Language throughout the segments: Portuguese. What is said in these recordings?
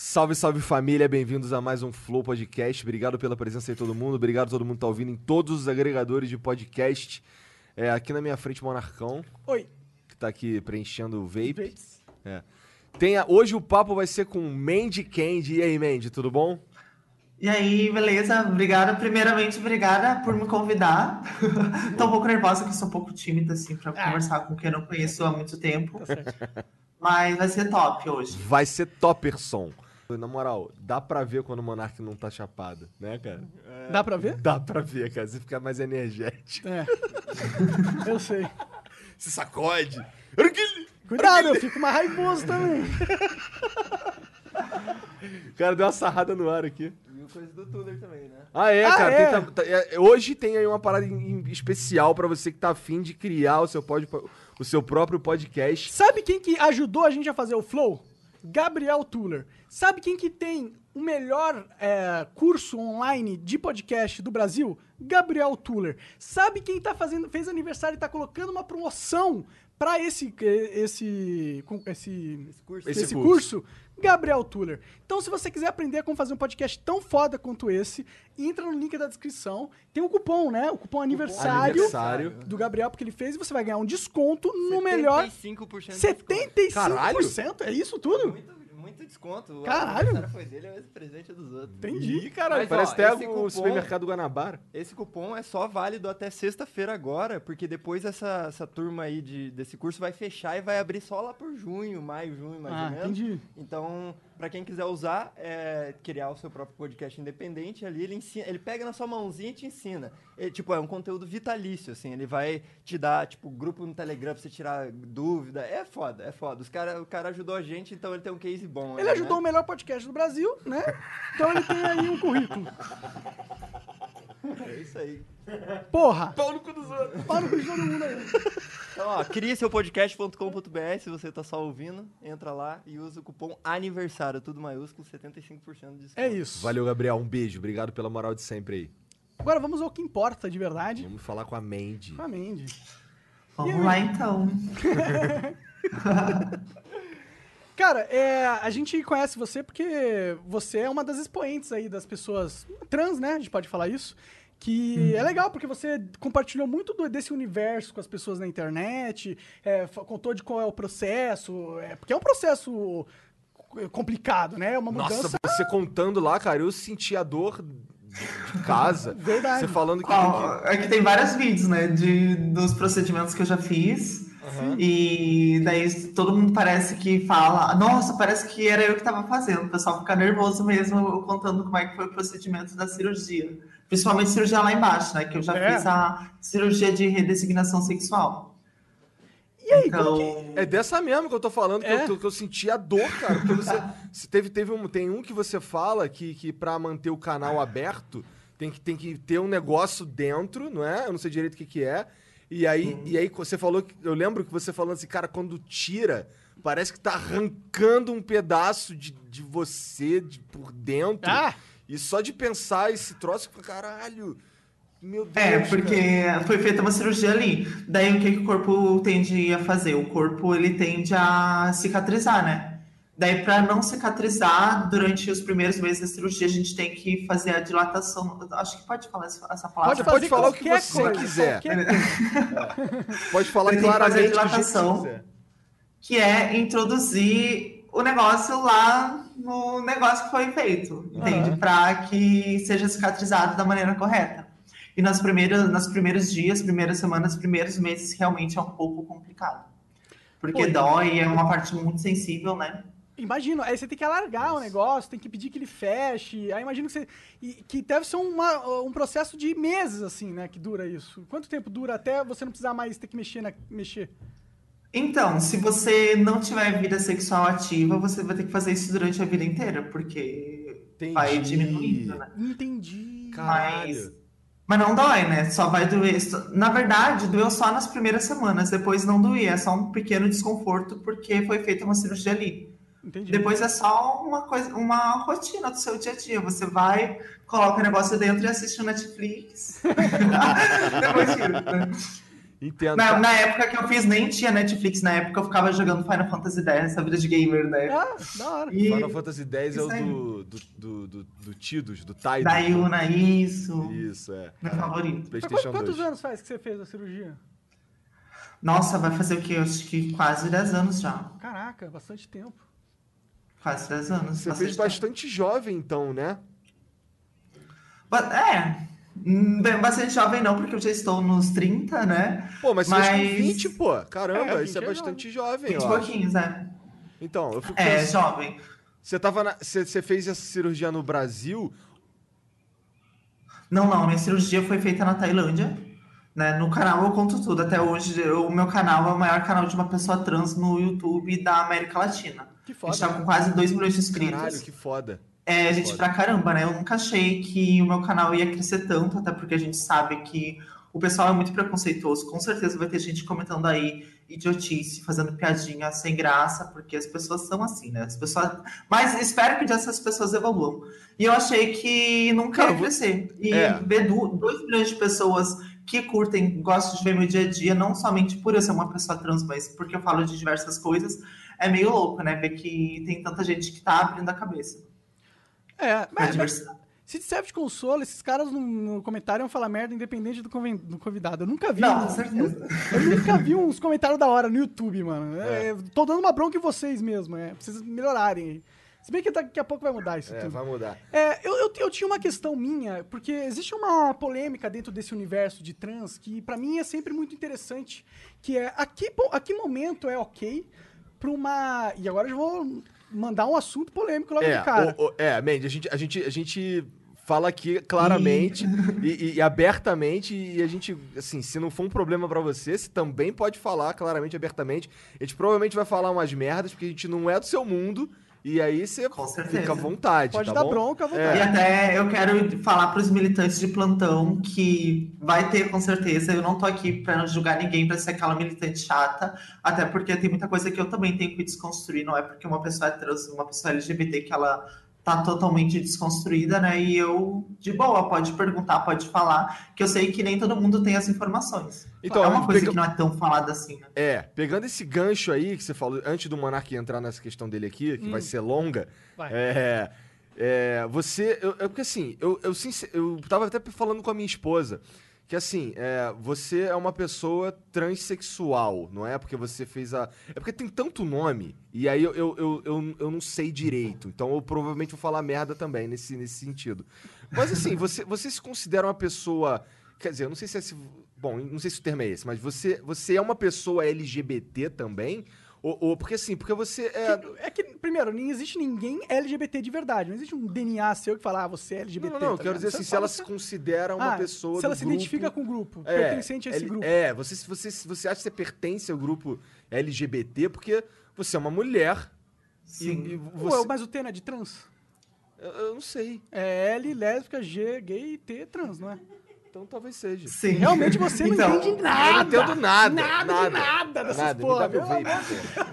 Salve, salve família, bem-vindos a mais um Flow Podcast. Obrigado pela presença de todo mundo, obrigado a todo mundo que tá ouvindo em todos os agregadores de podcast. É, aqui na minha frente, Monarcão, Oi. que tá aqui preenchendo o vape. Vapes. É. Tem a- hoje o papo vai ser com Mandy Candy. E aí, Mandy, tudo bom? E aí, beleza? Obrigada. Primeiramente, obrigada por me convidar. Tô um pouco nervosa, que sou um pouco tímida, assim, pra Ah. conversar com quem eu não conheço há muito tempo. Tá certo. Mas vai ser top hoje. Vai ser topperson. Na moral, dá pra ver quando o Monark não tá chapado, né, cara? Dá pra ver? Dá pra ver, cara. Você fica mais energético. É. Eu sei. Se sacode. Cuidado, eu fico mais raivoso também. O cara deu uma sarrada no ar aqui. Viu coisa do Tuller também, né? Ah, é, Ah, cara. é? tem- tá- tá- é, hoje tem aí uma parada em- em especial pra você que tá afim de criar o seu, pod, o seu próprio podcast. Sabe quem que ajudou a gente a fazer o Flow? Gabriel Tuller. Sabe quem que tem o melhor é, curso online de podcast do Brasil? Gabriel Tuller. Sabe quem tá fazendo, fez aniversário e tá colocando uma promoção pra esse, esse, com- esse, esse curso. Esse esse curso. Gabriel Tuller. Então, se você quiser aprender como fazer um podcast tão foda quanto esse, entra no link da descrição. Tem um cupom, né? O cupom aniversário, Aniversário. do Gabriel, porque ele fez, e você vai ganhar um desconto no melhor 75% de 75%. Caralho! É isso tudo? Muito, muito desconto. Caralho. O foi dele, é esse presente dos outros. Entendi. Ih, caralho, Mas, parece ó, até o cupom- supermercado Guanabara. Esse cupom é só válido até sexta-feira agora, porque depois essa, essa turma aí de, desse curso vai fechar e vai abrir só lá por junho, maio, junho, mais Ah, ou menos. entendi. Então, pra quem quiser usar, é, criar o seu próprio podcast independente, ali ele ensina, ele pega na sua mãozinha e te ensina. Tipo, é um conteúdo vitalício, assim, ele vai te dar, tipo, grupo no Telegram pra você tirar dúvida. É foda, é foda. Os cara, o cara ajudou a gente, então ele tem um case bom. Ele aí, ajudou o né? melhor podcast do Brasil, né? Então ele tem aí um currículo. É isso aí. Porra! Pau no cu dos outros. Para com todo mundo aí. Então, ó, crie seu podcast.com.br, se você tá só ouvindo, entra lá e usa o cupom aniversário, tudo maiúsculo, 75% de desconto. É isso. Valeu, Gabriel. Um beijo. Obrigado pela moral de sempre aí. Agora vamos ao que importa de verdade. Vamos falar com a Mandy. Com a Mandy. Vamos lá, então. Cara, é, a gente conhece você porque você é uma das expoentes aí das pessoas trans, né? A gente pode falar isso. Que é legal, porque você compartilhou muito do- desse universo com as pessoas na internet, é, contou de qual é o processo, é, porque é um processo complicado, né? É uma mudança. Nossa, você contando lá, cara, eu senti a dor de casa. Verdade. Você falando que tem Ó, é que tem vários vídeos, né, de, dos procedimentos que eu já fiz. E daí todo mundo parece que fala, nossa, parece que era eu que tava fazendo. O pessoal fica nervoso mesmo contando como é que foi o procedimento da cirurgia. Principalmente cirurgia lá embaixo, né? Que eu já É. fiz a cirurgia de redesignação sexual. E aí, então, É dessa mesmo que eu tô falando, que, É? eu, que eu senti a dor, cara. Porque você. teve, teve um, tem um que você fala que, que pra manter o canal aberto, tem que, tem que ter um negócio dentro, não é? Eu não sei direito o que, que é. E aí, e aí você falou que. Eu lembro que você falando assim, cara, quando tira, parece que tá arrancando um pedaço de, de você de, por dentro. Ah! E só de pensar esse troço, caralho. Meu Deus. É, cara. porque foi feita uma cirurgia ali. Daí o que, que o corpo tende a fazer? O corpo ele tende a cicatrizar, né? Daí, para não cicatrizar, durante os primeiros meses da cirurgia, a gente tem que fazer a dilatação. Acho que pode falar essa essa palavra. Pode pode falar o que você coisa, quiser. qualquer Pode falar tem que claramente fazer que você dilatação. quiser. Que é introduzir o negócio lá no negócio que foi feito, entende? Para que seja cicatrizado da maneira correta. E nas primeiras, nos primeiros dias, primeiras semanas, primeiros meses, realmente é um pouco complicado. Porque Pô, dói, é uma parte muito sensível, né? Imagino, aí você tem que alargar o negócio, tem que pedir que ele feche. Aí imagino que você. que deve ser uma- um processo de meses, assim, né? Que dura isso. Quanto tempo dura até você não precisar mais ter que mexer na. mexer? Então, se você não tiver vida sexual ativa, você vai ter que fazer isso durante a vida inteira, porque Entendi. vai diminuindo, né? Entendi. Caralho. Mas não dói, né? Só vai doer. Na verdade, doeu só nas primeiras semanas, depois não doía. É só um pequeno desconforto porque foi feita uma cirurgia ali. Entendi. Depois é só uma coisa, uma rotina do seu dia a dia. Você vai, coloca o negócio dentro e assiste o Netflix. depois tira. né? Entendo. Na, na época que eu fiz, nem tinha Netflix. Na época eu ficava jogando Final Fantasy X, essa vida de gamer, né? Ah, da hora. E Final Fantasy X é o do, do, do, do, do Tidus, do Tidus. da Yuna, isso. Isso, é. Meu favorito. Mas PlayStation quantos 2. anos faz que você fez a cirurgia? Nossa, vai fazer o quê? Eu Acho que quase 10 anos já. Caraca, bastante tempo. Quase 10 anos. Você fez tempo. bastante jovem, então, né? Ba- É, bastante jovem não, porque eu já estou nos 30, né? Pô, mas você fez com Mas- 20, pô. Caramba, É, isso é 20 é bastante jovem, 20 e pouquinhos, é. Então, eu fico É, pensando. jovem. Você tava na... você, você fez essa cirurgia no Brasil? Não, não, minha cirurgia foi feita na Tailândia. Né? No canal eu conto tudo. Até hoje, eu- o meu canal é o maior canal de uma pessoa trans no YouTube da América Latina. Que A foda. gente tá com quase 2 milhões de inscritos. Caralho, que foda. É, gente, pra caramba, né? Eu nunca achei que o meu canal ia crescer tanto, até porque a gente sabe que o pessoal é muito preconceituoso. Com certeza vai ter gente comentando aí idiotice, fazendo piadinha sem graça, porque as pessoas são assim, né? As pessoas. Mas espero que essas pessoas evoluam. E eu achei que nunca Cara, ia crescer. E É. ver 2 milhões de pessoas que curtem, gostam de ver meu dia a dia, não somente por eu ser uma pessoa trans, mas porque eu falo de diversas coisas, é meio louco, né? Ver que tem tanta gente que tá abrindo a cabeça. É, mas, mas diversidade. se te serve de consolo, esses caras no, no comentário iam falar merda independente do, do convidado. Eu nunca vi. Não, um- certeza. Eu nunca vi uns comentários da hora no YouTube, mano. É, tô dando uma bronca em vocês mesmo, é. Pra vocês melhorarem aí. Se bem que daqui a pouco vai mudar isso É, tudo. vai mudar. É, eu, eu, eu tinha uma questão minha, porque existe uma polêmica dentro desse universo de trans que pra mim é sempre muito interessante, que é a que, a que momento é ok pra uma... E agora eu vou mandar um assunto polêmico logo É, de cara. o- o- é, Mandy, a gente, a, gente, a gente fala aqui claramente e, e- e abertamente, e a gente, assim, se não for um problema pra você, você também pode falar claramente, abertamente. A gente provavelmente vai falar umas merdas, porque a gente não é do seu mundo, e aí você Com certeza. fica à vontade. Pode tá dar bom? bronca à E vontade. até eu quero falar para os militantes de plantão que vai ter com certeza. Eu não tô aqui para julgar ninguém para ser aquela militante chata, até porque tem muita coisa que eu também tenho que desconstruir. Não é porque uma pessoa é trans, uma pessoa LGBT que ela tá totalmente desconstruída, né? E eu, de boa, pode perguntar, pode falar, que eu sei que nem todo mundo tem as informações. Então, é uma coisa pega- que não é tão falada assim, né? É, pegando esse gancho aí que você falou, antes do Monark entrar nessa questão dele aqui, que vai ser longa, Vai. é, é, você. Eu, é porque assim, eu, eu, sincer- eu tava até falando com a minha esposa. Que assim, é, você é uma pessoa transexual, não é? Porque você fez a. É porque tem tanto nome, e aí eu, eu, eu, eu, eu não sei direito. Então eu provavelmente vou falar merda também nesse, nesse sentido. Mas assim, você, você se considera uma pessoa. Quer dizer, eu não sei se é. esse- Bom, não sei se o termo é esse, mas você, você é uma pessoa LGBT também? Ou, ou- porque assim, porque você é. É que, primeiro, não existe ninguém LGBT de verdade. Não existe um DNA seu que fala, ah, você é LGBT. não, não, tá quero dizer assim, se ela se considera uma Ah, pessoa Se ela se grupo- identifica com o grupo, É, pertencente a esse L- grupo. É, você, você, você acha que você pertence ao grupo LGBT porque você é uma mulher. E, Sim. e Ué, você. mas o T não é de trans? Eu, eu não sei. É L, lésbica, G, gay e T, trans, não é? Então talvez seja. Sim. Realmente você não Então, entende nada. não entendo nada. Nada de nada dessas nada. porra, meu vape.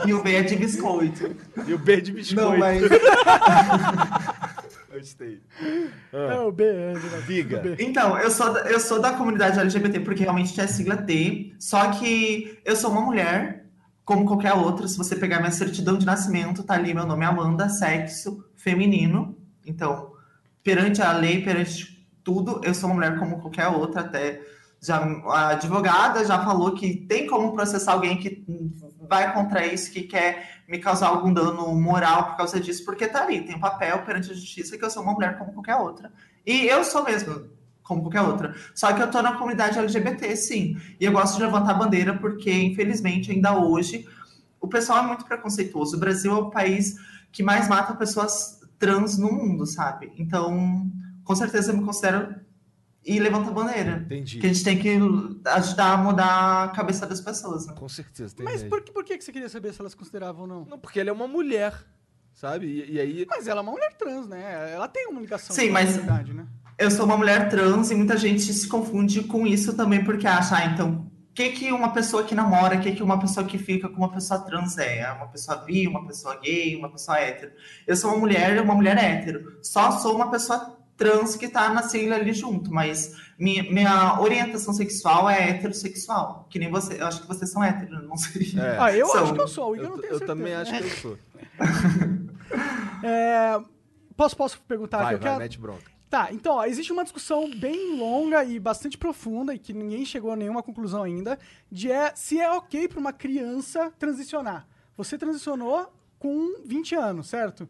E o B é de biscoito. E o B de biscoito. Não, mas. Gostei. É o B, é, é, Diga. Então, eu sou, da, eu sou da comunidade LGBT porque realmente é sigla T, só que eu sou uma mulher, como qualquer outra. Se você pegar minha certidão de nascimento, tá ali meu nome é Amanda, sexo feminino. Então, perante a lei, perante tudo, eu sou uma mulher como qualquer outra. Até já, a advogada já falou que tem como processar alguém que vai contra isso, que quer me causar algum dano moral por causa disso, porque tá ali, tem um papel perante a justiça que eu sou uma mulher como qualquer outra. E eu sou mesmo como qualquer outra. Só que eu tô na comunidade LGBT, sim. E eu gosto de levantar a bandeira porque, infelizmente, ainda hoje, o pessoal é muito preconceituoso. O Brasil é o país que mais mata pessoas trans no mundo, sabe? Então, com certeza eu me considero e levanta a bandeira. Entendi. Que a gente tem que ajudar a mudar a cabeça das pessoas, né? Com certeza. Tem Mas por, que- por que que você queria saber se elas consideravam ou não? Não, porque ela é uma mulher, sabe? E, e aí. Mas ela é uma mulher trans, né? Ela tem uma ligação Sim, com a mas- sociedade, né? Eu sou uma mulher trans e muita gente se confunde com isso também, porque acha, ah, então, o que, que uma pessoa que namora, o que, que uma pessoa que fica com uma pessoa trans é? É Uma pessoa bi, uma pessoa gay, uma pessoa hétero. Eu sou uma mulher, uma mulher hétero. Só sou uma pessoa trans que tá na sigla ali junto, mas minha, minha orientação sexual é heterossexual. Que nem você, eu acho que vocês são héteros, não sei. É. Ah, eu São. acho que eu sou, o Igor Eu, não tenho eu certeza. também acho que eu sou. É, Posso, posso perguntar Vai, aqui? vai, eu quero... mete bronca. Tá, então, ó, existe uma discussão bem longa e bastante profunda e que ninguém chegou a nenhuma conclusão ainda, de é, se é ok para uma criança transicionar. Você transicionou com 20 anos, certo?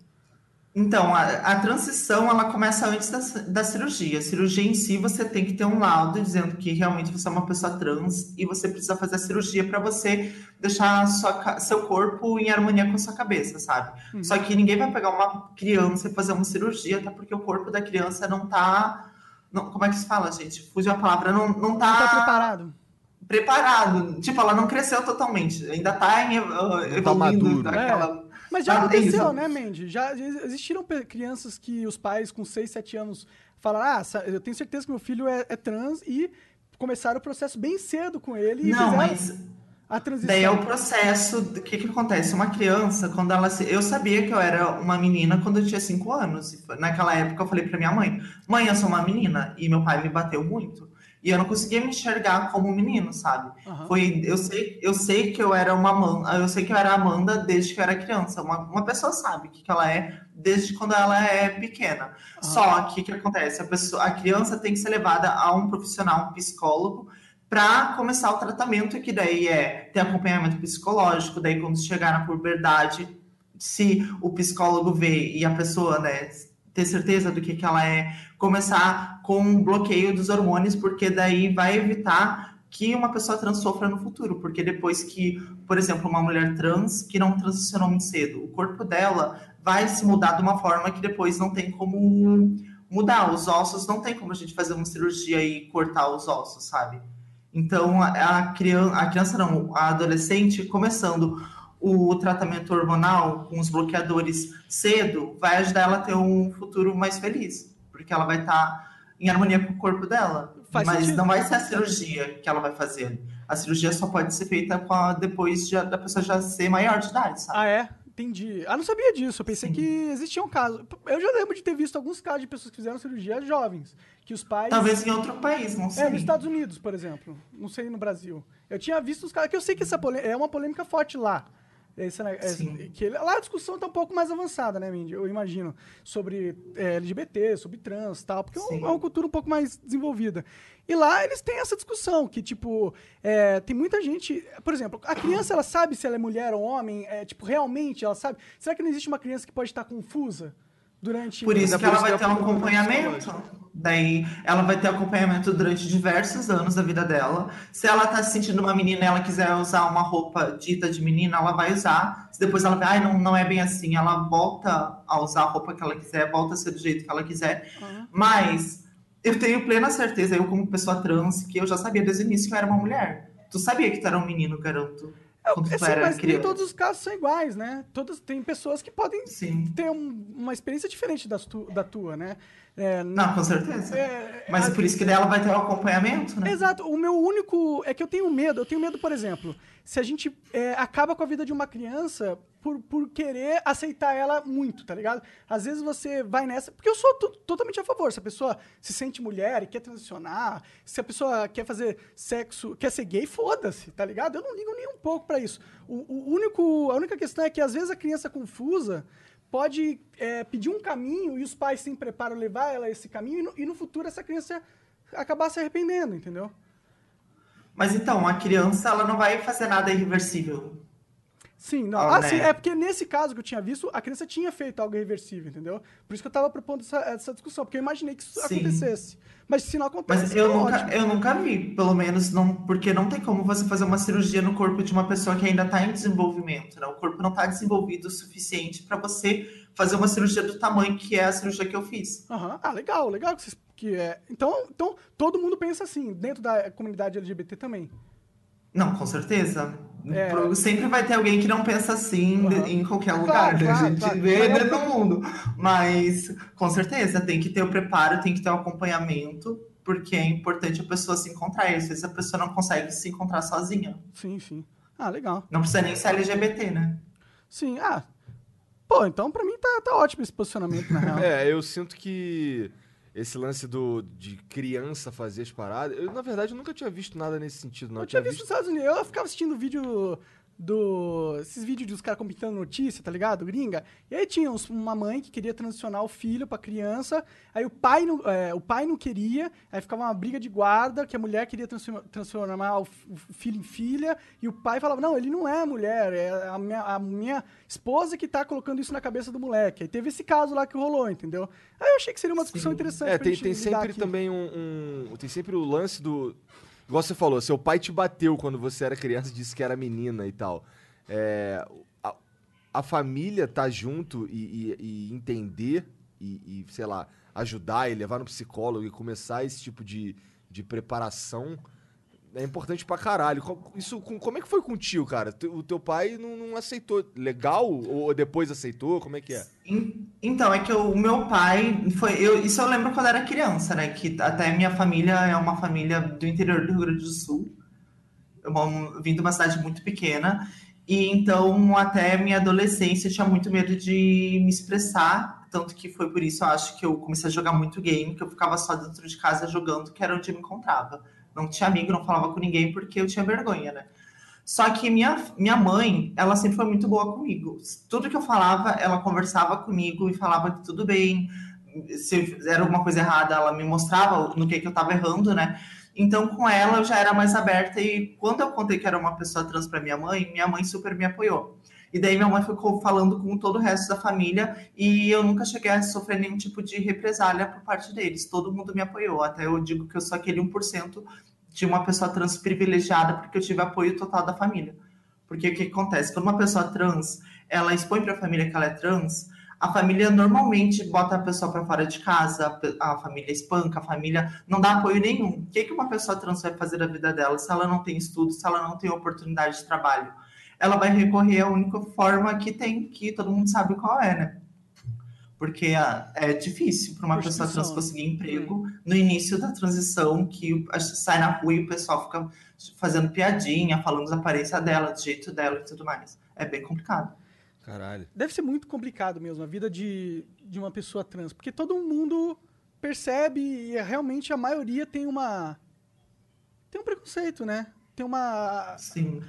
Então, a, a transição ela começa antes da, da cirurgia. A cirurgia em si, você tem que ter um laudo dizendo que realmente você é uma pessoa trans e você precisa fazer a cirurgia para você deixar sua seu corpo em harmonia com a sua cabeça, sabe? Só que ninguém vai pegar uma criança e fazer uma cirurgia, até porque o corpo da criança não tá. não- como é que se fala, gente? Fugiu a palavra. Não, não tá, Não tá preparado? preparado. Tipo, ela não cresceu totalmente. Ainda tá em, evoluindo maduro. daquela. Mas já Ah, aconteceu, né, Mandy? Já já existiram crianças que os pais com 6, 7 anos falaram: Ah, eu tenho certeza que meu filho é, é trans e começaram o processo bem cedo com ele Não, mas a transição. Daí é o processo. O que, que acontece? Uma criança, quando ela se. Eu sabia que eu era uma menina quando eu tinha cinco anos. Foi- Naquela época eu falei pra minha mãe: Mãe, eu sou uma menina. E meu pai me bateu muito. E eu não conseguia me enxergar como um menino, sabe? Aham. Foi, eu sei, eu sei que eu era uma Amanda, eu sei que eu era Amanda desde que eu era criança. Uma, uma pessoa sabe o que, que ela é desde quando ela é pequena. Só que o que acontece? A, pessoa, a criança tem que ser levada a um profissional, um psicólogo, para começar o tratamento, que daí é ter acompanhamento psicológico, daí quando chegar na puberdade, se o psicólogo vê e a pessoa, né, ter certeza do que, que ela é, começar com um bloqueio dos hormônios, porque daí vai evitar que uma pessoa trans sofra no futuro, porque depois que, por exemplo, uma mulher trans que não transicionou muito cedo, o corpo dela vai se mudar de uma forma que depois não tem como mudar. Os ossos não tem como a gente fazer uma cirurgia e cortar os ossos, sabe? Então, a, criança, a criança não, a adolescente, começando o tratamento hormonal com os bloqueadores cedo, vai ajudar ela a ter um futuro mais feliz, porque ela vai estar em harmonia com o corpo dela. Faz Mas sentido. não vai ser a cirurgia que ela vai fazer. A cirurgia só pode ser feita com a- depois de, a- da pessoa já ser maior de idade, sabe? Ah, é? Entendi. Ah, não sabia disso. Eu pensei Sim. que existia um caso. Eu já lembro de ter visto alguns casos de pessoas que fizeram cirurgia jovens. Que os pais. Talvez em outro país, não sei. É, nos Estados Unidos, por exemplo. Não sei no Brasil. Eu tinha visto os caras. Que eu sei que essa é uma polêmica forte lá. Esse, Sim. que lá a discussão tá um pouco mais avançada, né, Mindy? Eu imagino. Sobre é, LGBT, sobre trans e tal. Porque é um- Sim. é uma cultura um pouco mais desenvolvida. E lá eles têm essa discussão, que, tipo, é, tem muita gente. Por exemplo, a criança ela sabe se ela é mulher ou homem? É, tipo, realmente ela sabe? Será que não existe uma criança que pode estar confusa durante. Por isso que ela vai ter um acompanhamento. Daí ela vai ter acompanhamento durante diversos anos da vida dela. Se ela tá se sentindo uma menina e ela quiser usar uma roupa dita de menina, ela vai usar. Se depois ela vê, ai, não, não é bem assim, ela volta a usar a roupa que ela quiser, volta a ser do jeito que ela quiser. Aham. Mas eu tenho plena certeza, eu como pessoa trans, que eu já sabia desde o início que eu era uma mulher. Tu sabia que tu era um menino, garoto? É, tu sim, mas nem criança. todos os casos são iguais, né? Todos, tem pessoas que podem Sim. ter um- uma experiência diferente das tu- da tua, né? É, Não, com certeza. é, Mas a- por isso que dela vai ter o acompanhamento, né? Exato. O meu único. É que eu tenho medo. Eu tenho medo, por exemplo, se a gente é, acaba com a vida de uma criança por, por querer aceitar ela muito, tá ligado? Às vezes você vai nessa. Porque eu sou to- totalmente a favor. Se a pessoa se sente mulher e quer transicionar, se a pessoa quer fazer sexo, quer ser gay, foda-se, tá ligado? Eu não ligo nem um pouco pra isso. O, o único, a única questão é que às vezes a criança confusa pode é, pedir um caminho e os pais se preparam a levar ela a esse caminho e no, e no futuro essa criança acabar se arrependendo, entendeu? Mas então, a criança ela não vai fazer nada irreversível. Sim, não. Ah, Ah, né? sim, é porque nesse caso que eu tinha visto, a criança tinha feito algo irreversível, entendeu? Por isso que eu tava propondo essa, essa discussão, porque eu imaginei que isso Sim. acontecesse. Mas se não acontece, Mas eu tá nunca, ótimo. eu nunca vi, pelo menos não, porque não tem como você fazer uma cirurgia no corpo de uma pessoa que ainda está em desenvolvimento, né? O corpo não está desenvolvido o suficiente para você fazer uma cirurgia do tamanho que é a cirurgia que eu fiz. Aham. Ah, legal, legal que vocês Que é, então, então, todo mundo pensa assim, dentro da comunidade LGBT também. Não, com certeza. É. Sempre vai ter alguém que não pensa assim Aham. em qualquer Claro, lugar, né? claro, a gente claro. vê é né, um- no mundo. Mas, com certeza, tem que ter o preparo, tem que ter o acompanhamento, porque é importante a pessoa se encontrar. E às vezes a pessoa não consegue se encontrar sozinha. Sim, sim. Ah, legal. Não precisa nem ser LGBT, né? Sim, ah. Pô, então pra mim tá, tá ótimo esse posicionamento, na real. É, eu sinto que esse lance do, de criança fazer as paradas. Eu, na verdade, eu nunca tinha visto nada nesse sentido, não. Eu tinha visto nos Estados Unidos, eu ficava assistindo vídeo do. Esses vídeos dos caras comentando notícia, tá ligado? Gringa. E aí tinha uns- uma mãe que queria transicionar o filho pra criança. Aí o pai não, é, o pai não queria. Aí ficava uma briga de guarda, que a mulher queria transforma- transformar o, fi- o filho em filha. E o pai falava: Não, ele não é mulher, é a minha, a minha esposa que tá colocando isso na cabeça do moleque. Aí teve esse caso lá que rolou, entendeu? Aí eu achei que seria uma discussão interessante É, tem, tem sempre aqui. também um, um- Tem sempre o lance do. Igual você falou, seu pai te bateu quando você era criança disse que era menina e tal. É, a, a família tá junto e, e- e entender e, e, sei lá, ajudar e levar no psicólogo e começar esse tipo de, de preparação é importante pra caralho. Isso, com- como é que foi contigo, cara? O teu pai não, não aceitou. Legal? Ou depois aceitou? Como é que é? En- Então, é que o meu pai foi. Eu, isso eu lembro quando era criança, né? Que até minha família é uma família do interior do Rio Grande do Sul. Eu vim de uma cidade muito pequena. E então, até minha adolescência, eu tinha muito medo de me expressar. Tanto que foi por isso, eu acho que eu comecei a jogar muito game, que eu ficava só dentro de casa jogando, que era onde eu me encontrava. Não tinha amigo, não falava com ninguém, porque eu tinha vergonha, né? Só que minha, minha mãe, ela sempre foi muito boa comigo. Tudo que eu falava, ela conversava comigo e falava que tudo bem. Se era alguma coisa errada, ela me mostrava no que, que eu tava errando, né? Então, com ela, eu já era mais aberta. E quando eu contei que era uma pessoa trans para minha mãe, minha mãe super me apoiou. E daí minha mãe ficou falando com todo o resto da família e eu nunca cheguei a sofrer nenhum tipo de represália por parte deles. Todo mundo me apoiou. Até eu digo que eu sou aquele 1% de uma pessoa trans privilegiada porque eu tive apoio total da família. Porque o que acontece? Quando uma pessoa trans, ela expõe para a família que ela é trans, a família normalmente bota a pessoa para fora de casa, a família espanca, a família não dá apoio nenhum. O que, que uma pessoa trans vai fazer da vida dela se ela não tem estudo, se ela não tem oportunidade de trabalho? Ela vai recorrer à única forma que tem, que todo mundo sabe qual é, né? Porque ah, é difícil para uma pessoa trans conseguir emprego no início da transição, que sai na rua e o pessoal fica fazendo piadinha, falando da aparência dela, do jeito dela e tudo mais. É bem complicado. Caralho. Deve ser muito complicado mesmo a vida de, de uma pessoa trans, porque todo mundo percebe e realmente a maioria tem uma. Tem um preconceito, né? Tem uma. Sim.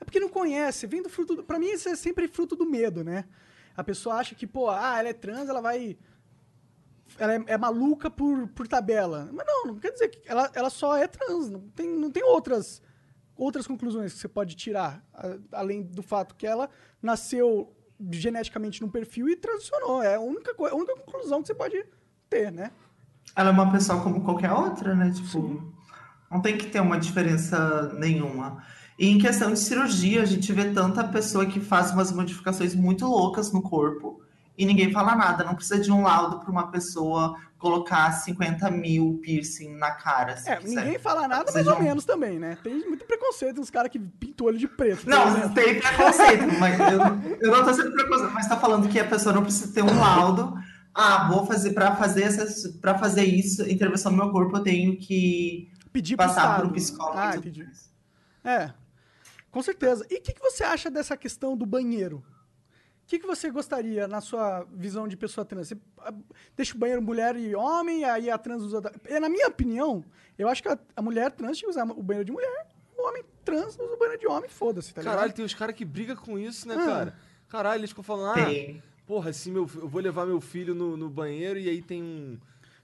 É porque não conhece, vem do fruto. Do... Pra mim, isso é sempre fruto do medo, né? A pessoa acha que, pô, ah, ela é trans, ela vai. Ela é, é maluca por, por tabela. Mas não, não quer dizer que. Ela, ela só é trans. Não tem, não tem outras, outras conclusões que você pode tirar, a- além do fato que ela nasceu geneticamente num perfil e transicionou. É a única, a única conclusão que você pode ter, né? Ela é uma pessoa como qualquer outra, né? Tipo, não tem que ter uma diferença nenhuma. E em questão de cirurgia, a gente vê tanta pessoa que faz umas modificações muito loucas no corpo e ninguém fala nada. Não precisa de um laudo para uma pessoa colocar 50 mil piercing na cara. se É, ninguém fala nada, mais ou um- menos também, né? Tem muito preconceito nos caras que pintam o olho de preto. Não, tem preconceito, mas eu, eu não tô sendo preconceito, mas tá falando que a pessoa não precisa ter um laudo. Ah, vou fazer para fazer essas, para fazer isso, intervenção no meu corpo, eu tenho que Pedir passar por um psicólogo. Ah, entendi. É, com certeza. E o que, que você acha dessa questão do banheiro? O que, que você gostaria na sua visão de pessoa trans? Você ah, deixa o banheiro mulher e homem, aí a trans usa. É, Na minha opinião, eu acho que a, a mulher trans tinha que usar o banheiro de mulher, o homem trans usa o banheiro de homem, foda-se, tá ligado? Caralho, tem uns caras que brigam com isso, né, Ah. cara? Caralho, eles ficam falando, ah, Tem. porra, assim, meu, eu vou levar meu filho no, no banheiro e aí tem um.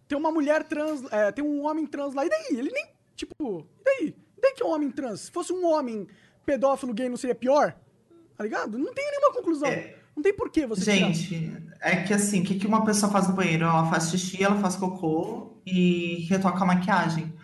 Tem uma mulher trans, é, tem um homem trans lá, e daí? Ele nem. Tipo, e daí? E daí que é um homem trans? Se fosse um homem pedófilo gay, não seria pior? Tá ligado? Não tem nenhuma conclusão. É. Não tem porquê você tirar. Gente, é que assim, o que, que uma pessoa faz no banheiro? Ela faz xixi, ela faz cocô e retoca a maquiagem.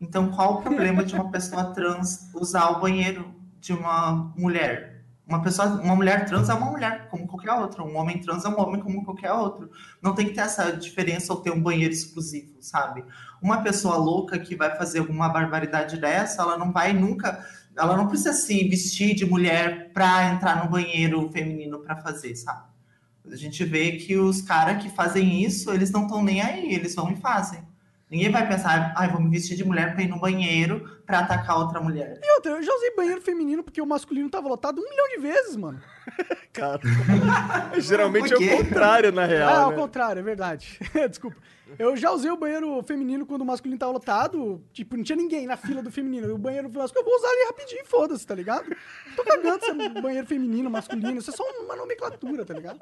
Então, qual o problema de uma pessoa trans usar o banheiro de uma mulher? Uma pessoa, uma mulher trans é uma mulher como qualquer outra, um homem trans é um homem como qualquer outro. Não tem que ter essa diferença ou ter um banheiro exclusivo, sabe? Uma pessoa louca que vai fazer alguma barbaridade dessa, ela não vai nunca, ela não precisa se vestir de mulher para entrar no banheiro feminino para fazer, sabe? A gente vê que os caras que fazem isso, eles não estão nem aí, eles vão e fazem. Ninguém vai pensar, ai, vou me vestir de mulher para ir no banheiro para atacar outra mulher. E outra, eu já usei banheiro feminino porque o masculino tava lotado um milhão de vezes, mano. Cara. Geralmente é o contrário, na ah, real. ao né? contrário, é verdade. Desculpa. Eu já usei o banheiro feminino quando o masculino tava lotado. Tipo, não tinha ninguém na fila do feminino. O banheiro masculino, eu vou usar ali rapidinho, foda-se, tá ligado? Tô cagando se é banheiro feminino, masculino. Isso é só uma nomenclatura, tá ligado?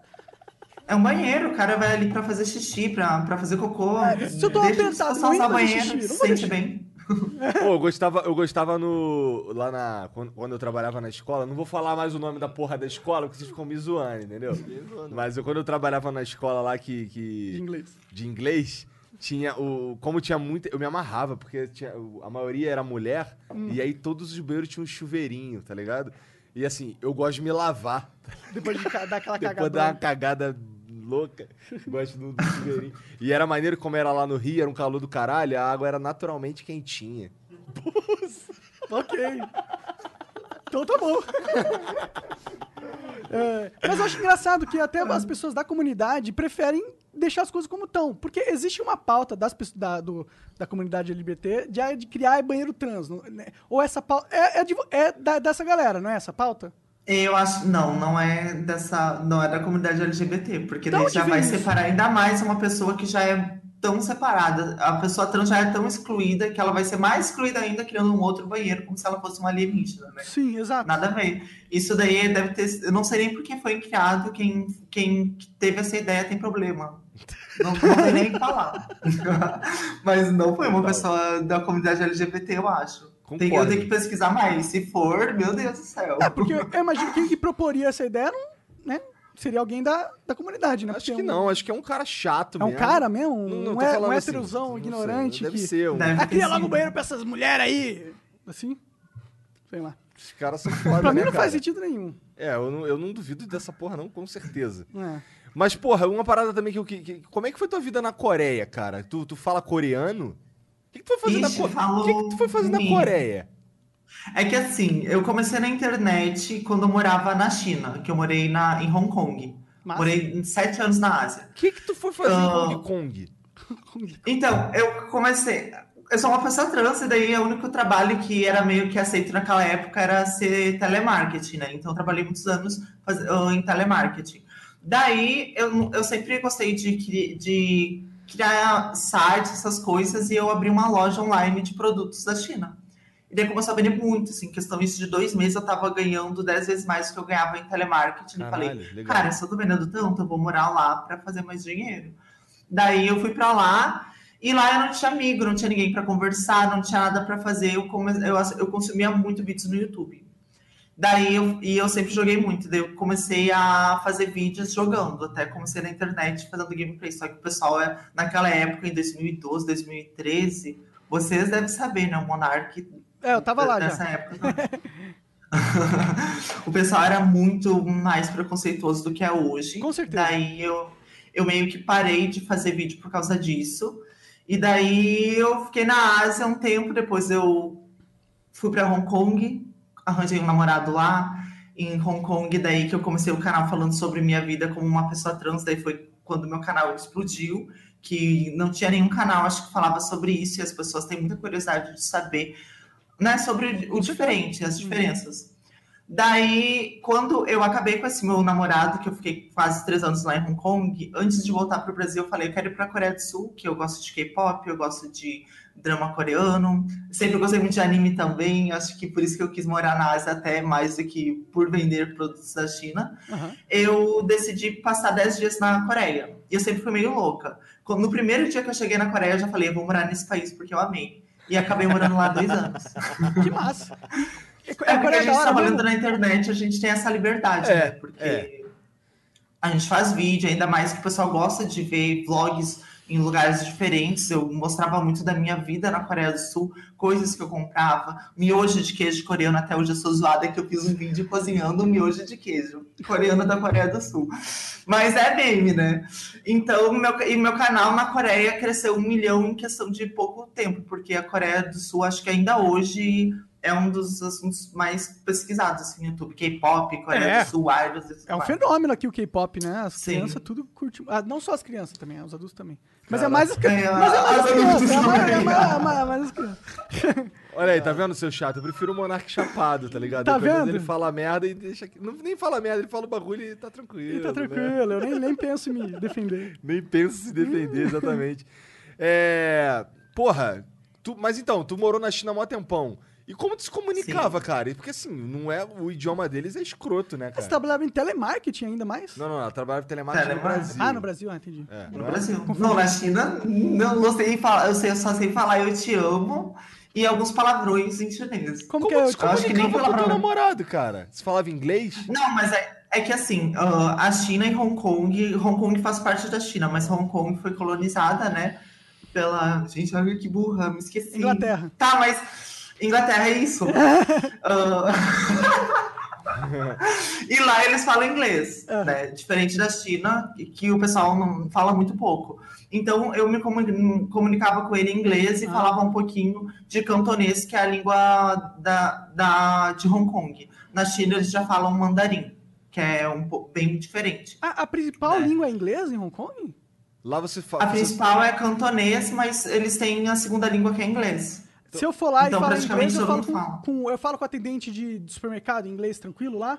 É um banheiro, o cara vai ali para fazer xixi, para fazer cocô. É, se eu tô apertado, não banheiro, xixi, não se vou Pô, eu gostava, eu gostava no. Lá na. Quando, quando eu trabalhava na escola, não vou falar mais o nome da porra da escola, porque vocês ficam me zoando, entendeu? Mas eu, quando eu trabalhava na escola lá que. que De inglês. de inglês, tinha o. Como tinha muita. Eu me amarrava, porque tinha, a maioria era mulher, Hum. e aí todos os banheiros tinham um chuveirinho, tá ligado? E assim, eu gosto de me lavar. Depois de dar aquela Depois cagada. dar uma cagada louca. Gosto do, do chuveirinho. E era maneiro, como era lá no Rio, era um calor do caralho, a água era naturalmente quentinha. Ok. Então tá bom. É, mas eu acho engraçado que até as pessoas da comunidade preferem deixar as coisas como estão. Porque existe uma pauta das, da, do- da comunidade LGBT de, de criar banheiro trans. né? Ou essa pauta. É, é de é da- dessa galera, não é essa pauta? Eu acho, não, não é dessa, não é da comunidade LGBT, porque Da daí já vai isso? separar ainda mais uma pessoa que já é tão separada. A pessoa trans já é tão excluída que ela vai ser mais excluída ainda criando um outro banheiro, como se ela fosse uma alienígena, né? Sim, exato. Nada a ver. Isso daí deve ter. Eu não sei nem por que foi criado. Quem, quem teve essa ideia tem problema. Não, não sei nem o que falar. Mas não foi uma pessoa da comunidade LGBT, eu acho. Tem, eu Concordo. tenho que pesquisar mais. Se for, meu Deus do céu. É, porque eu imagino que quem que proporia essa ideia não, né, seria alguém da, da comunidade, né? Acho Porque que um- não, acho que é um cara chato É um mesmo. cara mesmo? Não, não, um, é- um assim, héterozão sei, ignorante Deve que... ser. Um... Deve cria ter logo sido. um banheiro pra essas mulheres aí! Assim? Sei lá. Os caras são foda, Pra mim né, não faz cara? sentido nenhum. É, eu não, eu não duvido dessa porra não, com certeza. É. Mas, porra, uma parada também que eu... Que, que- como é que foi tua vida na Coreia, cara? Tu, tu fala coreano? O que, que tu foi fazer na Ixi, Coreia? falou O que, que tu foi fazer na. Coreia? É que assim, eu comecei na internet quando eu morava na China, que eu morei na, em Hong Kong. Massa. Morei sete anos na Ásia. O que, que tu foi fazer em Ah. Hong Kong? Então, eu comecei. Eu sou uma pessoa trans, e daí o único trabalho que era meio que aceito naquela época era ser telemarketing, né? Então, eu trabalhei muitos anos em telemarketing. Daí, eu, eu sempre gostei de, de criar sites, essas coisas, e eu abri uma loja online de produtos da China. E daí começou a vender muito, assim, questão isso de dois meses, eu tava ganhando dez vezes mais do que eu ganhava em telemarketing. e falei, Caralho, legal. cara, se eu tô vendendo tanto, eu vou morar lá para fazer mais dinheiro. Daí eu fui para lá e lá eu não tinha amigo, não tinha ninguém para conversar, não tinha nada para fazer. Eu, come... eu, eu consumia muito vídeos no YouTube. Daí eu, e eu sempre joguei muito, daí eu comecei a fazer vídeos jogando, até comecei na internet fazendo gameplay, só que o pessoal, é, naquela época, em 2012, 2013, vocês devem saber, né, o Monark É, eu tava lá nessa já. época. o pessoal era muito mais preconceituoso do que é hoje. Com certeza. Daí eu, eu meio que parei de fazer vídeo por causa disso. E daí eu fiquei na Ásia um tempo, depois eu fui para Hong Kong, arranjei um namorado lá em Hong Kong, daí que eu comecei o canal falando sobre minha vida como uma pessoa trans, daí foi quando meu canal explodiu, que não tinha nenhum canal, acho que falava sobre isso, e as pessoas têm muita curiosidade de saber, né, sobre o diferente, as diferenças. Daí, quando eu acabei com esse meu namorado, que eu fiquei quase três anos lá em Hong Kong, antes de voltar para o Brasil, eu falei, eu quero ir para a Coreia do Sul, que eu gosto de K-pop, eu gosto de drama coreano, sempre gostei muito de anime também, acho que por isso que eu quis morar na Ásia até mais do que por vender produtos da China. Aham. Eu decidi passar 10 dias na Coreia, e eu sempre fui meio louca. No primeiro dia que eu cheguei na Coreia, eu já falei, eu vou morar nesse país porque eu amei. E acabei morando lá dois anos. Que massa. É, É é porque a gente hora trabalhando mesmo? na internet, a gente tem essa liberdade, É, né? Porque é. a gente faz vídeo, ainda mais que o pessoal gosta de ver vlogs em lugares diferentes. Eu mostrava muito da minha vida na Coreia do Sul, coisas que eu comprava. Miojo de queijo coreano, até hoje eu sou zoada que eu fiz um vídeo cozinhando miojo de queijo coreano da Coreia do Sul. Mas é meme, né? Então, meu, e meu canal na Coreia cresceu um milhão em questão de pouco tempo, porque a Coreia do Sul, acho que ainda hoje é um dos assuntos mais pesquisados assim, no YouTube. K-pop, Coreia É. do Sul, idols. É um fenômeno aqui o K-pop, né? As Sim. crianças tudo curtem. Ah, não só as crianças também, os adultos também. Mas é mais as crianças. É, mas é mais as as crianças. É é é é. Olha aí, tá vendo, seu chato? Eu prefiro o Monark chapado, tá ligado? Tá menos vendo? Ele fala merda e deixa. Não, nem fala merda, ele fala o bagulho e tá tranquilo. E tá né? tranquilo, eu nem, nem penso em me defender. Nem pensa em se defender, exatamente. É. Porra, tu, mas então, tu morou na China há mó tempão. E como tu se comunicava, cara? Porque assim, não é. O idioma deles é escroto, né, Você cara? trabalhava em telemarketing ainda mais? Não, não, ela trabalhava em telemarketing no. Brasil. Ah, no Brasil, ah, entendi. É, No não é? Brasil. Não, na China, não, não sei falar. Eu, sei, eu só sei falar eu te amo e alguns palavrões em chinês. Como, Como que é? tu se Eu acho que nem comunicava com teu namorado, cara? Você falava inglês? Não, mas é, é que assim, ah, a China e Hong Kong, Hong Kong faz parte da China, mas Hong Kong foi colonizada, né? Pela. Gente, olha que burra, me esqueci. Inglaterra. Tá, mas. Inglaterra é isso. Ah, e lá eles falam inglês, Aham. né? Diferente da China, que- o pessoal não fala muito pouco. Então eu me comuni- comunicava com ele em inglês e Ah. falava um pouquinho de cantonês, que é a língua da, da, de Hong Kong. Na China eles já falam mandarim, que é um bem diferente. A, a principal Né? língua é inglês em Hong Kong? Lá você fala. A principal é cantonês, mas eles têm a segunda língua que é inglês. Se eu for lá Então, e falar inglês, eu falo com, com- eu falo com atendente de, de supermercado em inglês tranquilo lá?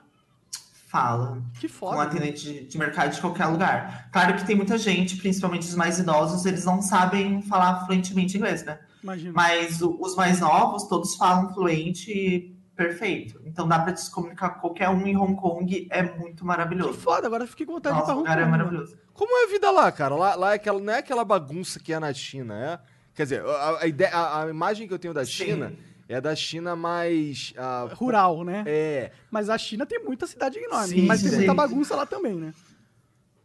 Fala. Que com foda. atendente de, de mercado de qualquer lugar. Claro que tem muita gente, principalmente os mais idosos, eles não sabem falar fluentemente inglês, né? Imagina. Mas o- os mais novos, todos falam fluente e perfeito. Então dá pra se comunicar com qualquer um em Hong Kong, é muito Que maravilhoso. foda, agora eu fiquei com vontade de ir Nossa, pra Hong lugar Kong. é maravilhoso. Como é a vida lá, cara? Lá, lá é aquela, não é aquela bagunça que é na China, é? Quer dizer, a, a ideia, a, a imagem que eu tenho da Sim. China é da China mais. ah, Rural, né? É. Mas a China tem muita cidade enorme. Sim, mas tem muita bagunça lá também, né?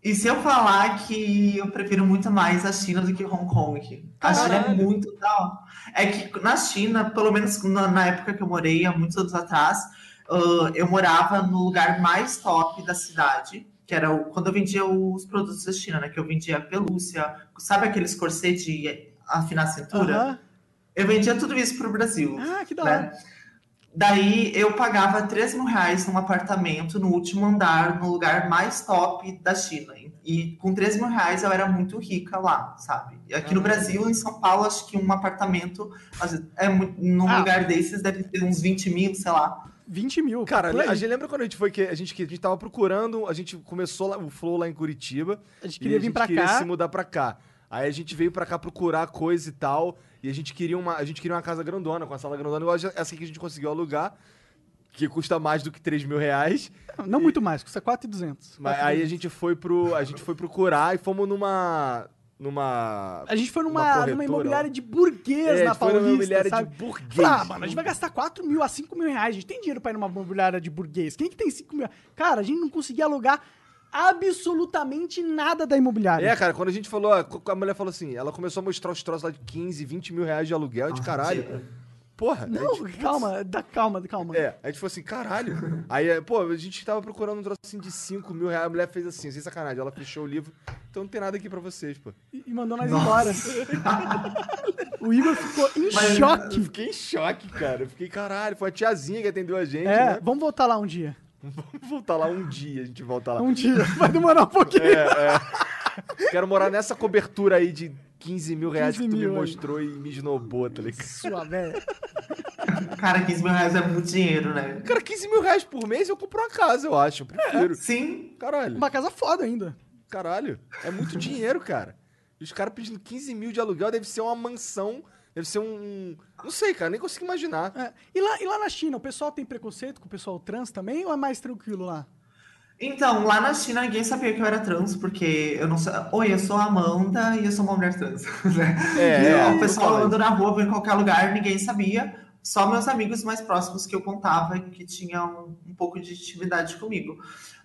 E se eu falar que eu prefiro muito mais a China do que Hong Kong? A China é muito da. É que na China, pelo menos na, na época que eu morei, há muitos anos atrás, ah, eu morava no lugar mais top da cidade, que era o- quando eu vendia os produtos da China, né? Que eu vendia pelúcia, sabe aqueles corset de afinar a cintura? Aham. Eu vendia tudo isso pro Brasil. Ah, que da né? hora. Daí eu pagava 3 mil reais num apartamento no último andar, no lugar mais top da China. E com 3 mil reais eu era muito rica lá, sabe? E aqui no Brasil, em São Paulo, acho que um apartamento é num Ah. lugar desses deve ter uns 20 mil, sei lá. 20 mil. Cara, a gente lembra quando a gente foi que a gente, que a gente tava procurando, a gente começou lá- o Flow lá em Curitiba. A gente e queria a vir gente pra queria cá. se mudar pra cá. Aí a gente veio pra cá procurar coisa e tal. E a gente queria uma, a gente queria uma casa grandona, com a sala grandona, igual essa que a gente conseguiu alugar, que custa mais do que 3 mil reais. Não muito mais, custa 4,200. Mas aí a gente foi pro. A gente foi procurar e fomos numa. Numa. A gente foi uma numa, numa imobiliária de burguês É, na foi numa Paulista, imobiliária sabe? de burguês. Ah, mano, a gente vai gastar 4 mil a 5 mil reais. A gente tem dinheiro pra ir numa imobiliária de burguês. Quem que tem 5 mil? Cara, a gente não conseguia alugar absolutamente nada da imobiliária. É, cara, quando a gente falou, a mulher falou assim, ela começou a mostrar os troços lá de 15, 20 mil reais de aluguel, de caralho. Mentira. Porra. Não, gente- calma, dá calma, calma. É, a gente falou assim, caralho. Aí, é, pô, a gente tava procurando um troço assim de 5 mil reais. A mulher fez assim, sem sacanagem. Ela fechou o livro. Então não tem nada aqui pra vocês, pô. E e mandou nós Nossa. embora. o Igor ficou em Mas- Eu choque. fiquei em choque, cara. Eu fiquei, caralho, foi a tiazinha que atendeu a gente, É, né? vamos voltar lá um dia. Vamos voltar lá um dia, a gente volta lá. Um dia. Vai demorar um pouquinho. É, é. Quero morar nessa cobertura aí de 15 mil reais 15 que tu mil me mostrou e me esnobou, tá ligado? Sua velha. Cara, 15 mil reais é muito dinheiro, né? Cara, 15 mil reais por mês eu compro uma casa, eu acho. Eu prefiro. Sim, Caralho. Uma casa foda ainda. Caralho, é muito dinheiro, cara. E os caras pedindo 15 mil de aluguel deve ser uma mansão, deve ser um. Não sei, cara, nem consigo imaginar. É. E, lá, e lá na China, o pessoal tem preconceito com o pessoal trans também ou é mais tranquilo lá? Então, lá na China ninguém sabia que eu era trans, porque eu não sei. Oi, eu sou a Amanda e eu sou uma mulher trans. né? É, é, o pessoal andando na rua, em qualquer lugar, ninguém sabia. Só meus amigos mais próximos que eu contava que tinham um pouco de intimidade comigo.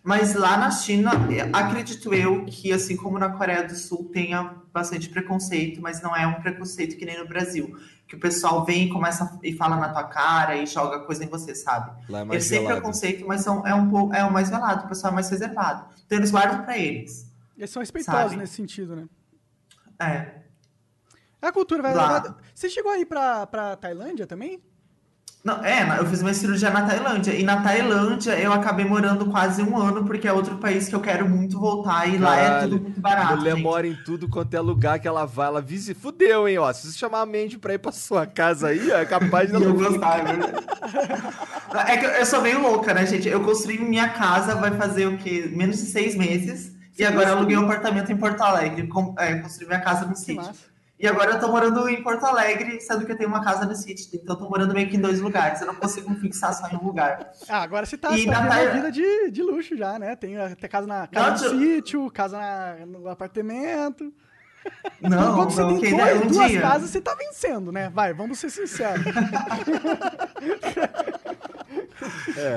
Mas lá na China, acredito eu que, assim como na Coreia do Sul, tenha bastante preconceito, mas não é um preconceito que nem no Brasil. Que o pessoal vem e começa e fala na tua cara e joga coisa em você, sabe? Lá é mais Eles têm preconceito, mas são, é um pouco é o mais velado, o pessoal é mais reservado. Então eles guardam pra eles. Eles são respeitosos Sabe? nesse sentido, né? É. A cultura vai Lá. Você chegou aí pra, pra Tailândia também? Não, é, eu fiz uma cirurgia na Tailândia. E na Tailândia eu acabei morando quase um ano, porque é outro país que eu quero muito voltar. E lá é Caralho, tudo muito barato. mulher gente. mora em tudo quanto é lugar que ela vai, ela visita. Fudeu, hein, ó. Se você chamar a Mandy pra ir pra sua casa aí, é capaz de eu ela. gostava. é que eu- sou meio louca, né, gente? Eu construí minha casa, vai fazer o quê? Menos de seis meses. e agora eu aluguei um apartamento em Porto Alegre. Com, é, construí minha casa no sítio. massa. E agora eu tô morando em Porto Alegre, sendo que eu tenho uma casa no sítio. Então eu tô morando meio que em dois lugares. Eu não consigo me fixar só em um lugar. Ah, agora você tá, E tá uma vida de, de luxo já, né? Tem até casa na casa Não, no tio- sítio, casa na- no apartamento. Não, Enquanto você não, tem quem dois- um duas dia. casas, você tá vencendo, né? Vai, vamos ser sinceros.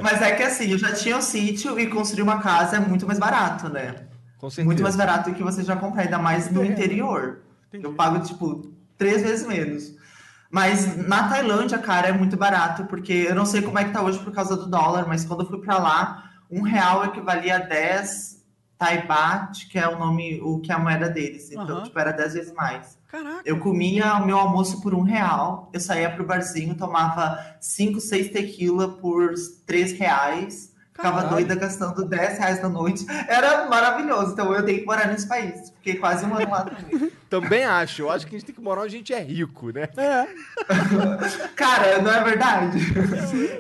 Mas é que assim, eu já tinha um sítio e construir uma casa é muito mais barato, né? Com certeza. Muito mais barato do que você já comprar, ainda mais no interior. Entendi. Eu pago, tipo, três vezes menos. Mas na Tailândia, cara, é muito barato, porque eu não sei como é que tá hoje por causa do dólar, mas quando eu fui pra lá, um real equivalia a 10 Thai baht, que é o nome, o que é a moeda deles. Então, Aham. tipo, era 10 vezes mais. Caraca. Eu comia o meu almoço por um real, eu saía pro barzinho, tomava 5, 6 tequila por 3 reais, ficava Caralho. doida gastando 10 reais na noite. Era maravilhoso, então eu tenho que morar nesse país. Fiquei quase um ano lá também. Também acho. Eu acho que a gente tem que morar onde a gente é rico, né? É. Cara, não é verdade?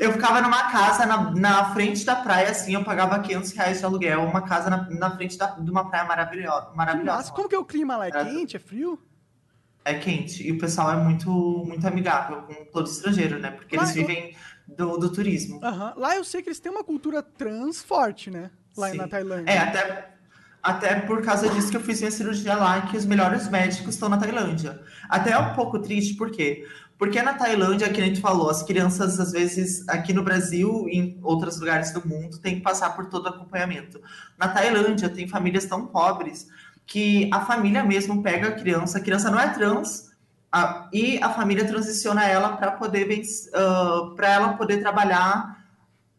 Eu ficava numa casa na, na frente da praia, assim, eu pagava 500 reais de aluguel, uma casa na, na frente da- de uma praia maravilhosa. Maravilhosa. Como que é o clima lá? É quente? É frio? É quente. E o pessoal é muito, muito amigável com todo estrangeiro, né? Porque eles Mas eu- vivem do, do turismo. Aham. Lá eu sei que eles têm uma cultura trans forte, né? Lá Sim. na Tailândia. É, até, até por causa disso que eu fiz minha cirurgia lá, que os melhores médicos estão na Tailândia. Até é um pouco triste, por quê? Porque na Tailândia, que a gente falou, as crianças, às vezes, aqui no Brasil e em outros lugares do mundo, têm que passar por todo o acompanhamento. Na Tailândia, tem famílias tão pobres que a família mesmo pega a criança, a criança não é trans, a- e a família transiciona ela para poder, para ela poder trabalhar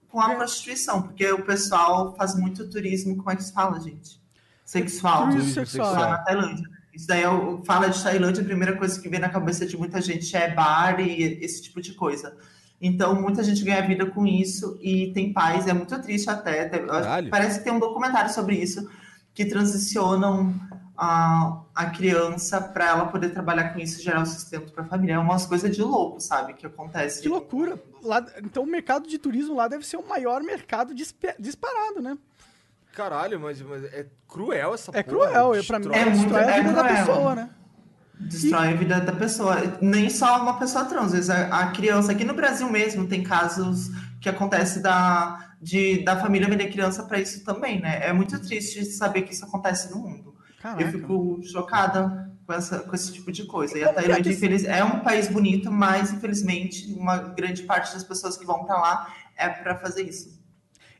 com a É. prostituição, porque o pessoal faz muito turismo, como é que se fala, gente? Sexual. Turismo sexual. Lá na Tailândia. Isso daí, eu, fala de Tailândia, a primeira coisa que vem na cabeça de muita gente é bar e esse tipo de coisa. Então, muita gente ganha vida com isso e tem pais, é muito triste até. Caralho. Parece que tem um documentário sobre isso, que transicionam a, a criança para ela poder trabalhar com isso e gerar o sustento para a família. É umas coisas de louco, sabe? Que acontece. Que loucura. Lá, então o mercado de turismo lá deve ser o maior mercado disparado, né? Caralho, mas, mas é cruel essa É porra. cruel. Pra mim. É muito- destrói a é vida da cruel. pessoa, né? destrói a vida da pessoa. Nem só uma pessoa trans, às vezes a, a criança. Aqui no Brasil mesmo tem casos que acontece da, de, da família vender criança para isso também, né? É muito triste saber que isso acontece no mundo. Caraca. Eu fico chocada com, essa, com esse tipo de coisa. E a é Tailândia, infeliz, é um país bonito, mas infelizmente uma grande parte das pessoas que vão para lá é para fazer isso.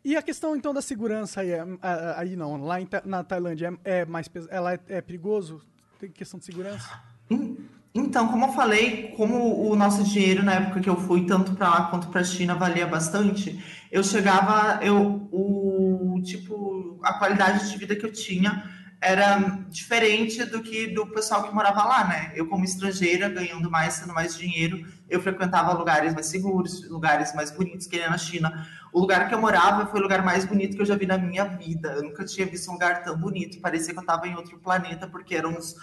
E a questão, então, da segurança aí, é- a- aí não, lá em na Tailândia é, é mais ela é, é perigoso? Tem questão de segurança? En- Então, como eu falei, como o nosso dinheiro na época que eu fui, tanto para lá quanto para a China, valia bastante, eu chegava, eu, o tipo, a qualidade de vida que eu tinha era diferente do que do pessoal que morava lá, né? Eu, como estrangeira, ganhando mais, tendo mais dinheiro, eu frequentava lugares mais seguros, lugares mais bonitos, que nem na China. O lugar que eu morava foi o lugar mais bonito que eu já vi na minha vida. Eu nunca tinha visto um lugar tão bonito. Parecia que eu estava em outro planeta, porque eram uns,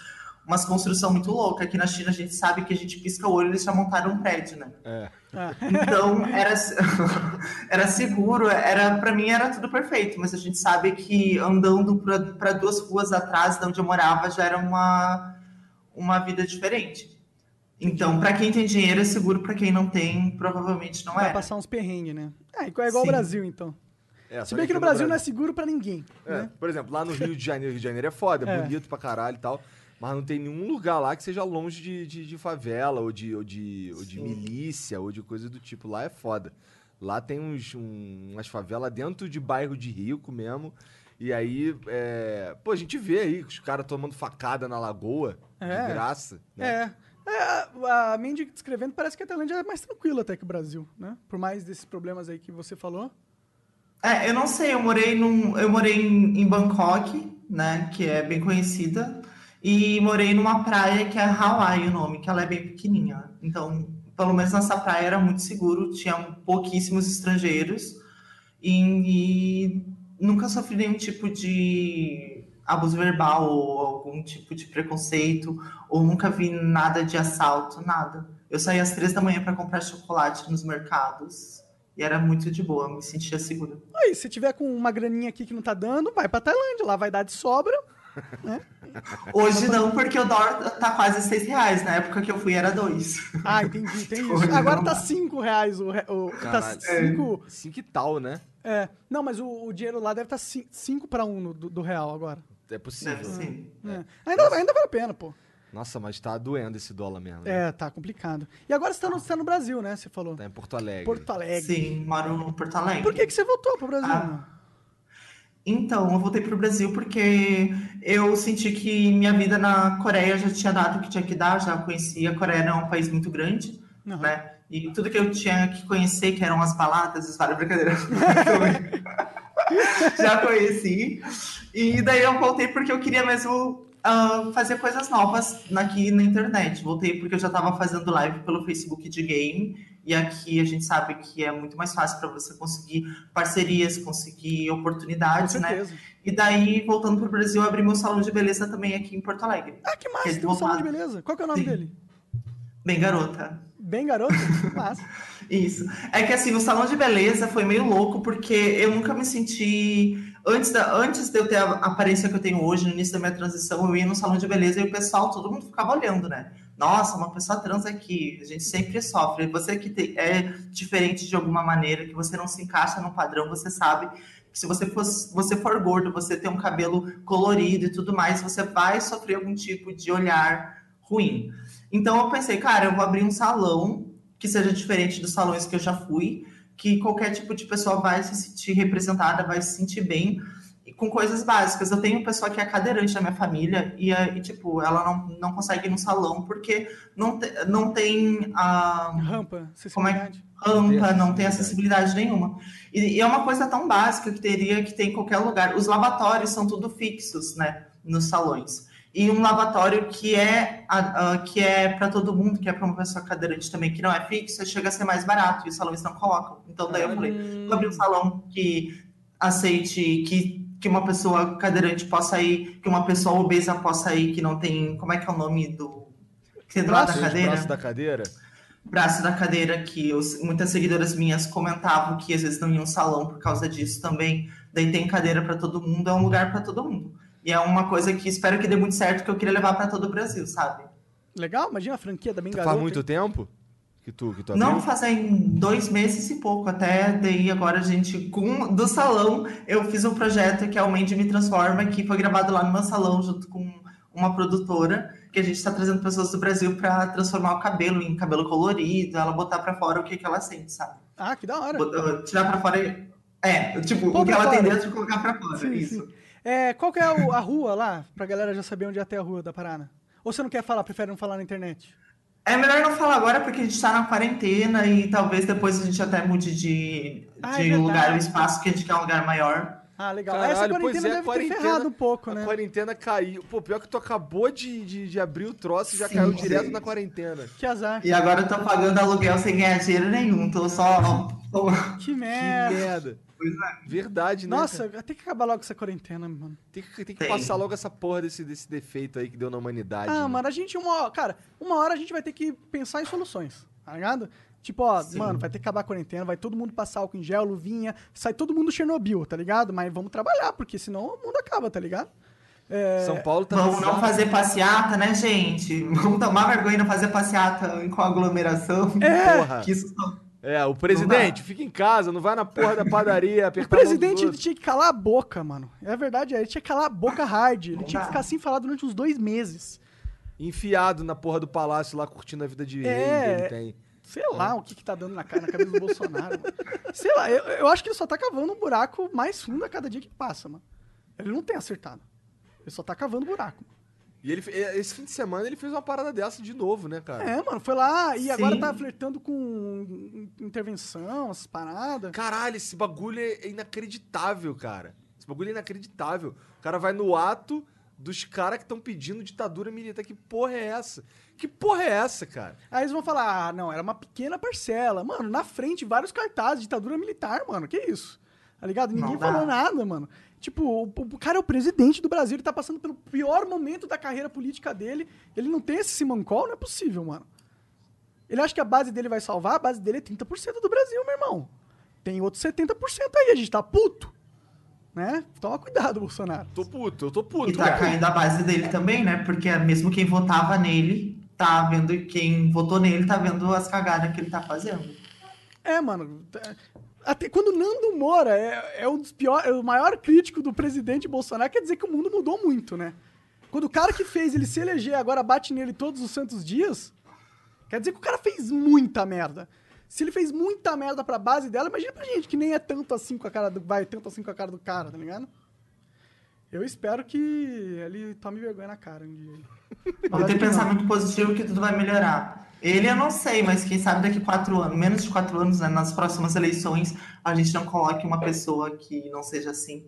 umas construções muito loucas. Aqui na China a gente sabe que a gente pisca o olho e eles já montaram um prédio, né? É. Ah, Então era, era seguro, era para mim era tudo perfeito, mas a gente sabe que andando para duas ruas atrás de onde eu morava já era uma, uma vida diferente. Então, para quem tem dinheiro é seguro, para quem não tem, provavelmente não vai é. passar uns perrengues, né? É, igual, é igual o Sim. Brasil, então. É, Se bem que no Brasil não é seguro pra ninguém, É, né? Por exemplo, lá no Rio de Janeiro, Rio de Janeiro é foda, é É. bonito pra caralho e tal. Mas não tem nenhum lugar lá que seja longe de, de, de favela, ou de, ou, de, ou de milícia, ou de coisa do tipo. Lá é foda. Lá tem uns, um- umas favelas dentro de bairro de rico mesmo. E aí, é... pô, a gente vê aí os caras tomando facada na lagoa, É. de graça. Né? É. É, a Mandy descrevendo parece que a Tailândia é mais tranquila até que o Brasil, né? Por mais desses problemas aí que você falou. É, eu não sei, eu morei num, eu morei em, em Bangkok, né, que é bem conhecida, e morei numa praia que é Hawaii o nome, que ela é bem pequenininha. Então, pelo menos nessa praia era muito seguro, tinha pouquíssimos estrangeiros e, e nunca sofri nenhum tipo de abuso verbal ou algum tipo de preconceito, ou nunca vi nada de assalto, nada. Eu saía às três da manhã para comprar chocolate nos mercados. E era muito de boa, me sentia segura. Aí, se tiver com uma graninha aqui que não tá dando, vai pra Tailândia, lá vai dar de sobra. Hoje não, porque o dólar tá quase seis reais. Na época que eu fui era dois. Ah, entendi, isso. Agora tá dá. 5 reais o, o tá Caralho. 5 Cinco e tal, né? é, não, mas o, o dinheiro lá deve estar 5 para 1 do, do real agora. É possível. Deve ser. É. Ainda, ainda vale a pena, pô. Nossa, mas tá doendo esse dólar mesmo. né? É, tá complicado. E agora você tá no, você tá no Brasil, né? Você falou. Tá em Porto Alegre. Porto Alegre. Sim, moro no Porto Alegre. Por que, que você voltou pro Brasil? Ah. Então, eu voltei pro Brasil porque eu senti que minha vida na Coreia já tinha dado o que tinha que dar, já conhecia. A Coreia é um país muito grande, Aham. né? E tudo que eu tinha que conhecer, que eram as baladas, os várias brincadeiras, já conheci. E daí eu voltei porque eu queria mesmo ah, fazer coisas novas aqui na internet. Voltei porque eu já estava fazendo live pelo Facebook de game. E aqui a gente sabe que é muito mais fácil para você conseguir parcerias, conseguir oportunidades, né? E daí, voltando para o Brasil, eu abri meu salão de beleza também aqui em Porto Alegre. Ah, que massa, tem um salão de beleza. Qual que é o nome Sim. dele? Bem, garota. Bem garoto? Massa. Isso. É que assim, o salão de beleza foi meio louco, porque eu nunca me senti. Antes, da, antes de eu ter a aparência que eu tenho hoje, no início da minha transição, eu ia no salão de beleza e o pessoal, todo mundo ficava olhando, né? Nossa, uma pessoa trans aqui, a gente sempre sofre. Você que é diferente de alguma maneira, que você não se encaixa no padrão, você sabe que se você você for gordo, você tem um cabelo colorido e tudo mais, você vai sofrer algum tipo de olhar ruim. Então eu pensei, cara, eu vou abrir um salão que seja diferente dos salões que eu já fui, que qualquer tipo de pessoa vai se sentir representada, vai se sentir bem e com coisas básicas. Eu tenho uma pessoa que é cadeirante na minha família e, é- e, tipo, ela não, não consegue ir no salão porque não, te- não tem a Rampa, Como é que- acessibilidade. rampa, Tem não tem acessibilidade nenhuma. E, e é uma coisa tão básica que teria que ter em qualquer lugar. Os lavatórios são tudo fixos, né, nos salões. E um lavatório que é a- a- que é para todo mundo, que é para uma pessoa cadeirante também, que não é fixo, chega a ser mais barato e os salões não colocam. Então daí eu falei, vou abrir um salão que aceite que que uma pessoa cadeirante possa ir, que uma pessoa obesa possa ir, que não tem, como é que é o nome do que do lado da cadeira? braços da cadeira? braço da cadeira que os- muitas seguidoras minhas comentavam que às vezes não iam ao salão por causa disso também. Daí tem cadeira para todo mundo, é um lugar para todo mundo. E é uma coisa que espero que dê muito certo, que eu queria levar para todo o Brasil, sabe? Legal, imagina a franquia da Bem Tu Garota. faz muito tempo que tu, que tu Não fazem dois meses e pouco, até daí agora a gente, com do salão, eu fiz um projeto que é o Mandy Me Transforma, que foi gravado lá no meu salão junto com uma produtora, que a gente está trazendo pessoas do Brasil para transformar o cabelo em cabelo colorido, ela botar para fora o que, que ela sente, sabe? Ah, que da hora. Botar- tirar pra fora e... É, tipo, Pôr o que ela tem fora. dentro colocar pra fora. Sim, isso. sim. É, qual que é o- a rua lá, pra galera já saber onde é até a rua da Parana? Ou você não quer falar, prefere não falar na internet? É melhor não falar agora porque a gente tá na quarentena e talvez depois a gente até mude de, Ah, é de verdade. lugar, o espaço que a gente quer um lugar maior. Ah, legal. Caralho, Essa pois quarentena é, deve quarentena- ter ferrado um pouco, A né? quarentena caiu. Pô, pior que tu acabou de, de, de abrir o troço e já Sim, caiu sim. direto na quarentena. Que azar. E agora eu tô pagando aluguel sem ganhar dinheiro nenhum, tô só. Que Que merda. Pois é. Verdade, né? Nossa, cara? tem que acabar logo essa quarentena, mano. Tem que, tem que Tem. passar logo essa porra desse, desse defeito aí que deu na humanidade. Ah, né? mano, a gente, uma hora, cara, uma hora a gente vai ter que pensar em soluções, tá ligado? Tipo, ó, Sim. mano, vai ter que acabar a quarentena, vai todo mundo passar álcool em gel, luvinha, sai todo mundo Chernobyl, tá ligado? Mas vamos trabalhar, porque senão o mundo acaba, tá ligado? É, São Paulo tá Vamos não fazer passeata, né, gente? Vamos tomar vergonha e não fazer passeata com aglomeração. Porra. Que isso só- É, o presidente, fica em casa, não vai na porra da padaria O apertar a dos presidente ele tinha que calar a boca, mano. É verdade, ele tinha que calar a boca hard. Ele Não tinha que ficar assim falado durante uns dois meses. Enfiado na porra do palácio lá, curtindo a vida de É. rei que ele tem. Sei lá o que, que tá dando na, cara, na cabeça do Bolsonaro. mano. Sei lá, eu, eu acho que ele só tá cavando um buraco mais fundo a cada dia que passa, mano. Ele não tem acertado. Ele só tá cavando buraco. E ele, esse fim de semana ele fez uma parada dessa de novo, né, cara? É, mano, foi lá e agora Sim. tá flertando com in- intervenção, essas paradas. Caralho, esse bagulho é inacreditável, cara. Esse bagulho é inacreditável. O cara vai no ato dos caras que estão pedindo ditadura militar. Que porra é essa? Que porra é essa, cara? Aí eles vão falar, ah, não, era uma pequena parcela. Mano, na frente, vários cartazes, ditadura militar, mano, que isso? Tá ligado? Ninguém falou nada, mano. Tipo, o, o cara é o presidente do Brasil, ele tá passando pelo pior momento da carreira política dele. Ele não tem esse simancol, não é possível, mano. Ele acha que a base dele vai salvar, a base dele é 30% do Brasil, meu irmão. Tem outros 70% aí, a gente tá puto. Né? Toma cuidado, Bolsonaro. Tô puto, eu tô puto, E tá cara. caindo a base dele também, né? Porque mesmo quem votava nele, tá vendo, quem votou nele tá vendo as cagadas que ele tá fazendo. É, mano. Até quando o Nando Moura é, é um dos piores, é o maior crítico do presidente Bolsonaro, quer dizer que o mundo mudou muito, né? Quando o cara que fez ele se eleger agora bate nele todos os santos dias, quer dizer que o cara fez muita merda. Se ele fez muita merda pra base dela, imagina pra gente que nem é tanto assim com a cara do. Vai tanto assim com a cara do cara, tá ligado? Eu espero que ele tome vergonha na cara um dia. Vamos ter pensamento positivo que tudo vai melhorar. Ele eu não sei, mas quem sabe daqui quatro anos, menos de quatro anos, né, nas próximas eleições, a gente não coloque uma pessoa que não seja assim.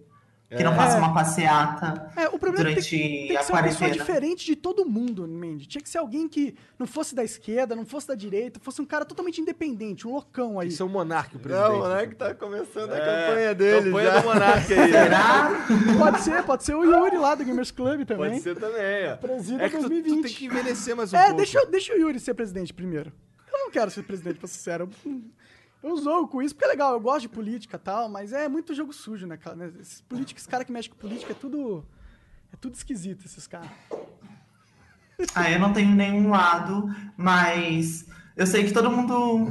Que não faça uma passeata É, o problema é que durante tem, tem que a ser uma pessoa diferente de todo mundo, Mendy. Tinha que ser alguém que não fosse da esquerda, não fosse da direita, fosse um cara totalmente independente, um loucão aí. Isso é o Monark, o presidente. Não, o Monark tá começando a É, campanha dele campanha já. do Monark aí. Será? Pode ser, pode ser o Yuri lá do Gamers Club também. Pode ser também, ó. Presida É que tu, tu 2020. tem que envelhecer mais um é, pouco. deixa, eu- deixa o Yuri ser presidente primeiro. Eu não quero ser presidente, pra ser sincero. Eu, eu zoo com isso, porque é legal, eu gosto de política e tal, mas é muito jogo sujo, né, cara? né? Esses políticos, esses caras que mexem com política, é tudo. É tudo esquisito, esses caras. Ah, eu não tenho nenhum lado, mas eu sei que todo mundo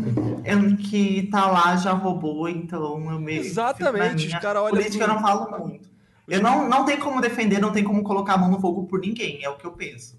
que tá lá já roubou, então eu meio. Exatamente, os cara olham Política eu não falo muito. Eu não, não tem como defender, não tem como colocar a mão no fogo por ninguém, é o que eu penso.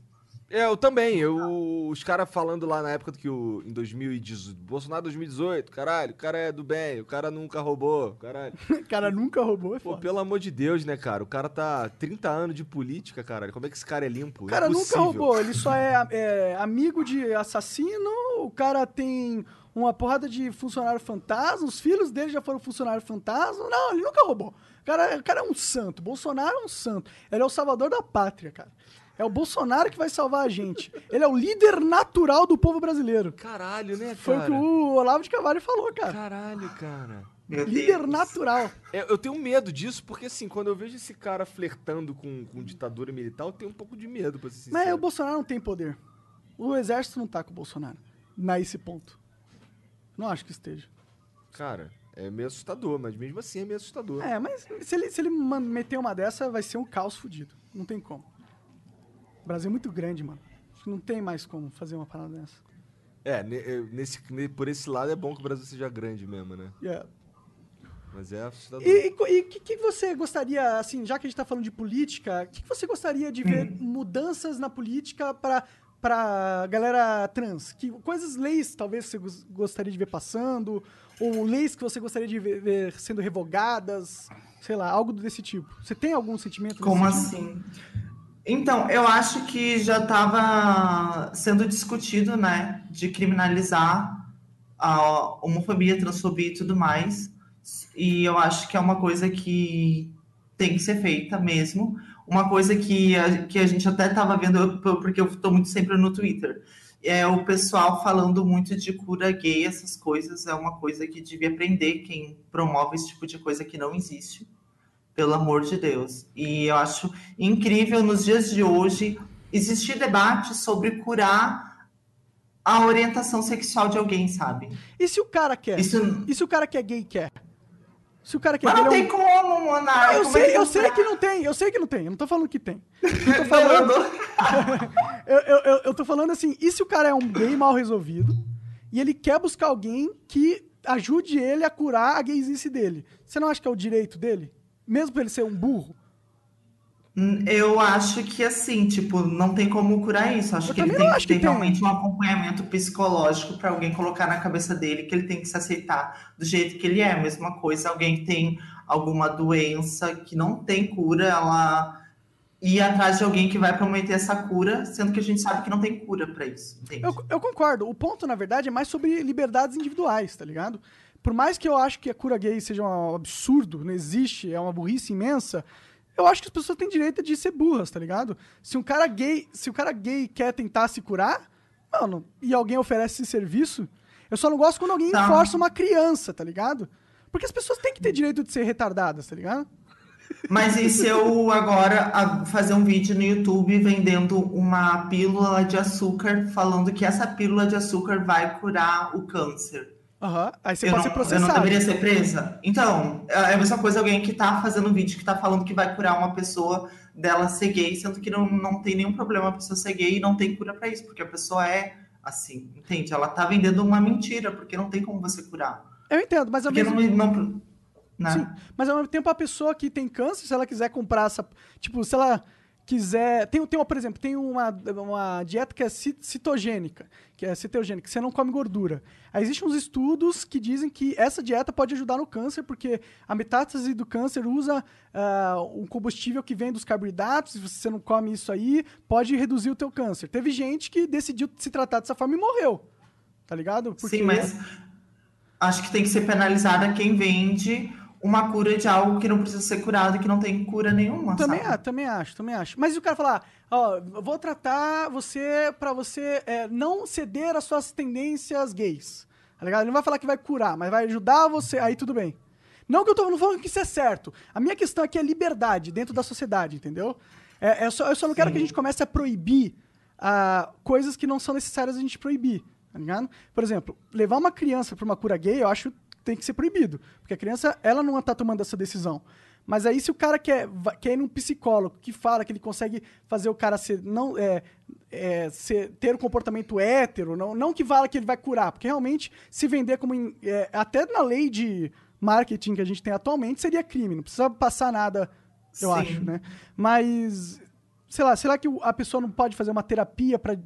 É, eu também. Eu, os caras falando lá na época que o. Em 2018. Bolsonaro 2018, caralho, o cara é do bem, o cara nunca roubou, caralho. O cara nunca roubou, é Pô, foda. pelo amor de Deus, né, cara? O cara tá 30 anos de política, caralho. Como é que esse cara é limpo? O cara nunca roubou, ele só é, é amigo de assassino, o cara tem uma porrada de funcionário fantasma, os filhos dele já foram funcionário fantasma. Não, ele nunca roubou. O cara, o cara é um santo, Bolsonaro é um santo. Ele é o salvador da pátria, cara. É o Bolsonaro que vai salvar a gente. Ele é o líder natural do povo brasileiro. Caralho, né, Foi o cara? que o Olavo de Carvalho falou, cara. Caralho, cara. Meu Líder Deus. natural. É, eu tenho medo disso, porque assim, quando eu vejo esse cara flertando com, com ditadura militar, eu tenho um pouco de medo, pra ser sincero. Mas o Bolsonaro não tem poder. O exército não tá com o Bolsonaro. Nesse ponto. Não acho que esteja. Cara, é meio assustador, mas mesmo assim é meio assustador. É, mas se ele, se ele meter uma dessa, vai ser um caos fudido. Não tem como. O Brasil é muito grande, mano. Acho que não tem mais como fazer uma parada dessa. É, ne- é, nesse, ne- por esse lado é bom que o Brasil seja grande mesmo, né? Yeah. Mas é assustador. E o que, que você gostaria, assim, já que a gente tá falando de política, o que, que você gostaria de ver mudanças na política para pra galera trans? Que, coisas, leis, talvez você gos- gostaria de ver passando, ou leis que você gostaria de ver, ver sendo revogadas, sei lá, algo desse tipo. Você tem algum sentimento Como desse tipo? Então, eu acho que já estava sendo discutido, né, de criminalizar a homofobia, transfobia e tudo mais. E eu acho que é uma coisa que tem que ser feita mesmo. Uma coisa que a, que a gente até estava vendo, porque eu estou muito sempre no Twitter, é o pessoal falando muito de cura gay, essas coisas. É uma coisa que devia aprender quem promove esse tipo de coisa que não existe pelo amor de Deus. E eu acho incrível nos dias de hoje existir debate sobre curar a orientação sexual de alguém, sabe? E se o cara quer? Isso E se o cara que é gay quer? Se o cara que é mas não é tem um... como, Monarca. Eu como sei, é eu sei que não tem, eu sei que não tem. Eu não tô falando que tem. Tô falando. Eu, eu, eu, eu tô falando assim, e se o cara é um gay mal resolvido e ele quer buscar alguém que ajude ele a curar a gaysice dele? Você não acha que é o direito dele? Mesmo pra ele ser um burro? Hum, Eu acho que assim, tipo, não tem como curar isso. Acho Eu que ele tem que ter realmente um acompanhamento psicológico para alguém colocar na cabeça dele que ele tem que se aceitar do jeito que ele é. Mesma coisa, alguém que tem alguma doença que não tem cura, ela ir atrás de alguém que vai prometer essa cura, sendo que a gente sabe que não tem cura para isso. Eu, eu concordo. O ponto, na verdade, é mais sobre liberdades individuais, tá ligado? Por mais que eu acho que a cura gay seja um absurdo, não existe, é uma burrice imensa, eu acho que as pessoas têm direito de ser burras, tá ligado? Se um cara gay, se o cara gay quer tentar se curar, mano, e alguém oferece esse serviço, eu só não gosto quando alguém Tá. força uma criança, tá ligado? Porque as pessoas têm que ter direito de ser retardadas, tá ligado? Mas e se eu agora fazer um vídeo no YouTube vendendo uma pílula de açúcar, falando que essa pílula de açúcar vai curar o câncer? Aham. Aí você eu, pode não, ser eu não processado. deveria ser presa? Então, é a mesma coisa alguém que tá fazendo um vídeo que tá falando que vai curar uma pessoa dela ser gay, sendo que não, não tem nenhum problema a pessoa ser gay e não tem cura pra isso, porque a pessoa é assim, entende? Ela tá vendendo uma mentira, porque não tem como você curar. Eu entendo, mas ao Porque mesmo não, não né? Sim, mas ao mesmo tempo a pessoa que tem câncer, se ela quiser comprar essa. Tipo, se ela quiser. Tem, tem uma, por exemplo, tem uma, uma dieta que é ci- citogênica, que é cetogênica, que você não come gordura. Aí existem uns estudos que dizem que essa dieta pode ajudar no câncer, porque a metástase do câncer usa ah, um combustível que vem dos carboidratos, se você não come isso aí, pode reduzir o teu câncer. Teve gente que decidiu se tratar dessa forma e morreu. Tá ligado? Sim, mas acho que tem que ser penalizada quem vende uma cura de algo que não precisa ser curado, que não tem cura nenhuma. Também, sabe? também acho, também acho. Mas e o cara falar, ó, vou tratar você pra você é, não ceder às suas tendências gays. Tá ligado? Ele não vai falar que vai curar, mas vai ajudar você, aí tudo bem. Não que eu tô não falando que isso é certo. A minha questão aqui é liberdade dentro da sociedade, entendeu? É, é só, eu só não quero que a gente comece a proibir ah, coisas que não são necessárias a gente proibir, tá ligado? Por exemplo, levar uma criança pra uma cura gay, eu acho tem que ser proibido. Porque a criança, ela não tá tomando essa decisão. Mas aí, se o cara quer, quer ir num psicólogo que fala que ele consegue fazer o cara ser, não, é, é, ser, ter um comportamento hétero, não, não que fala que ele vai curar, porque realmente se vender como. é, até na lei de marketing que a gente tem atualmente seria crime, não precisa passar nada, eu Sim. acho, né? Mas, sei lá, será que a pessoa não pode fazer uma terapia para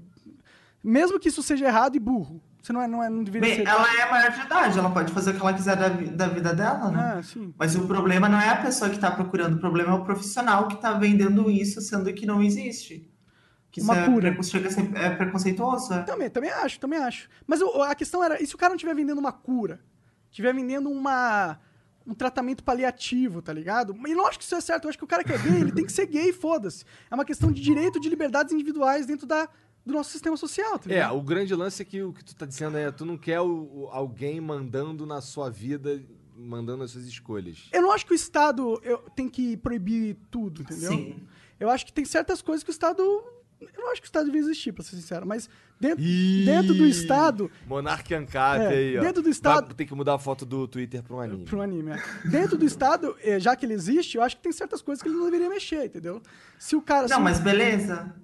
Mesmo que isso seja errado e burro. Você não, é, não, é, não deveria Bem, ser. ela é maior de idade, ela pode fazer o que ela quiser da, da vida dela, né? Ah, sim. Mas o problema não é a pessoa que está procurando, o problema é o profissional que está vendendo isso, sendo que não existe. Que isso Uma é, cura. precon- chega a ser- é preconceituoso. é. Também, também acho, também acho. Mas a questão era, e se o cara não estiver vendendo uma cura? Estiver vendendo uma, um tratamento paliativo, tá ligado? E não acho que isso é certo. Eu acho que o cara que é gay, ele tem que ser gay, foda-se. É uma questão de direito de liberdades individuais dentro da, do nosso sistema social, tá É, o grande lance é que o que tu tá dizendo é, tu não quer o- o- alguém mandando na sua vida, mandando as suas escolhas. Eu não acho que o Estado eu, tem que proibir tudo, entendeu? Sim. Eu acho que tem certas coisas que o Estado. Eu não acho que o Estado devia existir, pra ser sincero, mas dentro, Ih, dentro do Estado. Monark Ancap É, aí, ó. dentro do Estado- Vai- Tem que mudar a foto do Twitter pra um anime. Pro anime, é. Dentro do Estado, eh, já que ele existe, eu acho que tem certas coisas que ele não deveria mexer, entendeu? Se o cara. Não, se- mas beleza.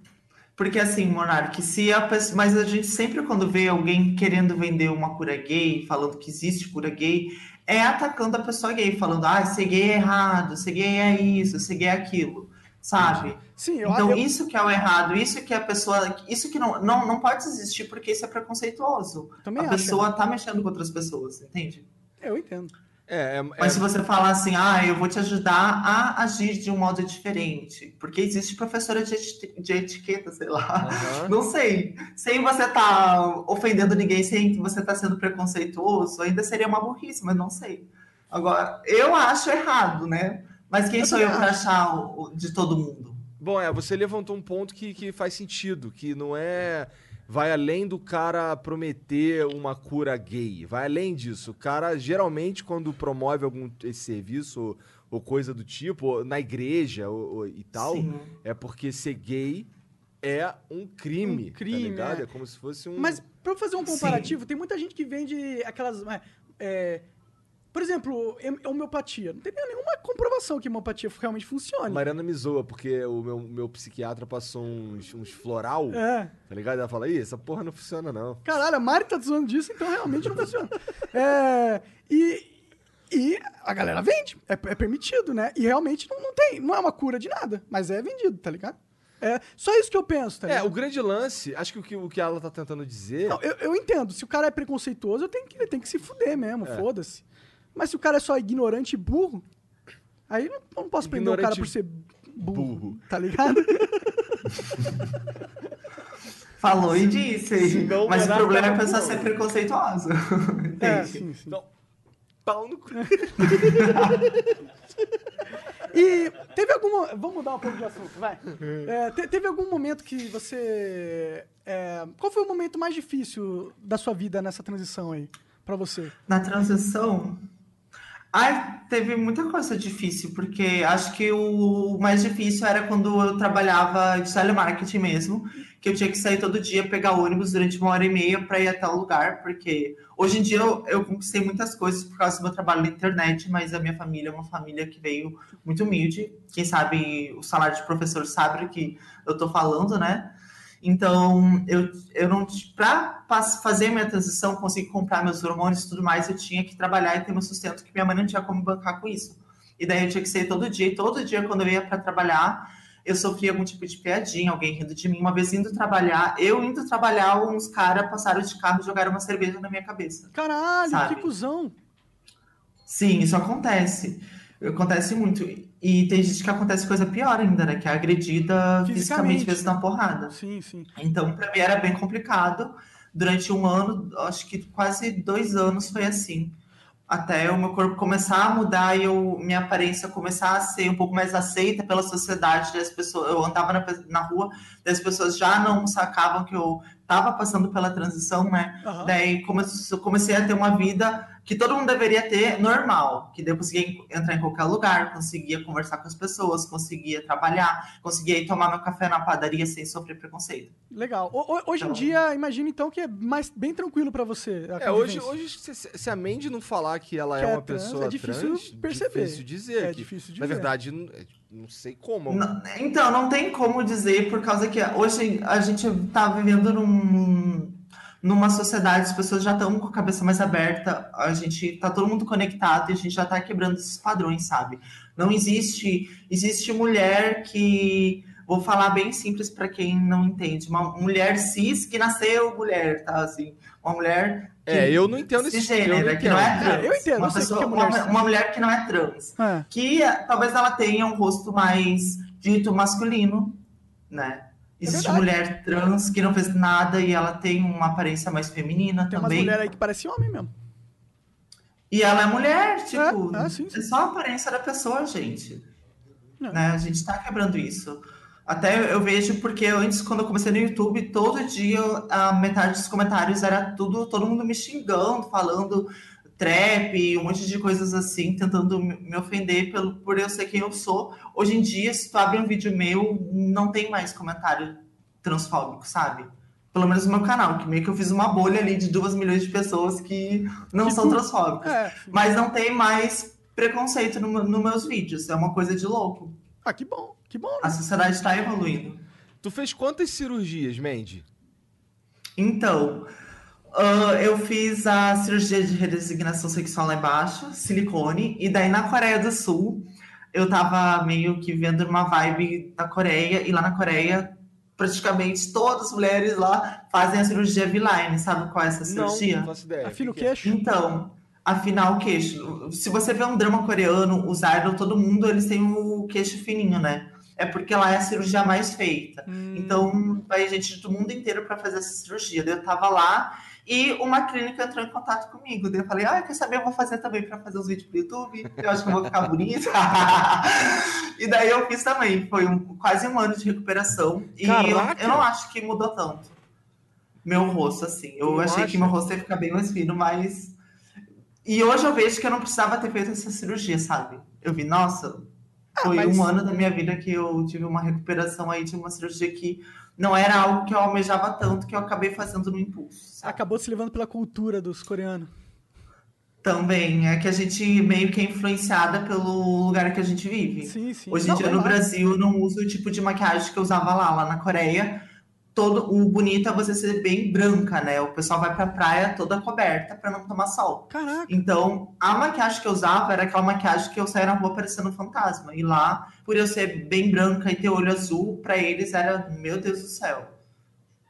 Porque assim, Monark, se a pessoa. Mas a gente sempre, quando vê alguém querendo vender uma cura gay, falando que existe cura gay, é atacando a pessoa gay, falando, ah, ser gay é errado, ser gay é isso, ser gay é aquilo. Sabe? Sim, eu, Então, eu, isso que é o errado, isso que a pessoa. Isso que não, não, não pode existir porque isso é preconceituoso. Também a acho, pessoa tá mexendo com outras pessoas, entende? eu entendo. É, é, Mas se você falar assim, ah, eu vou te ajudar a agir de um modo diferente, porque existe professora de, eti- de etiqueta, sei lá. Aham. Não sei. Sem você estar ofendendo ninguém, sem você estar sendo preconceituoso, ainda seria uma burrice, mas não sei. Agora, eu acho errado, né? Mas quem Eu sou eu para achar o, o- de todo mundo? Bom, é, você levantou um ponto que, que faz sentido, que não é. Vai além do cara prometer uma cura gay. Vai além disso. O cara, geralmente, quando promove algum esse serviço ou, ou coisa do tipo, ou na igreja ou, e tal, Sim. é porque ser gay é um crime. Um crime, tá ligado? é. É. como se fosse um. Mas, pra eu fazer um comparativo, tem muita gente que vende aquelas. é, é, por exemplo, homeopatia. Não tem nenhuma comprovação que homeopatia realmente funcione. Mariana me zoa, porque o meu, meu psiquiatra passou uns, uns floral, É. tá ligado? Ela fala, ih, essa porra não funciona, não. Caralho, a Mari tá zoando disso, então realmente não funciona. É, e, E a galera vende, é, é permitido, né? E realmente não, não tem, não é uma cura de nada, mas é vendido, tá ligado? É só isso que eu penso, tá É, ligado? o grande lance, acho que o que, o que ela tá tentando dizer. Não, eu, eu entendo. Se o cara é preconceituoso, eu tenho que, ele tem que se fuder mesmo, foda-se. Mas se o cara é só ignorante e burro, aí eu não, posso prender o cara por ser burro, burro. tá ligado? Falou e disse. Não, Mas o problema é não, a pessoa não. ser preconceituosa. é, sim, sim. Então, pau no cu. E teve algum. Vamos mudar um pouco de assunto, vai. É, te- teve algum momento que você. é, qual foi o momento mais difícil da sua vida nessa transição aí? Pra você? Na transição. Ai, teve muita coisa difícil, porque acho que o mais difícil era quando eu trabalhava de telemarketing mesmo, que eu tinha que sair todo dia, pegar ônibus durante uma hora e meia para ir até o lugar, porque hoje em dia eu, eu conquistei muitas coisas por causa do meu trabalho na internet, mas a minha família é uma família que veio muito humilde. Quem sabe o salário de professor sabe o que eu tô falando, né? Então, eu, eu não. Para fazer minha transição, conseguir comprar meus hormônios e tudo mais, eu tinha que trabalhar e ter meu sustento, que minha mãe não tinha como bancar com isso. E daí eu tinha que sair todo dia. E todo dia, quando eu ia para trabalhar, eu sofria algum tipo de piadinha, alguém rindo de mim. Uma vez indo trabalhar, eu indo trabalhar, uns caras passaram de carro e jogaram uma cerveja na minha cabeça. Caralho, Sabe? que cuzão. Sim, isso acontece. Acontece muito. E tem gente que acontece coisa pior ainda, né? Que é agredida Fisicamente. vezes na porrada. Sim, sim. Então, para mim era bem complicado. Durante um ano, acho que quase dois anos foi assim. Até o meu corpo começar a mudar e eu, minha aparência começar a ser um pouco mais aceita pela sociedade. daí As pessoas, eu andava na, na rua, as pessoas já não sacavam que eu estava passando pela transição, né? Aham. Daí comecei a ter uma vida que todo mundo deveria ter normal, que daí eu conseguia entrar em qualquer lugar, conseguia conversar com as pessoas, conseguia trabalhar, conseguia ir tomar meu café na padaria sem sofrer preconceito. Legal. O- hoje em Então- dia, imagino então que é mais, bem tranquilo pra você. a É, hoje, hoje se, se a Mandy não falar que ela Que é é uma trans, pessoa é difícil trans, perceber. difícil dizer. É que, difícil Na dizer. verdade, não, é, não sei como. Não- então, não tem como dizer, por causa que hoje a gente está vivendo num, numa sociedade, as pessoas já estão com a cabeça mais aberta, a gente tá todo mundo conectado e a gente já está quebrando esses padrões, sabe? Não existe, existe mulher que, vou falar bem simples para quem não entende, uma mulher cis que nasceu mulher, tá? Assim, uma mulher que, É, eu não entendo esse- eu cisgênera, não que não é entendo. trans. É, eu entendo, uma, pessoa, é mulher uma, uma mulher que não é trans É. que eh, talvez ela tenha um rosto mais dito masculino, né? Existe É mulher trans que não fez nada e ela tem uma aparência mais feminina Tem também. mulheres aí que parecem homem mesmo. E ela é mulher, tipo, É, é, sim, sim. é só a aparência da pessoa, gente. É. Né? A gente tá quebrando isso. Até eu vejo porque antes, quando eu comecei no YouTube, todo dia a metade dos comentários era tudo, todo mundo me xingando, falando trap, um monte de coisas assim, tentando me ofender pelo, por eu ser quem eu sou. Hoje em dia, se tu abre um vídeo meu, não tem mais comentário transfóbico, sabe? Pelo menos no meu canal, que meio que eu fiz uma bolha ali de duas milhões de pessoas que não são transfóbicas. É. Mas não tem mais preconceito no, nos meus vídeos. É uma coisa de louco. Ah, que bom, que bom, A né? sociedade está evoluindo. Tu fez quantas cirurgias, Mandy? Então, ah, eu fiz a cirurgia de redesignação sexual lá embaixo, silicone, e daí na Coreia do Sul, eu tava meio que vendo uma vibe da Coreia, e lá na Coreia, praticamente todas as mulheres lá fazem a cirurgia V-line. Sabe qual é essa cirurgia? Não, não faço ideia. Afina o é? queixo. Então, afinal, o queixo. Se você vê um drama coreano, os idol, todo mundo, eles têm o queixo fininho, né? É porque lá é a cirurgia mais feita. Hum. Então, vai gente do mundo inteiro para fazer essa cirurgia. Daí eu tava lá e uma clínica entrou em contato comigo. Daí eu falei, ah, quer saber? Eu vou fazer também para fazer os vídeos pro YouTube. Eu acho que eu vou ficar bonita. e daí eu fiz também. Foi um- quase um ano de recuperação. E eu, eu não acho que mudou tanto. Meu rosto, assim. Eu Não achei acha? que meu rosto ia ficar bem mais fino, mas. E hoje eu vejo que eu não precisava ter feito essa cirurgia, sabe? Eu vi, nossa, foi mas- um ano da minha vida que eu tive uma recuperação aí de uma cirurgia que não era algo que eu almejava tanto que eu acabei fazendo no impulso. sabe? Acabou se levando pela cultura dos coreanos. Também é que a gente meio que é influenciada pelo lugar que a gente vive. Sim, sim. Hoje em dia é no. Brasil eu não uso o tipo de maquiagem que eu usava lá, lá na Coreia. Todo o bonito é você ser bem branca, né? O pessoal vai pra praia toda coberta para não tomar sol. Caraca. Então, a maquiagem que eu usava era aquela maquiagem que eu saía na rua parecendo um fantasma. E lá, por eu ser bem branca e ter olho azul, para eles era, meu Deus do céu.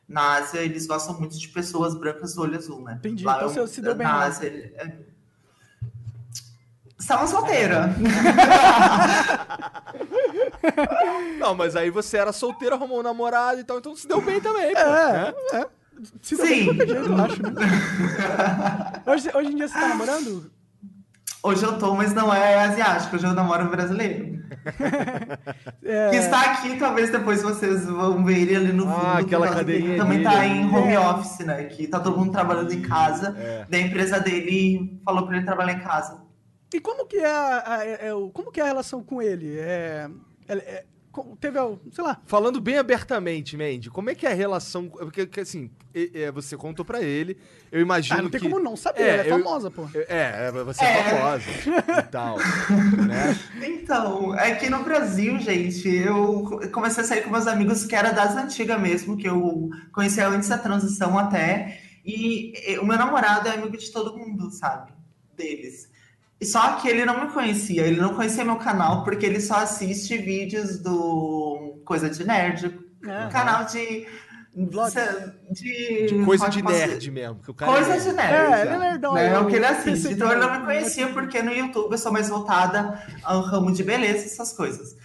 Na Ásia, eles gostam muito de pessoas brancas do olho azul, né? Entendi. Lá, Então, eu- você se deu bem Na. Ásia, é... Estava solteira. Não, mas aí você era solteira, arrumou um namorado e tal, então se deu bem também, pô. É, né? é. Se deu bem de Sim. qualquer jeito, eu acho, né? hoje, hoje em dia você tá namorando? Hoje eu tô, mas não é asiático. Hoje eu namoro um brasileiro. É, Que está aqui, talvez depois vocês vão ver ele ali no fundo. Ah, aquela cadeirinha Também dele tá em home É. office, né? Que tá todo mundo trabalhando em casa. É. Da empresa dele falou pra ele trabalhar em casa. E como que é, a, a- é- é o- como que é a relação com ele? É, é- é- teve, sei lá, Falando bem abertamente, Mandy, como é que é a relação. Porque, que, assim, é, você contou pra ele, eu imagino ah, não tem que. como não saber, É, ela é eu- famosa, pô. É, é, você é, É. famosa e tal. né? Então, aqui no Brasil, gente, eu comecei a sair com meus amigos que era das antigas mesmo, que eu conhecia antes da transição até. E o meu namorado é amigo de todo mundo, sabe? Deles. Só que ele não me conhecia, ele não conhecia meu canal, porque ele só assiste vídeos do Coisa de Nerd, É. um canal de. De, De coisa de é nerd mesmo. Que o cara Coisa é de nerd. É, ele é nerdão, Né? É eu o que ele assiste. Então ele não não- me conhecia porque no YouTube eu sou mais voltada ao ramo de beleza, essas coisas.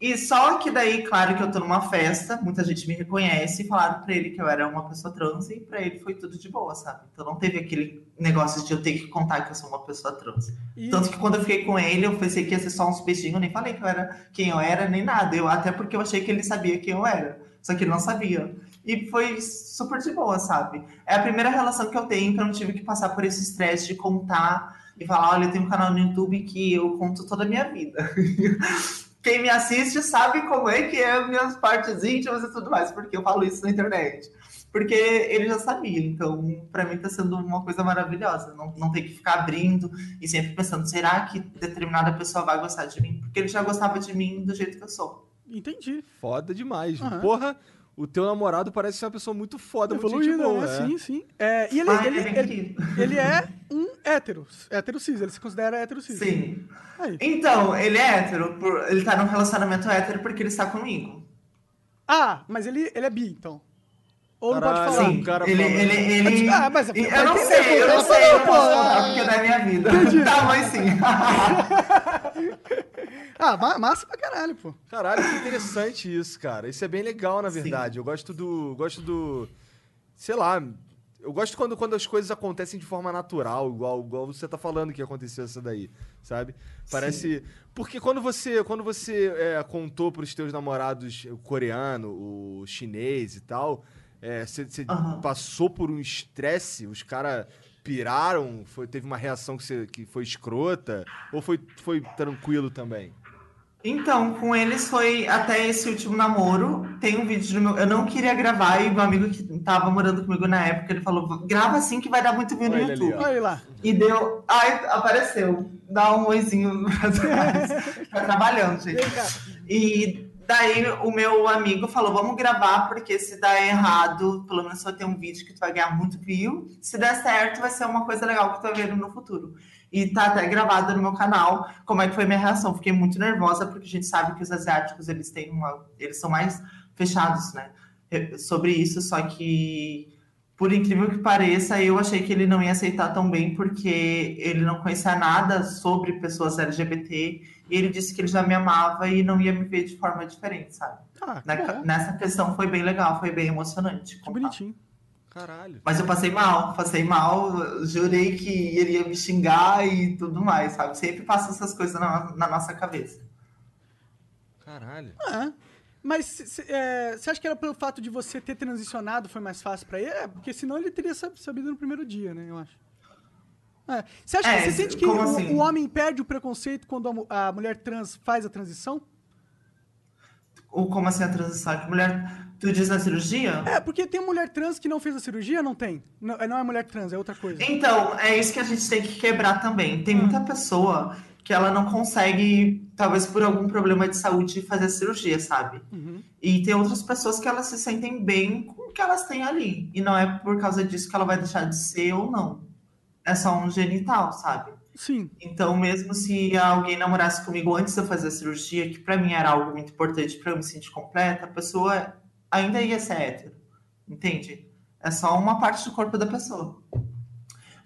E só que daí, claro que eu tô numa festa, muita gente me reconhece e falaram pra ele que eu era uma pessoa trans e pra ele foi tudo de boa, sabe? Então não teve aquele negócio de eu ter que contar que eu sou uma pessoa trans. E- Tanto que quando eu fiquei com ele, eu pensei que ia ser só uns beijinhos, eu nem falei que eu era quem eu era, nem nada. Eu, até porque eu achei que ele sabia quem eu era. Só que ele não sabia. E foi super de boa, sabe? É a primeira relação que eu tenho que eu não tive que passar por esse estresse de contar e falar, olha, eu tenho um canal no YouTube que eu conto toda a minha vida. Quem me assiste sabe como é que é minhas partes íntimas e tudo mais, porque eu falo isso na internet. Porque ele já sabia, então pra mim tá sendo uma coisa maravilhosa. Não, não ter que ficar abrindo e sempre pensando, será que determinada pessoa vai gostar de mim? Porque ele já gostava de mim do jeito que eu sou. Entendi. Foda demais. Aham. Porra, o teu namorado parece ser uma pessoa muito foda, muito gente Evoluída, boa. né? é. Sim, sim. É, e ele, Ai, ele, é ele, querido. ele é um hétero. Hétero cis, ele se considera hétero cis. Sim. Aí. Então, ele é hétero, por- ele tá num relacionamento hétero porque ele está comigo. Ah, mas ele, ele é bi, então. Ou não pode falar. Sim. o cara ele, ele, ele... Ah, mas é eu não sei, pô, eu não sei, eu não pô. falar porque não é minha vida. Tá, mas sim. Ah, ma- massa pra caralho, pô. Caralho, que interessante isso, cara. Isso é bem legal, na Sim. verdade. Eu gosto do. Gosto do. Sei lá. Eu gosto quando, quando as coisas acontecem de forma natural, igual, igual você tá falando que aconteceu essa daí, sabe? Parece. Porque quando você, quando você é, contou pros teus namorados o coreano, o chinês e tal, é, você você Aham. passou por um estresse, os caras piraram, foi, teve uma reação que, você, que foi escrota, ou foi, foi tranquilo também? Então, com eles foi até esse último namoro. Tem um vídeo no meu. Eu não queria gravar, e meu amigo que tava morando comigo na época, ele falou: grava assim que vai dar muito view no Olha ali, YouTube. Olha aí lá. E deu. Ai, apareceu. Dá um oizinho pra trás. tá trabalhando, gente. E daí o meu amigo falou: vamos gravar, porque se der errado, pelo menos vai ter um vídeo que tu vai ganhar muito view. Se der certo, vai ser uma coisa legal que tu vai ver no futuro. E tá até gravado no meu canal como é que foi minha reação. Fiquei muito nervosa, porque a gente sabe que os asiáticos eles têm uma. Eles são mais fechados, né? Sobre isso, só que. Por incrível que pareça, eu achei que ele não ia aceitar tão bem, porque ele não conhecia nada sobre pessoas LGBT, e ele disse que ele já me amava e não ia me ver de forma diferente, sabe? Ah, Na- bom. nessa questão foi bem legal, foi bem emocionante. Que contar. bonitinho. Caralho. Mas eu passei mal, passei mal, jurei que ele ia me xingar e tudo mais, sabe? Sempre passa essas coisas na, na nossa cabeça. Caralho. Ah, mas você acha que era pelo fato de você ter transicionado foi mais fácil pra ele? É, porque senão ele teria sab- sabido no primeiro dia, né? Eu acho. Você acha É, que você sente que o, assim? o homem perde o preconceito quando a, a mulher trans faz a transição? Ou como assim a transição? Que mulher. Tu diz na cirurgia? É, porque tem mulher trans que não fez a cirurgia, não tem. Não, é- não é mulher trans, é outra coisa. Então, é isso que a gente tem que quebrar também. Tem Hum. muita pessoa que ela não consegue, talvez por algum problema de saúde, fazer a cirurgia, sabe? Uhum. E tem outras pessoas que elas se sentem bem com que elas têm ali. E não é por causa disso que ela vai deixar de ser ou não. É só um genital, sabe? Sim. Então, mesmo se alguém namorasse comigo antes de eu fazer a cirurgia, que pra mim era algo muito importante pra eu me sentir completa, a pessoa ainda ia ser hétero. Entende? É só uma parte do corpo da pessoa.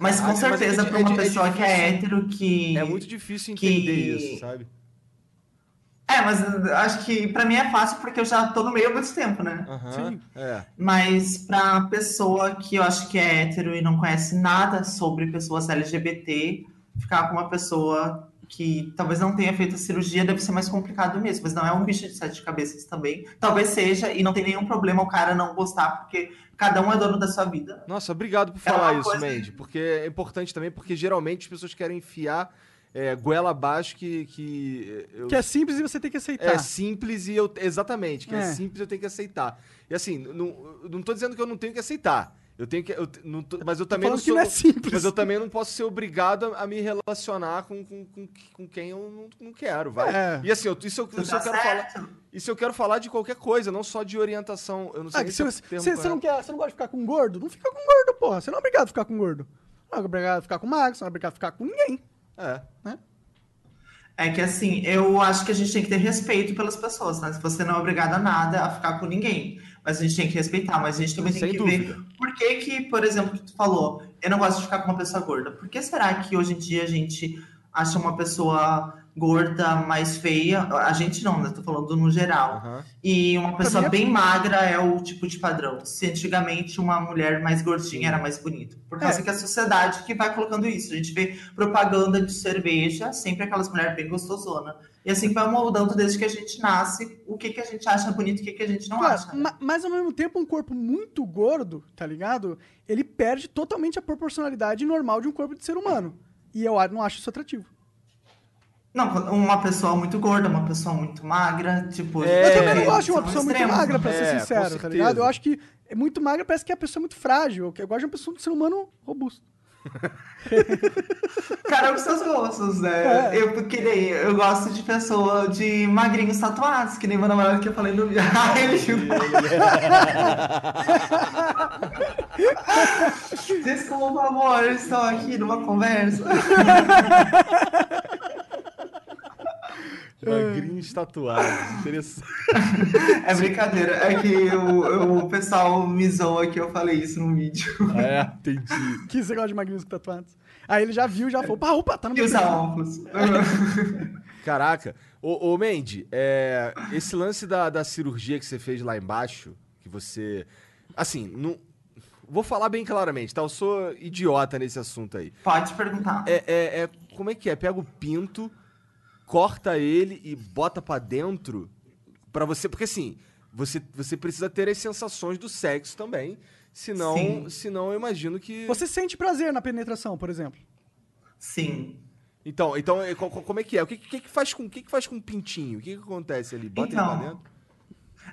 Mas Ah, com é certeza, é uma di- é pessoa que é hétero, que. É muito difícil entender que- isso, sabe? É, mas eu acho que pra mim é fácil porque eu já tô no meio há muito tempo, né? Aham. Sim. É. Mas pra pessoa que eu acho que é hétero e não conhece nada sobre pessoas LGBT, ficar com uma pessoa que talvez não tenha feito a cirurgia deve ser mais complicado mesmo. Mas não é um bicho de sete cabeças também. Talvez seja, e não tem nenhum problema o cara não gostar, porque cada um é dono da sua vida. Nossa, obrigado por É falar isso, coisa- Mandy. Porque é importante também, porque geralmente as pessoas querem enfiar é, goela abaixo que. que eu- Que é simples e você tem que aceitar. É simples e eu. Exatamente, que é. É. simples e eu tenho que aceitar. E assim, não, não tô dizendo que eu não tenho que aceitar. Eu tenho que. eu não tô- mas eu também não falando que sou. não é simples. Mas eu também não posso ser obrigado a, a me relacionar com, com, com, com quem eu não, não quero, vai. É. E assim, eu, isso, eu, isso eu tá quero falar. certo. Isso eu quero falar de qualquer coisa, não só de orientação. Eu não sei Ah, se é você, você- você não quer, você não gosta de ficar com gordo? Não fica com gordo, porra. Você não é obrigado a ficar com gordo. Não é obrigado a ficar com magro, você não é obrigado a ficar com ninguém. É. É que assim, eu acho que a gente tem que ter respeito pelas pessoas, né? Se você não é obrigado a nada, a ficar com ninguém. Mas a gente tem que respeitar, mas a gente também Sem tem que dúvida. ver por que que, por exemplo, que tu falou, eu não gosto de ficar com uma pessoa gorda. Por que será que hoje em dia a gente acha uma pessoa gorda mais feia? A gente não, né? Tô falando no geral. Aham. E uma pessoa é- bem magra é o tipo de padrão. Se antigamente uma mulher mais gordinha era mais bonita. Por causa É. que a sociedade que vai colocando isso. A gente vê propaganda de cerveja, sempre aquelas mulheres bem gostosona. E assim vai moldando desde que a gente nasce o que, que a gente acha bonito e o que, que a gente não Claro, acha. ma- mas ao mesmo tempo, um corpo muito gordo, tá ligado? Ele perde totalmente a proporcionalidade normal de um corpo de ser humano. E eu não acho isso atrativo. Não, uma pessoa muito gorda, uma pessoa muito magra, tipo. É, eu também não gosto de uma pessoa muito magra, né? pra É, ser sincero, tá ligado? Eu acho que é muito magra, parece que a pessoa é muito frágil. Eu gosto de uma pessoa, de ser humano robusto. Um com seus gostos, né? É. Eu, que nem, eu gosto de pessoa de magrinhos tatuados, que nem meu namorado que eu falei no vídeo. Ah, ele Desculpa, amor, estou aqui numa conversa. Magrinhos tatuados. Interessante. É brincadeira, é que o, o pessoal me zoa que eu falei isso no vídeo. É, entendi. Que você gosta de magrinhos tatuados. Aí ele já viu, já falou, opa, opa, tá no E meu usar óculos. Caraca. Ô, ô Mandy, é, esse lance da, da cirurgia que você fez lá embaixo, que você. Assim, não. Vou falar bem claramente, tá? Eu sou idiota nesse assunto aí. Pode perguntar. É, é, é- como é que é? Pega o pinto, corta ele e bota pra dentro pra você. Porque assim, você, você precisa ter as sensações do sexo também. Senão, Sim. senão eu imagino que. Você sente prazer na penetração, por exemplo. Sim. Então, então é, co- co- como é que é? O que, que, que faz com o que, que faz com o pintinho? O que, que acontece ali? Bota ele Então, pra dentro?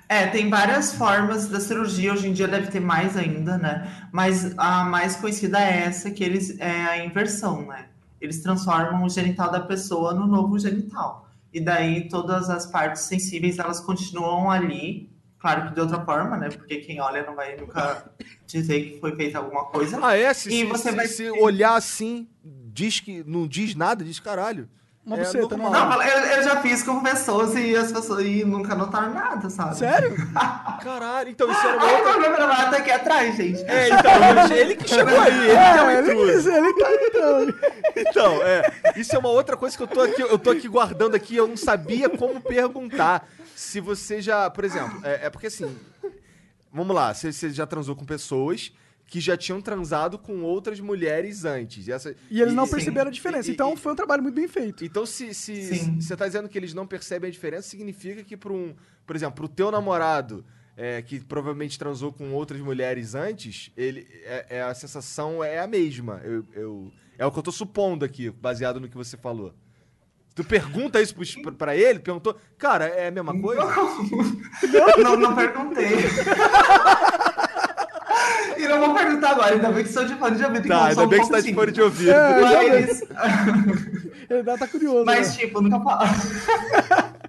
É, tem várias formas da cirurgia, hoje em dia deve ter mais ainda, né? Mas a mais conhecida é essa, que eles é a inversão, né? Eles transformam o genital da pessoa no novo genital. E daí todas as partes sensíveis, elas continuam ali, claro que de outra forma, né? Porque quem olha não vai nunca dizer que foi feita alguma coisa. Ah, é? Se, E se- você se- vai se olhar assim, diz que não diz nada, diz caralho. Uma é buceta, normal. não. Não, eu, eu já fiz com pessoas e as pessoas e nunca notaram nada, sabe? Sério? Caralho, então isso era uma Ai, outra. meu namorado tá aqui atrás, gente. É, então, ele que chegou aí, ele que é o É, ele, intruso. ele tá entrando. Então, é. Isso é uma outra coisa que eu tô aqui, eu tô aqui guardando aqui, eu não sabia como perguntar. Se você já, por exemplo, é, é porque assim. Vamos lá, você, você já transou com pessoas que já tinham transado com outras mulheres antes. E, essa- E eles não Sim. perceberam a diferença. E- Então e- foi um trabalho muito bem feito. Então, se, se, você tá dizendo que eles não percebem a diferença, significa que para um, por exemplo, pro teu namorado, é, que provavelmente transou com outras mulheres antes, ele, é, é- a sensação é a mesma. Eu, eu- é o que eu tô supondo aqui, baseado no que você falou. Tu pergunta isso pra, ele, perguntou, cara, é a mesma coisa? Não, não perguntei. e não vou perguntar agora, ainda bem que sou de fone de ouvido. Tá, ainda bem que você tá de fone de ouvido. É, Mas, Ele deve tá curioso. mas né? tipo, nunca falo.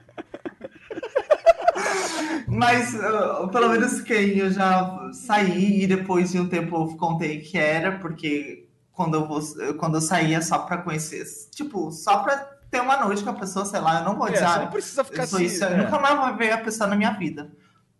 Mas uh, pelo menos quem eu já saí e depois de um tempo eu contei que era, porque quando eu, vou, quando eu saía só pra conhecer, tipo, só pra ter uma noite com a pessoa, sei lá, eu não vou É, dizer. você ah, não precisa ficar eu assim, isso, eu é. nunca mais vou ver a pessoa na minha vida.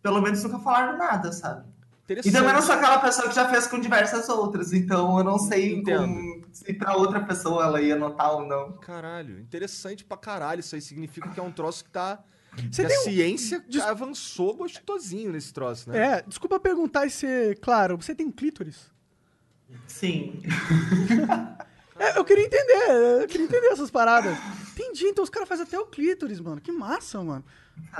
Pelo menos nunca falaram nada, sabe? E também não sou aquela pessoa que já fez com diversas outras, então eu não sei com- se pra outra pessoa ela ia notar ou não. Caralho, interessante pra caralho. Isso aí significa que é um troço que tá. Você que a um- ciência Des- avançou gostosinho nesse troço, né? É, desculpa perguntar e ser claro, você tem clítoris? Sim. É, eu queria entender, eu queria entender essas paradas. Entendi, então os caras fazem até o clítoris, mano. Que massa, mano.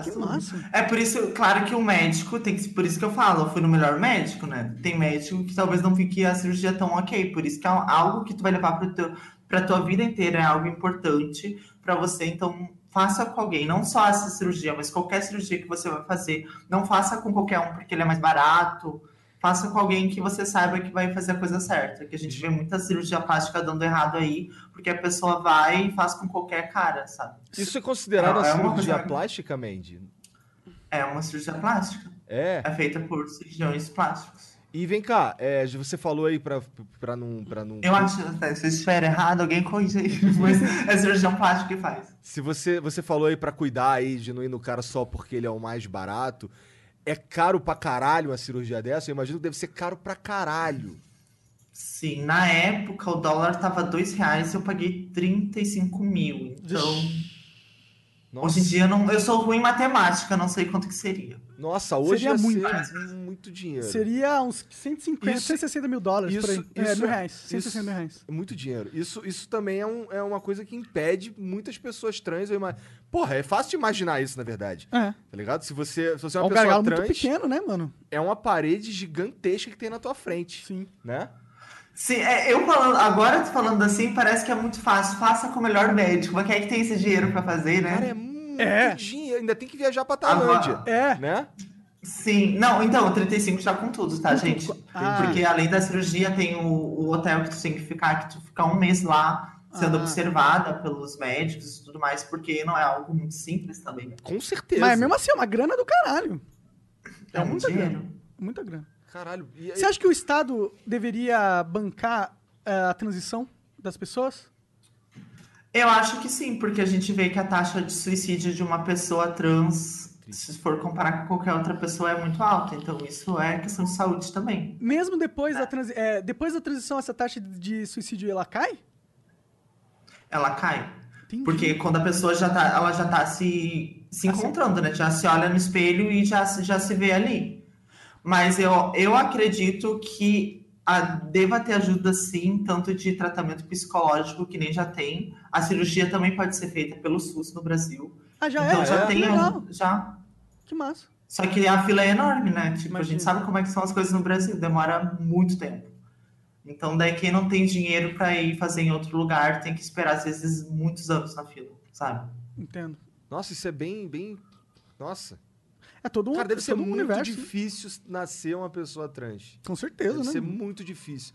Que massa. É por isso, claro que o médico tem que. Por isso que eu falo, eu fui no melhor médico, né? Tem médico que talvez não fique a cirurgia tão ok. Por isso que é algo que tu vai levar pro teu, pra tua vida inteira, é algo importante pra você. Então, faça com alguém. Não só essa cirurgia, mas qualquer cirurgia que você vai fazer. Não faça com qualquer um porque ele é mais barato. Faça com alguém que você saiba que vai fazer a coisa certa. Que a gente vê muita cirurgia plástica dando errado aí, porque a pessoa vai e faz com qualquer cara, sabe? Isso é considerado É, uma é uma cirurgia coisa- plástica, Mandy? É uma cirurgia plástica. É. É feita por cirurgiões plásticos. E vem cá, é, você falou aí pra, pra não. Pra não Eu acho, se eu estiver errado, alguém corrige aí. Mas é cirurgião plástico que faz. Se você, você falou aí pra cuidar aí de não ir no cara só porque ele é o mais barato, é caro pra caralho uma cirurgia dessa? Eu imagino que deve ser caro pra caralho. Sim, na época o dólar tava dois reais e eu paguei 35 mil. Então, Nossa, hoje em dia eu, não, eu sou ruim em matemática, não sei quanto que seria. Nossa hoje Seria ia muito. ser muito dinheiro. Seria uns 150, Isso- 160 mil dólares por aí. isso- é, isso mil é- reais. 160 mil reais. É muito dinheiro. Isso, isso também é, um- é uma coisa que impede muitas pessoas trans. Eu ima- Porra, é fácil de imaginar isso, na verdade. É. Tá ligado? Se você, se você é É uma um pessoa trans, muito pequeno, né, mano? é uma parede gigantesca que tem na tua frente. Sim. Né? Sim, é, eu falando, agora falando assim, parece que é muito fácil. Faça com o melhor médico. Mas quem é que tem esse dinheiro pra fazer, né? Cara, é muito É. dinheiro. Ainda tem que viajar pra Tailândia. É. Né? Sim, não, então, o 35 já com tudo, tá, gente? Ah. Porque além da cirurgia, tem o, o hotel que tu tem que ficar, que tu fica um mês lá sendo Ah. observada pelos médicos e tudo mais, porque não é algo muito simples também. Com certeza. Mas mesmo assim, é uma grana do caralho. É, um muita dinheiro. grana. Muita grana. Caralho. E, Você acha que o Estado deveria bancar eh, a transição das pessoas? Eu acho que sim, porque a gente vê que a taxa de suicídio de uma pessoa trans, se for comparar com qualquer outra pessoa, é muito alta. Então isso é questão de saúde também. Mesmo depois da, transi eh, depois da transição, essa taxa de suicídio ela cai? Ela cai. Entendi. Porque quando a pessoa já tá, ela já tá se, se Assim. encontrando, né? Já se olha no espelho e já, se- já se vê ali. Mas eu, eu acredito que a, deva ter ajuda sim, tanto de tratamento psicológico, que nem já tem. A cirurgia também pode ser feita pelo SUS no Brasil. Ah, já então é? já Que tem legal. já. Que massa. Só que a fila é enorme, né? Tipo, a Imagino. gente sabe como é que são as coisas no Brasil, demora muito tempo. Então, daí quem não tem dinheiro para ir fazer em outro lugar tem que esperar, às vezes, muitos anos na fila, sabe? Entendo. Nossa, isso é bem, bem. Nossa. É todo um, Cara, deve é ser um muito universo. difícil nascer uma pessoa trans. Com certeza, Deve né? ser muito difícil.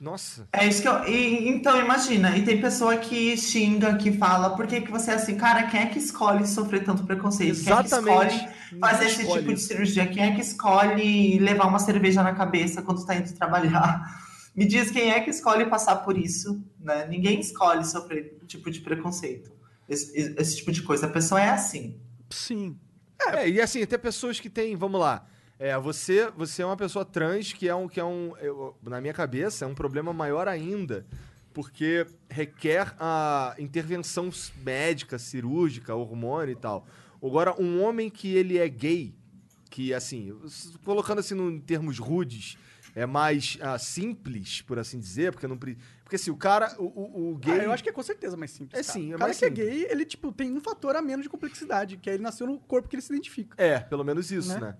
Nossa. É isso que eu. e- então, imagina, e tem pessoa que xinga, que fala, por que, que você é assim? Cara, quem é que escolhe sofrer tanto preconceito? Exatamente. Quem é que escolhe fazer esse escolhe tipo de cirurgia? Quem é que escolhe levar uma cerveja na cabeça quando tá indo trabalhar? Me diz quem é que escolhe passar por isso, né? Ninguém escolhe sofrer tipo de preconceito. Esse, esse tipo de coisa. A pessoa é assim. Sim. É, e assim, tem pessoas que têm, vamos lá. É, você, você é uma pessoa trans que é um, que é um, eu- na minha cabeça, é um problema maior ainda, porque requer a intervenção médica, cirúrgica, hormônio e tal. Agora, um homem que ele é gay, que assim, colocando assim em termos rudes, é mais ah, simples, por assim dizer, porque não porque assim, o cara, o, o, o gay Ah, eu acho que é com certeza mais simples. É cara. sim, é O cara mais que é simples. gay, ele, tipo, tem um fator a menos de complexidade, que é ele nasceu no corpo que ele se identifica. É, pelo menos isso, Né? né?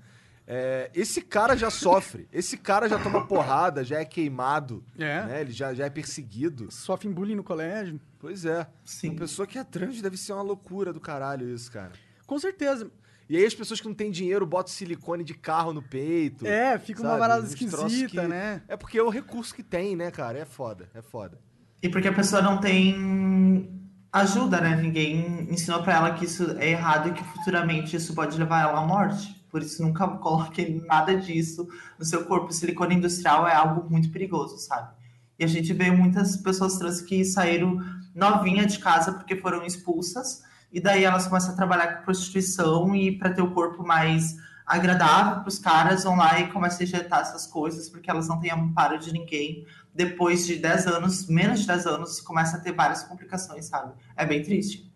É, esse cara já sofre, esse cara já toma porrada, já é queimado, É. né? Ele já, já é perseguido. Sofre bullying no colégio. Pois é. Sim. Uma pessoa que é trans deve ser uma loucura do caralho isso, cara. Com certeza. E aí as pessoas que não têm dinheiro botam silicone de carro no peito. É, fica uma sabe? parada Uns troços esquisita, que- né? É porque é o recurso que tem, né, cara? É foda, é foda. E porque a pessoa não tem ajuda, né? Ninguém ensinou pra ela que isso é errado e que futuramente isso pode levar ela à morte. Por isso, nunca coloque nada disso no seu corpo. silicone industrial é algo muito perigoso, sabe? E a gente vê muitas pessoas trans que saíram novinha de casa porque foram expulsas, e daí elas começam a trabalhar com prostituição e para ter o corpo mais agradável para os caras vão lá e começam a injetar essas coisas porque elas não têm amparo de ninguém. Depois de 10 anos, menos de 10 anos, começa a ter várias complicações, sabe? É bem triste.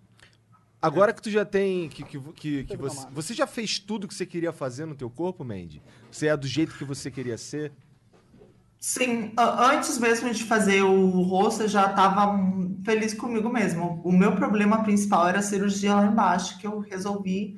Agora que tu já tem. Que, que, que, que você, você já fez tudo que você queria fazer no teu corpo, Mandy? Você é do jeito que você queria ser? Sim, antes mesmo de fazer o rosto, eu já estava feliz comigo mesmo. O meu problema principal era a cirurgia lá embaixo, que eu resolvi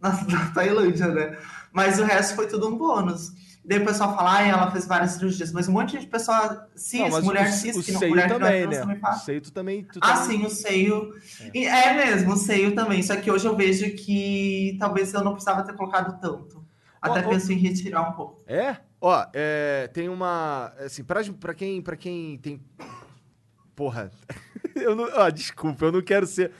na, na Tailândia, né? Mas o resto foi tudo um bônus. Daí o pessoal fala, ah, ela fez várias cirurgias, mas um monte de pessoa cis, Não, mulher o, cis, o que não, mulher que não é também, né? também O seio também. Tu Ah, também... sim, o seio. E É mesmo, o seio também. Só que hoje eu vejo que talvez eu não precisava ter colocado tanto. Até ó. penso em retirar um pouco. É? Ó, é, tem uma. Assim, pra, pra, quem, pra quem tem. Porra. Eu não, ó, desculpa, eu não quero ser.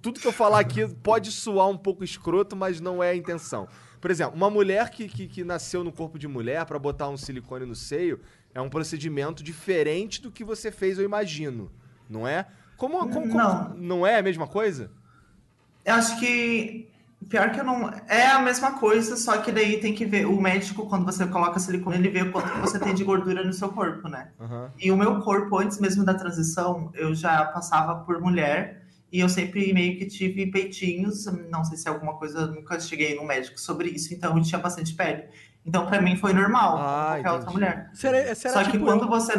Tudo que eu falar aqui pode soar um pouco escroto, mas não é a intenção. Por exemplo, uma mulher que, que, que nasceu no corpo de mulher pra botar um silicone no seio é um procedimento diferente do que você fez, eu imagino. Não é? Como, como, como- Não. não é a mesma coisa? Eu acho que. Pior que eu não. É a mesma coisa, só que daí tem que ver. O médico, quando você coloca silicone, ele vê o quanto que você tem de gordura no seu corpo, né? Aham. E o meu corpo, antes mesmo da transição, eu já passava por mulher e eu sempre meio que tive peitinhos. Não sei se é alguma coisa, nunca cheguei no médico sobre isso, então eu tinha bastante pele. Então, pra mim, foi normal, Ah, qualquer outra entendi. mulher. Será, será Só que tipo quando eu? você.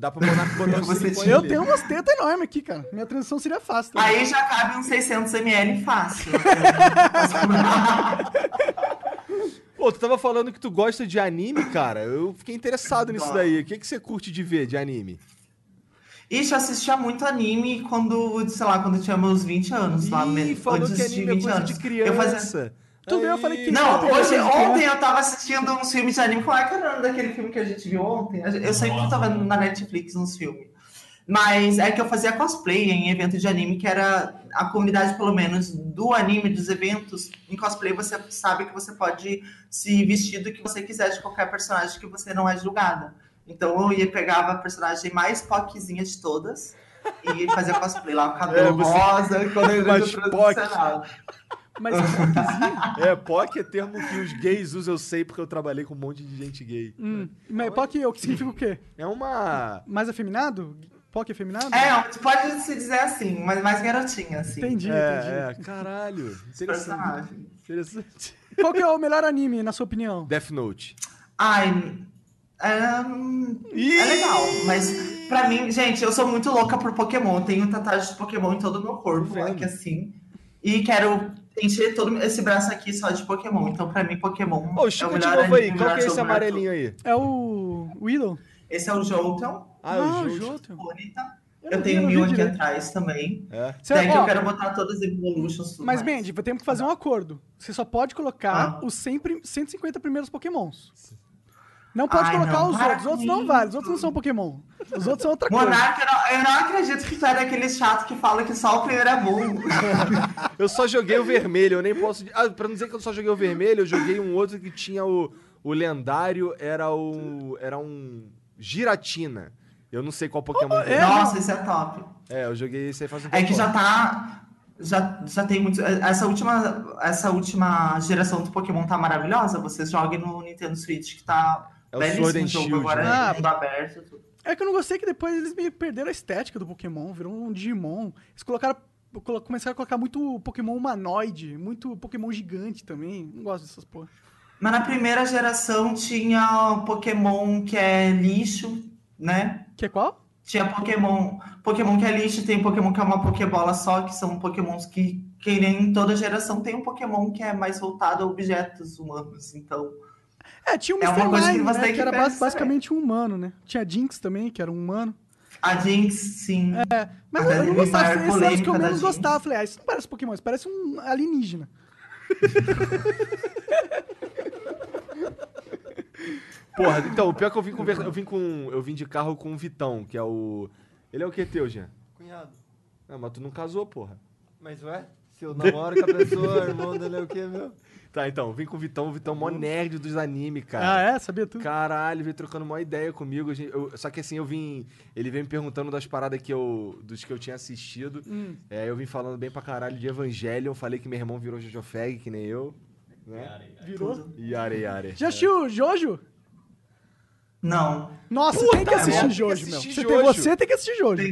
Dá pra botar, botar um Você silicone tinha- Eu tenho umas tetas enormes aqui, cara. Minha transição seria fácil. também. Aí já cabe uns 600 ml fácil. Pô, tu tava falando que tu gosta de anime, cara. Eu fiquei interessado nisso daí. O que, que você curte de ver de anime? Ixi, eu assistia muito anime quando, sei lá, quando eu tinha meus 20 anos. lá, Ih, me- falou antes que de anime é 20 coisa anos. de criança. Eu fazia... Tu viu? Eu falei que- Não, Ontem hoje, ontem eu tava assistindo uns filmes de anime. Qual é que era o nome daquele filme que a gente viu ontem? Eu sempre tava vendo na Netflix uns filmes. Mas é que eu fazia cosplay em evento de anime, que era a comunidade, pelo menos, do anime, dos eventos. Em cosplay, você sabe que você pode se vestir do que você quiser de qualquer personagem que você não é julgada. Então eu ia pegava a personagem mais poquezinha de todas e fazia cosplay lá, o cabelo É, você- rosa, quando eu Mais vejo POC. transicionado. Mas É, POC é termo que os gays usam, eu sei, porque eu trabalhei com um monte de gente gay. hum, mas POC o que significa o quê? É uma. Mais afeminado? POC afeminado? É, pode se dizer assim, mas mais garotinha, assim. Entendi, entendi. É, é, caralho. Interessante. Personagem. Interessante. Qual que é o melhor anime, na sua opinião? Death Note. Ai, é, Ih! é legal, mas pra mim, gente, eu sou muito louca por Pokémon. Eu tenho tatuagem de Pokémon em todo o meu corpo, assim. E quero encher todo esse braço aqui só de Pokémon. Então, pra mim, Pokémon Ô, é o estica de melhor novo aí. Qual que é esse amarelinho aí? É o Willow? Esse é o Jolteon, Ah, Ah, o. Jotun. bonita. Eu Eu, tenho mil aqui direito. atrás também. É. Daí que ó, eu quero botar todas as Evolutions. tudo Mas. Mandy, temos que fazer um acordo. Você só pode colocar Ah. os 100 prim- 150 primeiros Pokémons. Não pode Ai, colocar não, os outros. Os outros não valem. Os outros não são Pokémon. Os outros são outra coisa. Monarca, eu não, eu não acredito que tu é daquele chato que fala que só o primeiro é bom. Eu só joguei o vermelho, eu nem posso. Ah, pra não dizer que eu só joguei o vermelho, eu joguei um outro que tinha o. O lendário era o. Era um. Giratina. Eu não sei qual Pokémon que é. Nossa, esse é top. É, eu joguei esse aí faz um É que já tá. Já, já tem muito. Essa última, essa última geração do Pokémon tá maravilhosa. Vocês joguem no Nintendo Switch, que tá É o belíssimo Sword and jogo Shield, agora, né? é mundo aberto. tudo. É que eu não gostei que depois eles que perderam a estética do Pokémon, virou um Digimon. Eles colocaram. colo- Começaram a colocar muito Pokémon humanoide, muito Pokémon gigante também. Não gosto dessas porra. Mas na primeira geração tinha o Pokémon que é lixo, né? Que é qual? Tinha Pokémon, Pokémon que é lixo, tem Pokémon que é uma Pokébola só, que são Pokémons que, que nem toda geração tem um Pokémon que é mais voltado a objetos humanos. Então, É, tinha o É Mr. Mime, né? Que, que era pensar, bas- basicamente um humano, né? Tinha Jinx também, que era um humano. a Jinx, sim. Mas Até eu, não gostava. eram os que eu menos gostava. Eu Falei, ah, isso não parece Pokémon, isso parece um alienígena. Porra, então, o pior é que eu vim, conversa... eu vim com. Eu vim de carro com o Vitão, que é o. Ele é o que teu, Jean? Cunhado. Não, mas tu não casou, porra. Mas ué, Se eu namoro com a pessoa, irmão dele é o quê, meu? Tá, então, vem com o Vitão, o Vitão é mó nerd dos animes, cara. Ah, é? Sabia tudo? Caralho, veio trocando uma ideia comigo. a gente- eu- só que assim, eu vim. Ele veio me perguntando das paradas que eu. dos que eu tinha assistido. Hum. É, eu vim falando bem pra caralho de Evangelion. Falei que meu irmão virou Jojo Fag, que nem eu. Né? Virou. Yare Yare. Já assistiu Jojo? Não. Nossa, Puta tem que assistir que Jojo, meu. assistir Você tem, Jojo. você tem que assistir Jojo.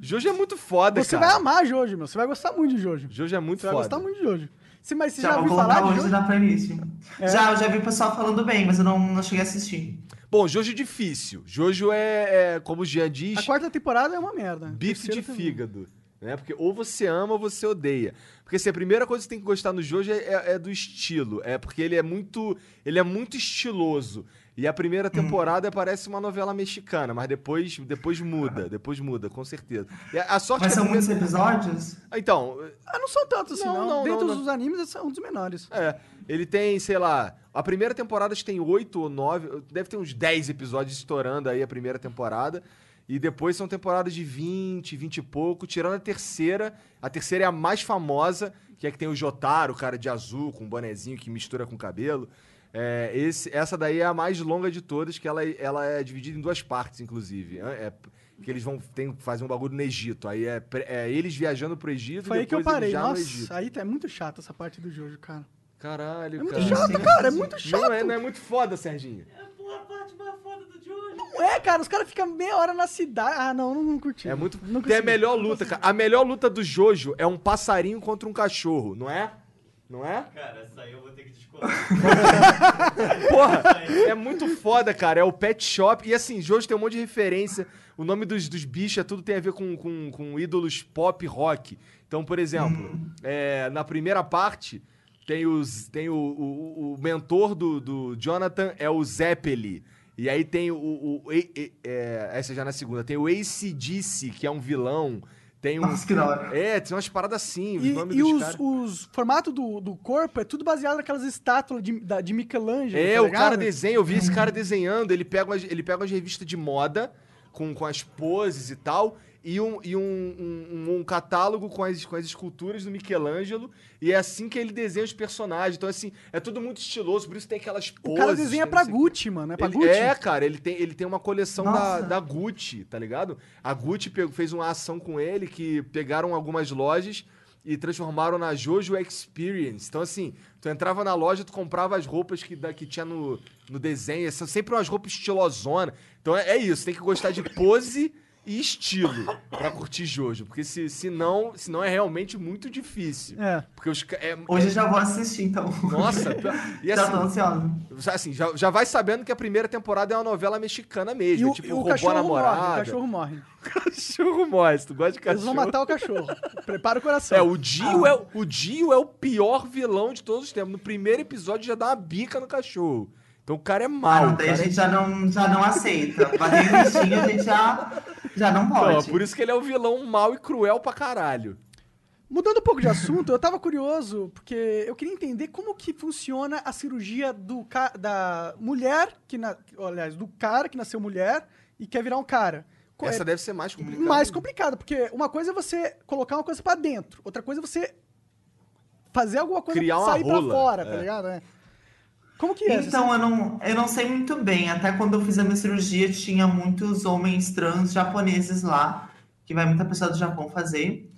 Jojo é muito foda, Você cara. vai amar Jojo, meu. Você vai gostar muito de Jojo. Jojo é muito Você vai foda. gostar muito de Jojo. Você, mas você já, Já vou ouviu falar de hoje Jojo? na playlist. É? Já, eu já vi o pessoal falando bem, mas eu não, não cheguei a assistir. Bom, Jojo é difícil. Jojo é, é, como o Jean diz, A quarta temporada é uma merda. bife de também. fígado. Né? Porque ou você ama ou você odeia. Porque assim, a primeira coisa que você tem que gostar no Jojo é, é- é do estilo. É porque ele é muito. Ele é muito estiloso. E a primeira temporada parece uma novela mexicana, mas depois, depois muda, depois muda, com certeza. E a, a sorte Mas são muitos primeira- episódios? Então, Ah, não são tantos assim, Não, não. não, Dentro não, dos animes, é um dos menores. É, ele tem, sei lá, a primeira temporada acho que tem oito ou nove, deve ter uns 10 episódios estourando aí a primeira temporada. E depois são temporadas de 20, 20 e pouco, tirando a terceira. A terceira é a mais famosa, que é que tem o Jotaro, o cara de azul, com um bonezinho que mistura com cabelo. É, esse, essa daí é a mais longa de todas, que ela, ela é dividida em duas partes, inclusive. É, que eles vão tem, fazer um bagulho no Egito. Aí é, é eles viajando pro Egito Foi e aí que eu parei. Nossa, aí tá- é muito chato essa parte do Jojo, cara. Caralho, É muito cara. chato, cara. É muito chato. Não é, não é muito foda, Serginho. Não é, cara. Os caras ficam meia hora na cidade. Ah, não, não, não curti. É muito. Não Tem a melhor luta, cara. A melhor luta do Jojo é um passarinho contra um cachorro, não é? Não é? Cara, essa aí eu vou ter que discordar. Porra, é muito foda, cara. É o Pet Shop. E assim, Jojo tem um monte de referência. O nome dos, dos bichos é tudo tem a ver com, com, com ídolos pop rock. Então, por exemplo, é, na primeira parte, tem, os, tem o, o, o mentor do, do Jonathan é o Zeppeli. E aí tem o. o, o- e- e- é, essa já na segunda. Tem o ACDC, que é um vilão. Tem um. Nossa, que da hora. É, tem umas paradas assim. os E, nomes e os, os formatos do, do corpo é tudo baseado naquelas estátuas de, da- de Michelangelo. É, tá o cara desenha, eu vi esse cara desenhando, ele pega umas, ele pega umas revistas de moda com, com as poses e tal, e um, e um, um, um- catálogo com as, com as esculturas do Michelangelo, e é assim que ele desenha os personagens. Então, assim, é tudo muito estiloso, por isso tem aquelas O poses. cara desenha tem pra o. Gucci, mano. É pra Ele- Gucci? É, cara, ele tem, ele tem uma coleção da, da Gucci, tá ligado? A Gucci pegou- fez uma ação com ele que pegaram algumas lojas e transformaram na Jojo Experience. Então, assim, tu entrava na loja, tu comprava as roupas que, da, que tinha no, no desenho. São sempre umas roupas estilosona. Então é, é isso, tem que gostar de pose e estilo pra curtir Jojo. Porque se, se, não, se não é realmente muito difícil. É. Porque os. É, Hoje eu já vou assistir, então. Nossa, e já assim, tô ansiosa. Assim, já, já vai sabendo que a primeira temporada é uma novela mexicana E mesmo. o, é tipo, e o roubou a cachorro morre. O namorada. cachorro morre. Cachorro morre, se tu gosta de Eles cachorro. vão matar o cachorro. Prepara o coração. É, o Dio, é, o Dio é o pior vilão de todos os tempos. No primeiro episódio já dá uma bica no cachorro. Então o cara é Ah, mau. não, daí a cara é- gente já não, já não aceita. Bater no bichinho a gente já, já não Então, pode. por isso que ele é o vilão mau e cruel pra caralho. Mudando um pouco de assunto, eu tava curioso, porque eu queria entender como que funciona a cirurgia do ca- da mulher, que na... aliás, do cara que nasceu mulher e quer virar um cara. Essa é deve ser mais complicada. mais complicado, porque uma coisa é você colocar uma coisa pra dentro, outra coisa é você fazer alguma coisa Criar sair rola, pra fora, é. tá ligado? É. Como que é? Então, eu não, eu não sei muito bem. Até quando eu fiz a minha cirurgia, tinha muitos homens trans japoneses lá, que vai muita pessoa do Japão fazer.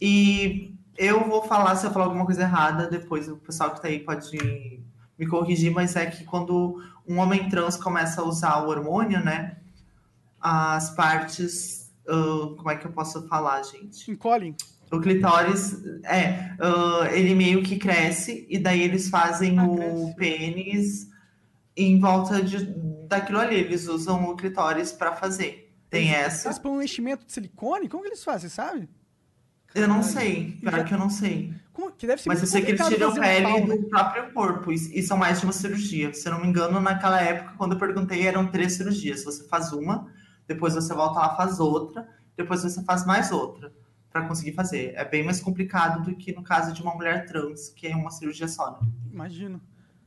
E eu vou falar, se eu falar alguma coisa errada, depois o pessoal que tá aí pode me corrigir, mas é que quando um homem trans começa a usar o hormônio, né? As partes. ah, como é que eu posso falar, gente? Encolhem? O clitóris, é, ah, ele meio que cresce e daí eles fazem Ah, o cresce. pênis em volta de, daquilo ali. Eles usam o clitóris para fazer. Tem essa. Eles põem um enchimento de silicone? Como que eles fazem, sabe? Eu não sei, já- pior que eu não sei. Como- que deve ser Mas eu sei que eles tiram pele pau, né? do próprio corpo e são mais de uma cirurgia. Se eu não me engano, naquela época, quando eu perguntei, eram três cirurgias. Você faz uma, depois você volta lá faz outra, depois você faz mais outra para conseguir fazer. É bem mais complicado do que no caso de uma mulher trans, que é uma cirurgia só. né? Imagino.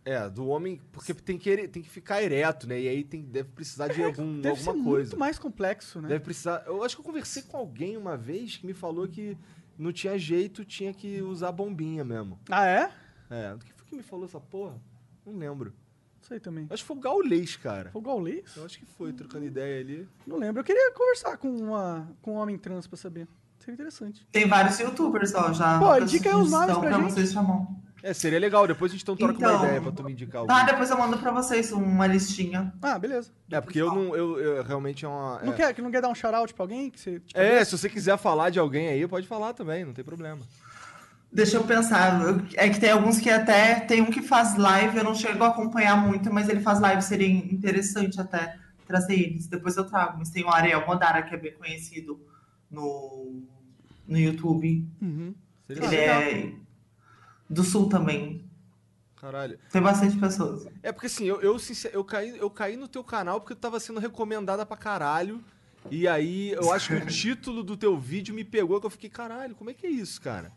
É, do homem, porque tem que, tem que ficar ereto, né? E aí tem, deve precisar de algum, Deve ser alguma coisa. muito mais complexo, né? Deve precisar. Eu acho que eu conversei com alguém uma vez que me falou que não tinha jeito, tinha que usar bombinha mesmo. Ah, é? É, quem foi que me falou essa porra? Não lembro. Sei também. Acho que foi o Gaulês, cara. Foi o Gaulês? Eu acho que foi, trocando ideia ali. Não lembro. Eu queria conversar com, uma, com um homem trans pra saber. Seria interessante. Tem vários youtubers, ó, já. Pô, indica aí os nomes sugestão pra gente. vocês chamam. É, seria legal. Depois a gente então troca Então, uma ideia pra tu me indicar algum. Tá, depois eu mando pra vocês uma listinha. Ah, beleza. É, porque eu não. Eu, eu realmente é uma. Não, é. quer, que não quer dar um shout-out pra alguém? Que você, tipo, É, se você quiser falar de alguém aí, pode falar também, não tem problema. Deixa eu pensar. É que tem alguns que até. Tem um que faz live, eu não chego a acompanhar muito, mas ele faz live, seria interessante até trazer eles. Depois eu trago. Mas tem o Ariel Modara, que é bem conhecido no, no YouTube. Uhum. Ele é do sul também. Caralho. Tem bastante pessoas. É porque assim, eu, eu, sincer- eu, caí, eu caí no teu canal porque tu tava sendo recomendada pra caralho. E aí, eu acho que o título do teu vídeo me pegou, que eu fiquei, caralho, como é que é isso, cara?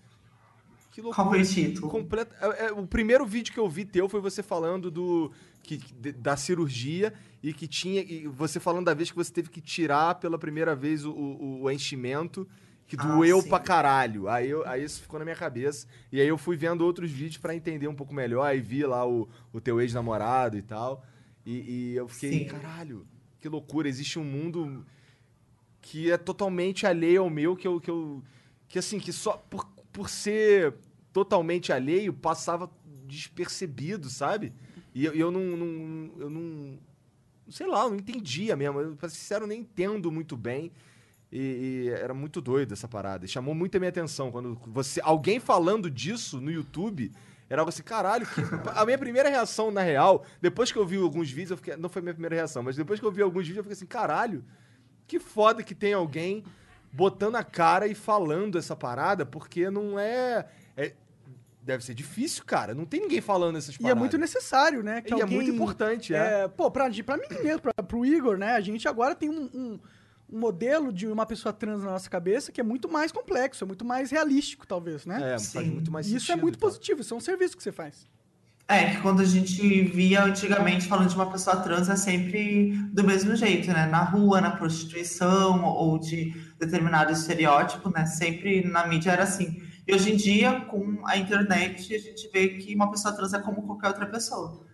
Que loucura. Qual foi o título? É, é, o primeiro vídeo que eu vi teu foi você falando do que, da cirurgia e que tinha. E você falando da vez que você teve que tirar pela primeira vez o, o, o enchimento, que Ah, doeu sim. pra caralho. Aí, eu, aí isso ficou na minha cabeça. E aí eu fui vendo outros vídeos pra entender um pouco melhor. Aí vi lá o, o teu ex-namorado e tal. E, e eu fiquei, Sim. caralho, que loucura. Existe um mundo que é totalmente alheio ao meu, que eu. Que, eu, que assim, que só por, por ser totalmente alheio, passava despercebido, sabe? E eu, eu não, não- Eu não. Sei lá, eu não entendia mesmo. Eu, pra ser sincero, nem entendo muito bem. E, e era muito doido essa parada. E chamou muito a minha atenção. Quando você. Alguém falando disso no YouTube. Era algo assim, caralho, que... a minha primeira reação, na real, depois que eu vi alguns vídeos, eu fiquei... não foi a minha primeira reação, mas depois que eu vi alguns vídeos, eu fiquei assim, caralho, que foda que tem alguém botando a cara e falando essa parada, porque não é. é- deve ser difícil, cara. Não tem ninguém falando essas E é paradas. muito necessário, né? Que E é alguém, muito importante, é. é. Pô, pra, pra mim mesmo, pra, pro Igor, né? A gente agora tem um, um- um modelo de uma pessoa trans na nossa cabeça que é muito mais complexo, é muito mais realístico, talvez, né? É, faz Sim. muito mais E sentido. isso é muito e tal. positivo, isso é um serviço que você faz. É, que quando a gente via antigamente falando de uma pessoa trans é sempre do mesmo jeito, né? Na rua, na prostituição ou de determinado estereótipo, né? Sempre na mídia era assim. E hoje em dia, com a internet, a gente vê que uma pessoa trans é como qualquer outra pessoa.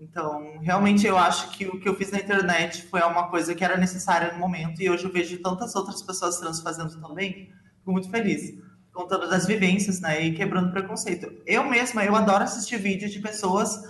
Então, realmente eu acho que o que eu fiz na internet foi uma coisa que era necessária no momento e hoje eu vejo tantas outras pessoas trans fazendo também. Fico muito feliz contando das vivências, né, e quebrando preconceito. Eu mesma, eu adoro assistir vídeos de pessoas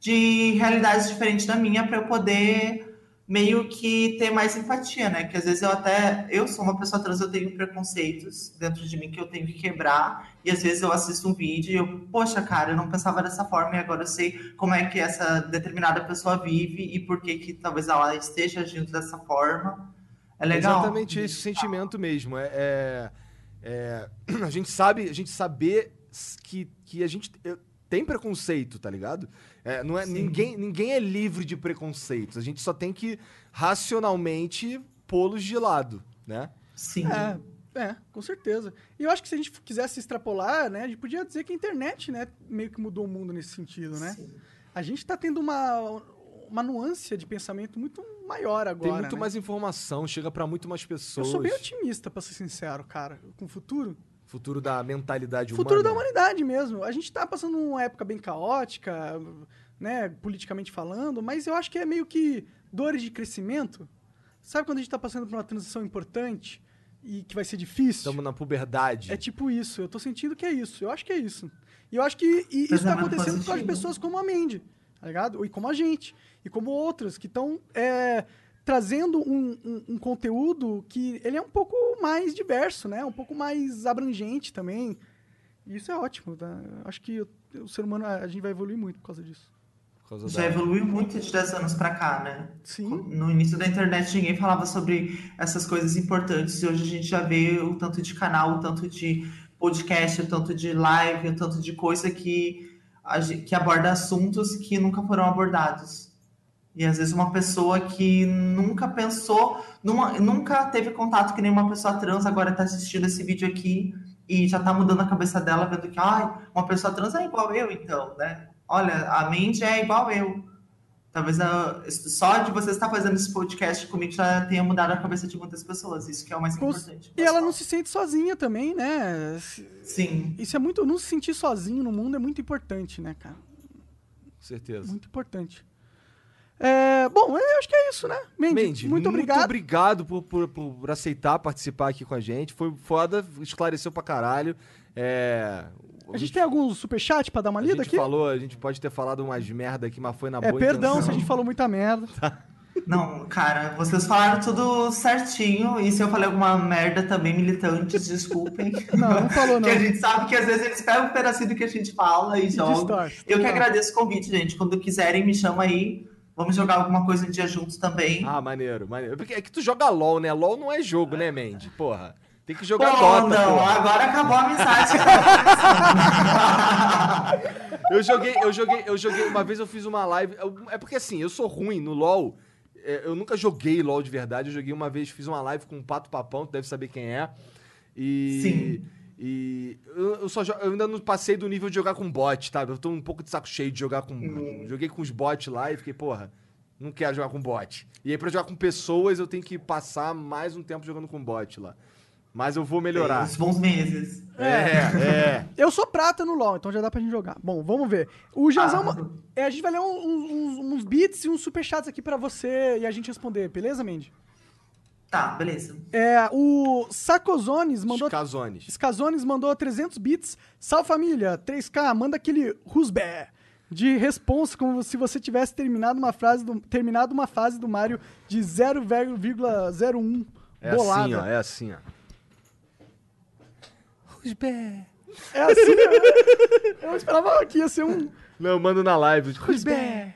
de realidades diferentes da minha para eu poder meio que ter mais empatia, né? Que às vezes eu até eu sou uma pessoa trans, eu tenho preconceitos dentro de mim que eu tenho que quebrar, e às vezes eu assisto um vídeo e eu, poxa, cara, eu não pensava dessa forma e agora eu sei como é que essa determinada pessoa vive e por que que talvez ela esteja agindo dessa forma. É legal. Exatamente esse sentimento mesmo. É, é- é- a gente sabe, a gente saber que, que a gente eh, tem preconceito, tá ligado? É, não é, Sim. ninguém, ninguém é livre de preconceitos. A gente só tem que racionalmente pô-los de lado, né? Sim. É, é, com certeza. E eu acho que se a gente quisesse extrapolar, né, a gente podia dizer que a internet, né, meio que mudou o mundo nesse sentido, né? A gente tá tendo uma, uma nuance de pensamento muito maior agora. tem muito né? mais informação, chega pra muito mais Eu pessoas. sou bem otimista, pra ser sincero, cara, com o futuro. Futuro da mentalidade futuro da humana. humanidade mesmo. A gente tá passando uma época bem caótica, né, politicamente falando, mas eu acho que é meio que dores de crescimento. Sabe quando a gente tá passando por uma transição importante e que vai ser difícil? Estamos na puberdade. É tipo isso. Eu tô sentindo que é isso. Eu acho que é isso. E eu acho que e isso tá Pensamento acontecendo por causa de positivo. pessoas como a Mandy, tá ligado? E como a gente. E como outras que estão trazendo um, um- um conteúdo que ele é um pouco mais diverso, né? Um pouco mais abrangente também. E isso é ótimo, tá? Acho que o, o ser humano, a gente vai evoluir muito por causa disso. Por causa Já da- evoluiu muito de 10 anos pra cá, né? Sim. No início da internet ninguém falava sobre essas coisas importantes e hoje a gente já vê o tanto de canal, o tanto de podcast, o tanto de live, o tanto de coisa que, que aborda assuntos que nunca foram abordados. E às vezes uma pessoa que nunca pensou, numa- nunca teve contato que nenhuma pessoa trans agora está assistindo esse vídeo aqui e já tá mudando a cabeça dela, vendo que ai, uma pessoa trans é igual eu, então, né? Olha, a mente é igual eu. Talvez a- só de você estar fazendo esse podcast comigo já tenha mudado a cabeça de muitas pessoas. Isso que é o mais Com- importante. E ela não se sente sozinha também, né? Sim. Isso é muito. Não se sentir sozinho no mundo é muito importante, né, cara? Com certeza. Muito importante. É, bom, eu acho que é isso, né? Mandy, Mandy, muito obrigado. obrigado por, por, por aceitar participar aqui com a gente. Foi foda, esclareceu pra caralho. É, A gente tem algum superchat pra dar uma a lida gente aqui? falou, a gente pode ter falado umas merda aqui, mas foi na É, boa perdão se intenção. a gente falou muita merda. Não, cara, vocês falaram tudo certinho. E se eu falei alguma merda também, militantes, desculpem. Não, não falou, não. que a gente sabe que às vezes eles pegam um pedacinho do que a gente fala e jogam. distorce, Eu que agradeço o convite, gente. Quando quiserem, me chama aí. Vamos jogar alguma coisa um dia juntos também. Ah, maneiro, maneiro. Porque é que tu joga LOL, né? LOL não é jogo, né, Mandy? Porra. Tem que jogar Pô, Dota, não, porra. agora acabou a amizade. Eu joguei, eu joguei, eu joguei. Uma vez eu fiz uma live. eu- é porque assim, eu sou ruim no LOL. é, Eu nunca joguei LOL de verdade. Eu joguei uma vez, fiz uma live com o Pato Papão, tu deve saber quem é. E. Sim. E eu, eu só jo- eu ainda não passei do nível de jogar com bot, tá? Eu tô um pouco de saco cheio de jogar com. Hum. Joguei com os bots lá e fiquei, porra, não quero jogar com bot. E aí, pra jogar com pessoas, eu tenho que passar mais um tempo jogando com bot lá. Mas eu vou melhorar. Uns bons meses. É, é. Eu sou prata no LoL, então já dá pra gente jogar. Bom, vamos ver. O Janzão. Ah. é, a gente vai ler um- uns, uns, uns beats e uns superchats aqui pra você e a gente responder, beleza, Mandy? Tá, beleza. É, o Sacozones mandou. Casones. Scazones mandou 300 bits. Salve família, 3K, manda aquele Rusbé de responsa como se você tivesse terminado uma frase do, terminado uma fase do Mario de 0,01 É bolada. assim, ó. É assim, ó. É assim, né? Eu esperava que ia ser um Não, eu mando na live. Rusbé.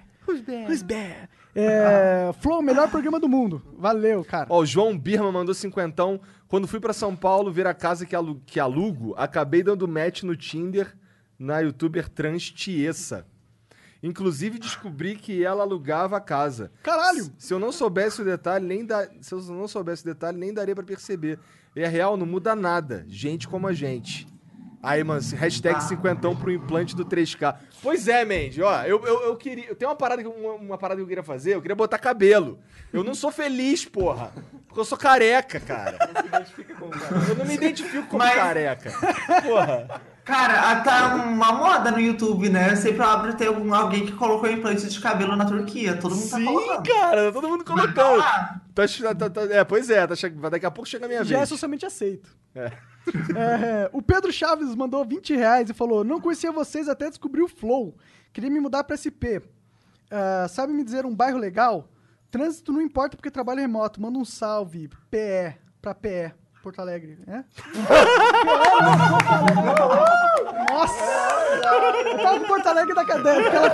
Rusbé. É, Flow, melhor programa do mundo. Valeu, cara. Ó, o João Birma mandou cinquentão. Quando fui pra São Paulo ver a casa que, alu- que alugo, acabei dando match no Tinder na youtuber trans Tiesa. Inclusive descobri que ela alugava a casa. Caralho. Se eu não soubesse o detalhe, nem da... se eu não soubesse o detalhe, nem daria pra perceber. É real, não muda nada. Gente como a gente. Aí, mano, hashtag cinquentão pro implante do 3K. Pois é, Mandy, ó, eu, eu, eu queria. Eu tenho uma parada, que- uma, uma parada que eu queria fazer, eu queria botar cabelo. Eu não sou feliz, porra. Porque eu sou careca, cara. Eu não me identifico como Mas- careca. Porra. Cara, ah, tá uma moda no YouTube, né? Sempre abre ter algum, alguém que colocou implante de cabelo na Turquia. Todo mundo tá Sim, colocando. cara, todo mundo colocando. lá. Tá, che- tá- tá- é, pois é, tá daqui a pouco chega a minha Já é vez. socialmente aceito. É. É, o Pedro Chaves mandou 20 reais e falou: Não conhecia vocês até descobrir o Flow. Queria me mudar pra SP. Ah, sabe me dizer um bairro legal? Trânsito não importa porque trabalho remoto. Manda um salve. PE. Pra PE. Porto Alegre. É? Nossa! Eu tava em Porto Alegre da cadeia que ela.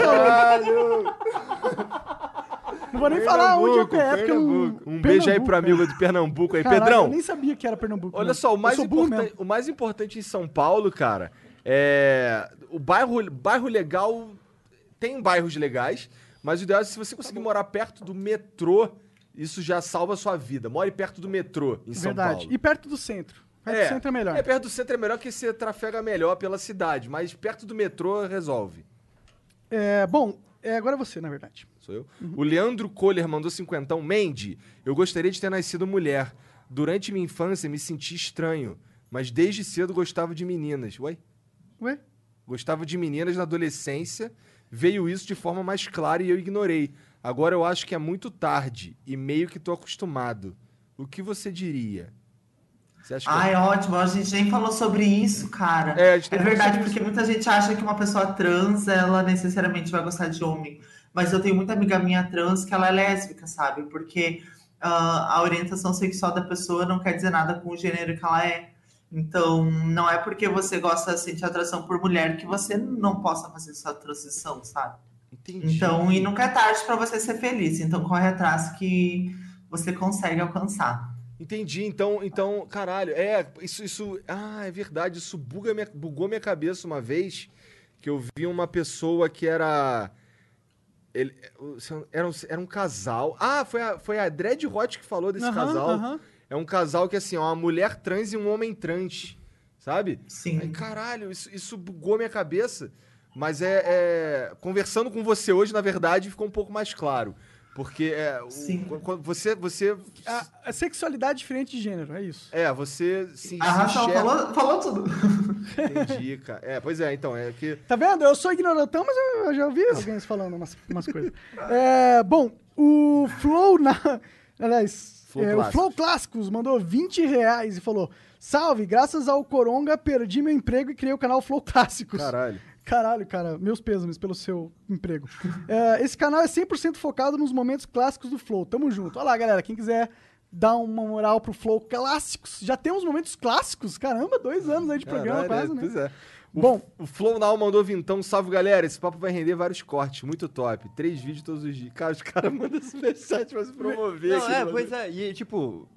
Não vou nem falar onde é PE, porque eu não. Pernambuco. Um beijo aí pro amigo de Pernambuco aí. Caraca, Pedrão, Eu nem sabia que era Pernambuco. olha só, o Eu mais, importan- o mais importante em São Paulo, cara, é. O bairro, bairro legal. Tem bairros legais, mas o ideal é se você conseguir morar perto do metrô, isso já salva a sua vida. More perto do metrô em São Verdade. Paulo. E perto do centro. Perto do centro é melhor. É, perto do centro é melhor que você trafega melhor pela cidade, mas perto do metrô resolve. É, bom, é, agora é você, na verdade. Sou eu? O Leandro Kohler mandou cinquentão. Mandy, eu gostaria de ter nascido mulher. Durante minha infância me senti estranho, mas desde cedo gostava de meninas. Ué? Ué? Gostava de meninas na adolescência, veio isso de forma mais clara e eu ignorei. Agora eu acho que é muito tarde e meio que tô acostumado. O que você diria? Você acha que Ai, ótimo. A gente nem falou sobre isso, cara. É, a gente É verdade, porque muita gente acha que uma pessoa trans, ela necessariamente vai gostar de homem. Mas eu tenho muita amiga minha trans que ela é lésbica, sabe? Porque ah, a orientação sexual da pessoa não quer dizer nada com o gênero que ela é. Então, não é porque você gosta, sente atração por mulher que você não possa fazer essa transição, sabe? Entendi. Então, e nunca é tarde para você ser feliz. Então, corre atrás que você consegue alcançar. Entendi, então, então, caralho, é, isso, isso, ah, é verdade, isso buga minha, bugou minha cabeça uma vez, que eu vi uma pessoa que era, ele, era um, era um casal, ah, foi a, foi a Dread Hot que falou desse Aham, casal, aham. é um casal que, assim, é uma mulher trans e um homem trans, sabe? Sim. Aí, caralho, isso, isso bugou minha cabeça, Mas é, é- Conversando com você hoje, na verdade, ficou um pouco mais claro. Porque é, o- quando você. você A, a sexualidade diferente de gênero, é isso. é, você se, A se Rafael enxerga- falou, falou tudo. Entendi, cara. É, pois é, então, é que. Tá vendo? Eu sou ignorantão, mas eu, eu já ouvi alguém falando umas, umas coisas. É, bom, o Flow na. Aliás, Flow é, o Clássicos. Flow Clássicos mandou 20 reais e falou: Salve, graças ao Coronga, perdi meu emprego e criei o canal Flow Clássicos. Caralho. Caralho, cara, meus pêsames pelo seu emprego. É, esse canal é 100% focado nos momentos clássicos do Flow. Tamo junto. Olha lá, galera, quem quiser dar uma moral pro Flow Clássicos. Já temos momentos clássicos? Caramba, dois anos aí de programa Caralho, quase, é, né? Pois é. O, Bom. o Flow Now mandou vintão. Salve, galera. Esse papo vai render vários cortes. Muito top. Três vídeos todos os dias. Cara, os caras mandam superchat pra se promover. Não, é, pois é. E, tipo,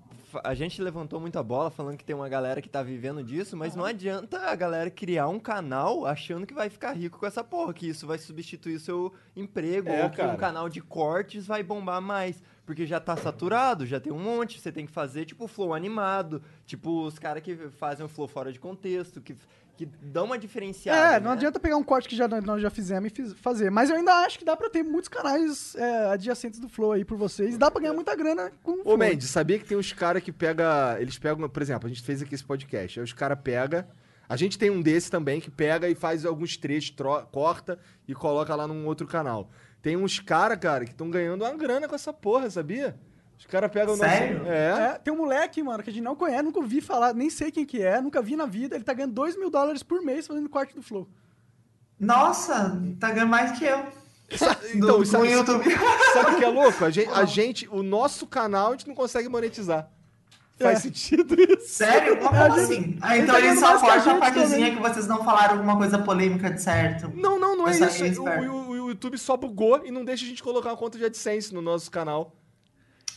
a gente levantou muita bola falando que tem uma galera que tá vivendo disso, mas não adianta a galera criar um canal achando que vai ficar rico com essa porra, que isso vai substituir seu emprego, É, ou que cara. um canal de cortes vai bombar mais. Porque já tá saturado, já tem um monte, você tem que fazer, tipo, flow animado, tipo, os caras que fazem o flow fora de contexto, que, que dão uma diferenciada. É, não né? adianta pegar um corte que já, nós já fizemos e fiz- fazer. Mas eu ainda acho que dá pra ter muitos canais é, adjacentes do Flow aí por vocês. Dá pra ganhar muita grana com o Ô, Flow. Mendes, sabia que tem uns caras que pega. Eles pegam, por exemplo, a gente fez aqui esse podcast. Aí os caras pegam. A gente tem um desse também que pega e faz alguns trechos, tro- corta e coloca lá num outro canal. Tem uns caras, cara, que estão ganhando uma grana com essa porra, sabia? Os caras pegam o nosso. Sério? É. É, tem um moleque, mano, que a gente não conhece, nunca ouvi falar, nem sei quem que é, nunca vi na vida. Ele tá ganhando 2 mil dólares por mês fazendo corte do Flow. Nossa, tá ganhando mais que eu. Então, Do- isso, isso- YouTube. sabe o que é louco? A gente, a gente- o nosso canal, a gente não consegue monetizar. Faz É. sentido isso. Sério? Como assim? Ah, então tá ele só a corta a gente partezinha também. que vocês não falaram alguma coisa polêmica de certo. Não, não, não é isso. é O, o- o YouTube só bugou e não deixa a gente colocar uma conta de AdSense no nosso canal.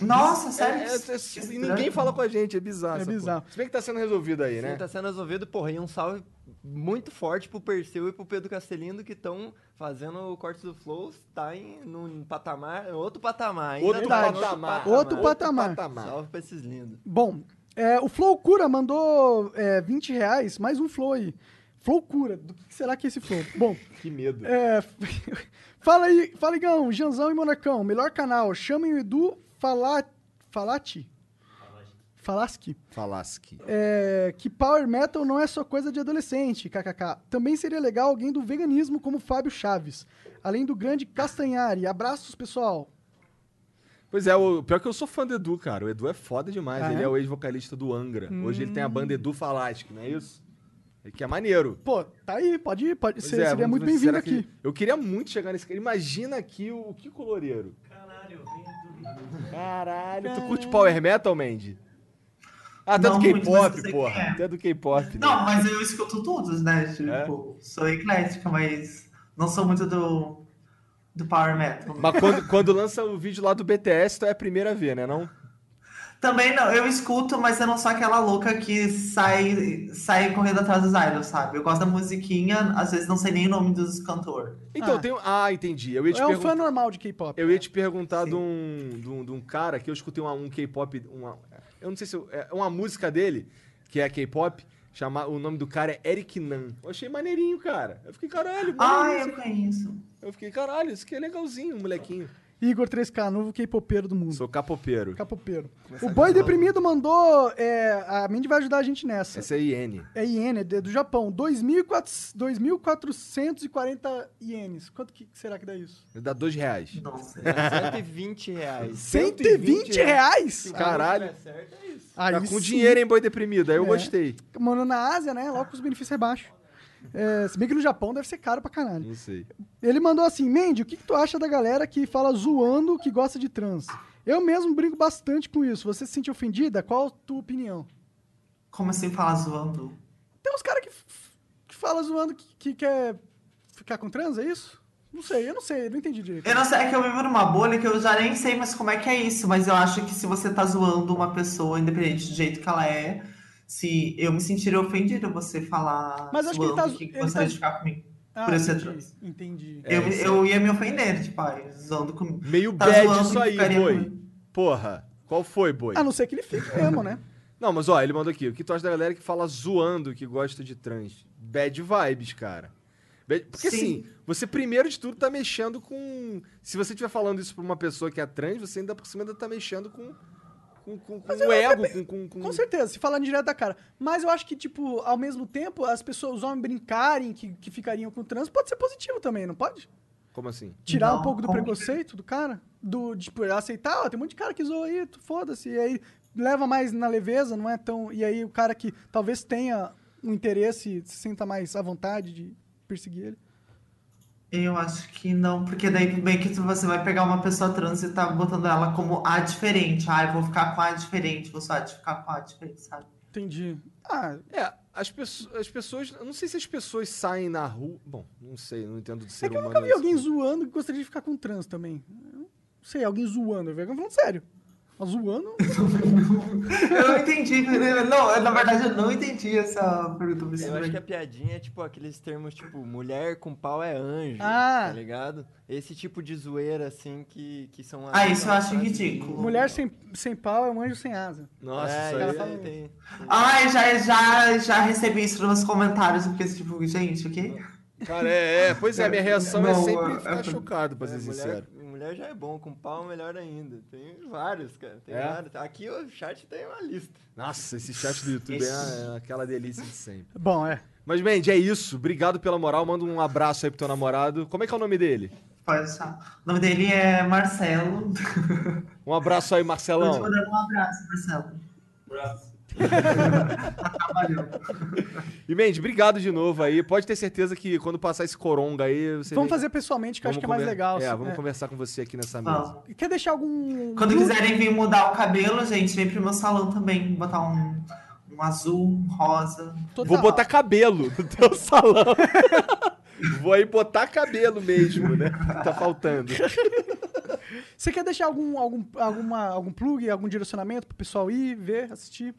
Nossa, sério? É, é, é, estranho. ninguém fala com a gente, é bizarro. É bizarro. porra. Se bem que tá sendo resolvido aí, Sim, né? tá sendo resolvido, porra, e um salve muito forte pro Perseu e pro Pedro Castelino que estão fazendo o corte do Flow, tá em num patamar, outro patamar. ainda Outro tá em patamar. Outro patamar. Salve pra esses lindos. Bom, é, o Flow Cura mandou é, 20 reais, mais um Flow aí. Flow Cura, do que será que é esse Flow? Bom, Que medo. é, fala aí, fala Igão, Janzão e Monarcão, melhor canal, chamem o Edu Fala, Falati? Falaschi. Falasque. É, que Power Metal não é só coisa de adolescente, kkk. Também seria legal alguém do veganismo como Fábio Chaves. Além do grande Castanhari. Abraços, pessoal. Pois é, o pior que eu sou fã do Edu, cara. O Edu é foda demais. Ah, ele é? é o ex-vocalista do Angra. Hoje ele tem a banda Edu Falasque, não é isso? É Que é maneiro. Pô, tá aí, pode ir, pode ser, é, seria muito bem-vindo será que- aqui. Eu queria muito chegar nesse cara. Imagina aqui o, o Kiko Loureiro. Caralho, tu curte Power Metal, Mandy? Ah, até Não do K-pop, porra. é. Até do K-pop. né? Não, mas eu escuto todos, né? Tipo, É? sou eclética, mas não sou muito do, do Power Metal. Mas quando, quando lança o vídeo lá do BTS, tu é a primeira a ver, né? Não? Também não, eu escuto, mas eu não sou aquela louca que sai, sai correndo atrás dos idols, sabe? Eu gosto da musiquinha, às vezes não sei nem o nome dos cantores. Então, Ah. tem um- Ah, entendi. Eu ia te É um perguntar. fã normal de K-pop. Eu ia te perguntar de um, de, um, de um cara que eu escutei uma- um K-pop. Uma, eu não sei se. eu- é uma música dele, que é K-pop. Chama, o nome do cara é Eric Nan. Eu achei maneirinho, cara. Eu fiquei, caralho, Ah, eu conheço. Eu fiquei, caralho, isso aqui é legalzinho, molequinho. Igor 3K, novo K-popeiro do mundo. Sou capopeiro. Capopeiro. O Boi Deprimido mandou. É, a Mindy vai ajudar a gente nessa. Essa é IN. É iene, é do Japão. 2.400 2.440 ienes. Quanto que será que dá isso? Dá dois reais. Não sei. 120 reais. 120 reais? Caralho. Certo, é isso. Aí Tá com sim. dinheiro, hein, boi deprimido? Aí eu É. gostei. Mano, na Ásia, né? Logo com os benefícios é baixo. É, se bem que no Japão deve ser caro pra caralho. Não sei. Ele mandou assim: Mandy, o que, que tu acha da galera que fala zoando que gosta de trans? Eu mesmo brinco bastante com isso. Você se sente ofendida? Qual a tua opinião? Como assim falar zoando? Tem uns caras que, que falam zoando que, que quer ficar com trans, é isso? Não sei, eu não sei, eu não entendi direito. Eu não sei, é que eu vivo numa bolha que eu já nem sei mais como é que é isso, mas eu acho que se você tá zoando uma pessoa, independente do jeito que ela é, se eu me sentiria ofendido você falar Mas acho que ele zoando tá- que ele gostaria tá- de ficar comigo. Ah, por entendi, trans. entendi. É, eu, isso eu ia me ofender, tipo, zoando comigo. Meio Tá bad zoando isso aí, boi. Porra. Qual foi, boi? A não ser que ele fique mesmo, né? Não, mas ó, ele mandou aqui. O que tu acha da galera que fala zoando que gosta de trans? Bad vibes, cara. Porque Sim. assim, você primeiro de tudo tá mexendo com. Se você estiver falando isso pra uma pessoa que é trans, você ainda por cima ainda tá mexendo com. Com, com, com o ego, com, com, com- Com certeza, se falando direto da cara. Mas eu acho que, tipo, ao mesmo tempo, as pessoas, os homens brincarem que, que ficariam com trans, pode ser positivo também, não pode? Como assim? Tirar um Não, pouco do como que- preconceito do cara? Do, tipo, aceitar, ó, tem um monte de cara que zoa aí, tu foda-se. E aí leva mais na leveza, não é tão. E aí o cara que talvez tenha um interesse, se sinta mais à vontade de perseguir ele. Eu acho que não, porque daí bem que você vai pegar uma pessoa trans e tá botando ela como a diferente. Ah, eu vou ficar com a diferente, vou só ficar com a diferente, sabe? Entendi. Ah, É, as, pesso- as pessoas. Eu não sei se as pessoas saem na rua. Bom, não sei, não entendo de ser é que eu nunca vi alguém zoando que gostaria de ficar com trans também. Eu Não sei, alguém zoando. Eu vejo falando sério. Mas zoando. Eu não entendi, né? não, na verdade eu não entendi essa pergunta. Eu acho que a piadinha é tipo aqueles termos tipo mulher com pau é anjo, Ah. tá ligado? Esse tipo de zoeira assim que, que são Ah, isso eu acho assim, ridículo. Mulher sem, sem pau é um anjo sem asa. Nossa, é, isso aí. fala tem. Ai, já, já, já recebi isso nos comentários, porque tipo, gente, o quê? Cara, é, é, pois é, minha reação é Não, sempre é- ficar é- chocado, pra ser É, sincero. Mulher, já é bom, com pau melhor ainda. Tem vários, cara. Tem É? vários. Aqui o chat tem uma lista. Nossa, esse chat do YouTube é, é aquela delícia de sempre. Bom, é. Mas, Mandy, é isso. Obrigado pela moral. Manda um abraço aí pro teu namorado. Como é que é o nome dele? Pode deixar. O nome dele é Marcelo. Um abraço aí, Marcelão. mandando um abraço, Marcelo. E, Mandy, obrigado de novo aí. Pode ter certeza que quando passar esse coronga aí, você Vamos vem- fazer pessoalmente, que eu acho que é mais legal. É, assim, vamos é. conversar com você aqui nessa mesa. Vamos. Quer deixar algum. Quando quiserem vir mudar o cabelo, gente, vem pro meu salão também. Botar um, um azul, um rosa. Vou botar cabelo no teu salão. Vou aí botar cabelo mesmo, né? Tá faltando. Você quer deixar algum, algum, alguma, algum plug, algum direcionamento pro pessoal ir, ver, assistir?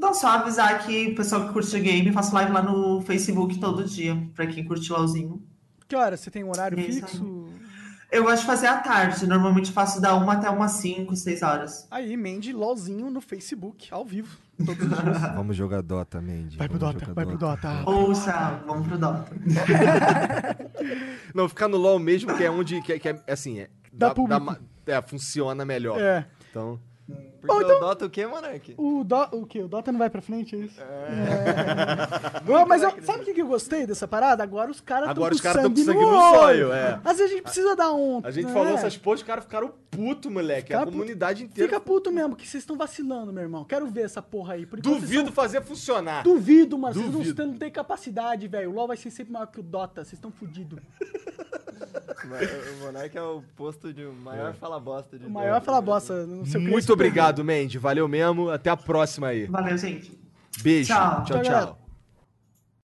Não, só avisar que o pessoal que curte game, faço live lá no Facebook todo dia, pra quem curte LOLzinho. Que hora? Você tem um horário Isso. fixo? Eu gosto de fazer à tarde, normalmente faço da 1 até umas 5, 6 horas. Aí, Mandy LOLzinho no Facebook, ao vivo. Todos os dias. Vamos jogar Dota, Mandy. Vai pro Dota, vai pro Dota. Ouça, vamos pro Dota. Não, ficar no LoL mesmo, que é onde. Que, é- que é, assim, é, Dá público. ma- é, funciona melhor. É. Então. Porque então- o Dota o quê, Monark? O, do, o quê? O Dota não vai pra frente, é isso? É. Não, mas eu- sabe o que que eu gostei dessa parada? Agora os caras Agora com os caras tão com sangue sangue no no olho. é. Às vezes a gente precisa dar um... A gente né? falou essas porras, os caras ficaram puto, moleque. Fica a puto. comunidade inteira. Fica puto mesmo, que vocês estão vacilando, meu irmão. Quero ver essa porra aí. Vocês Duvido são- fazer funcionar. Duvido, mano. Vocês Duvido. não, não têm capacidade, velho. O LoL vai ser sempre maior que o Dota. Vocês estão fodidos. O Monark é o posto de maior fala bosta de O maior fala bosta. No seu Muito obrigado, Mandy. Valeu mesmo. Até a próxima aí. Valeu, gente. Beijo. Tchau. tchau. Tchau, tchau.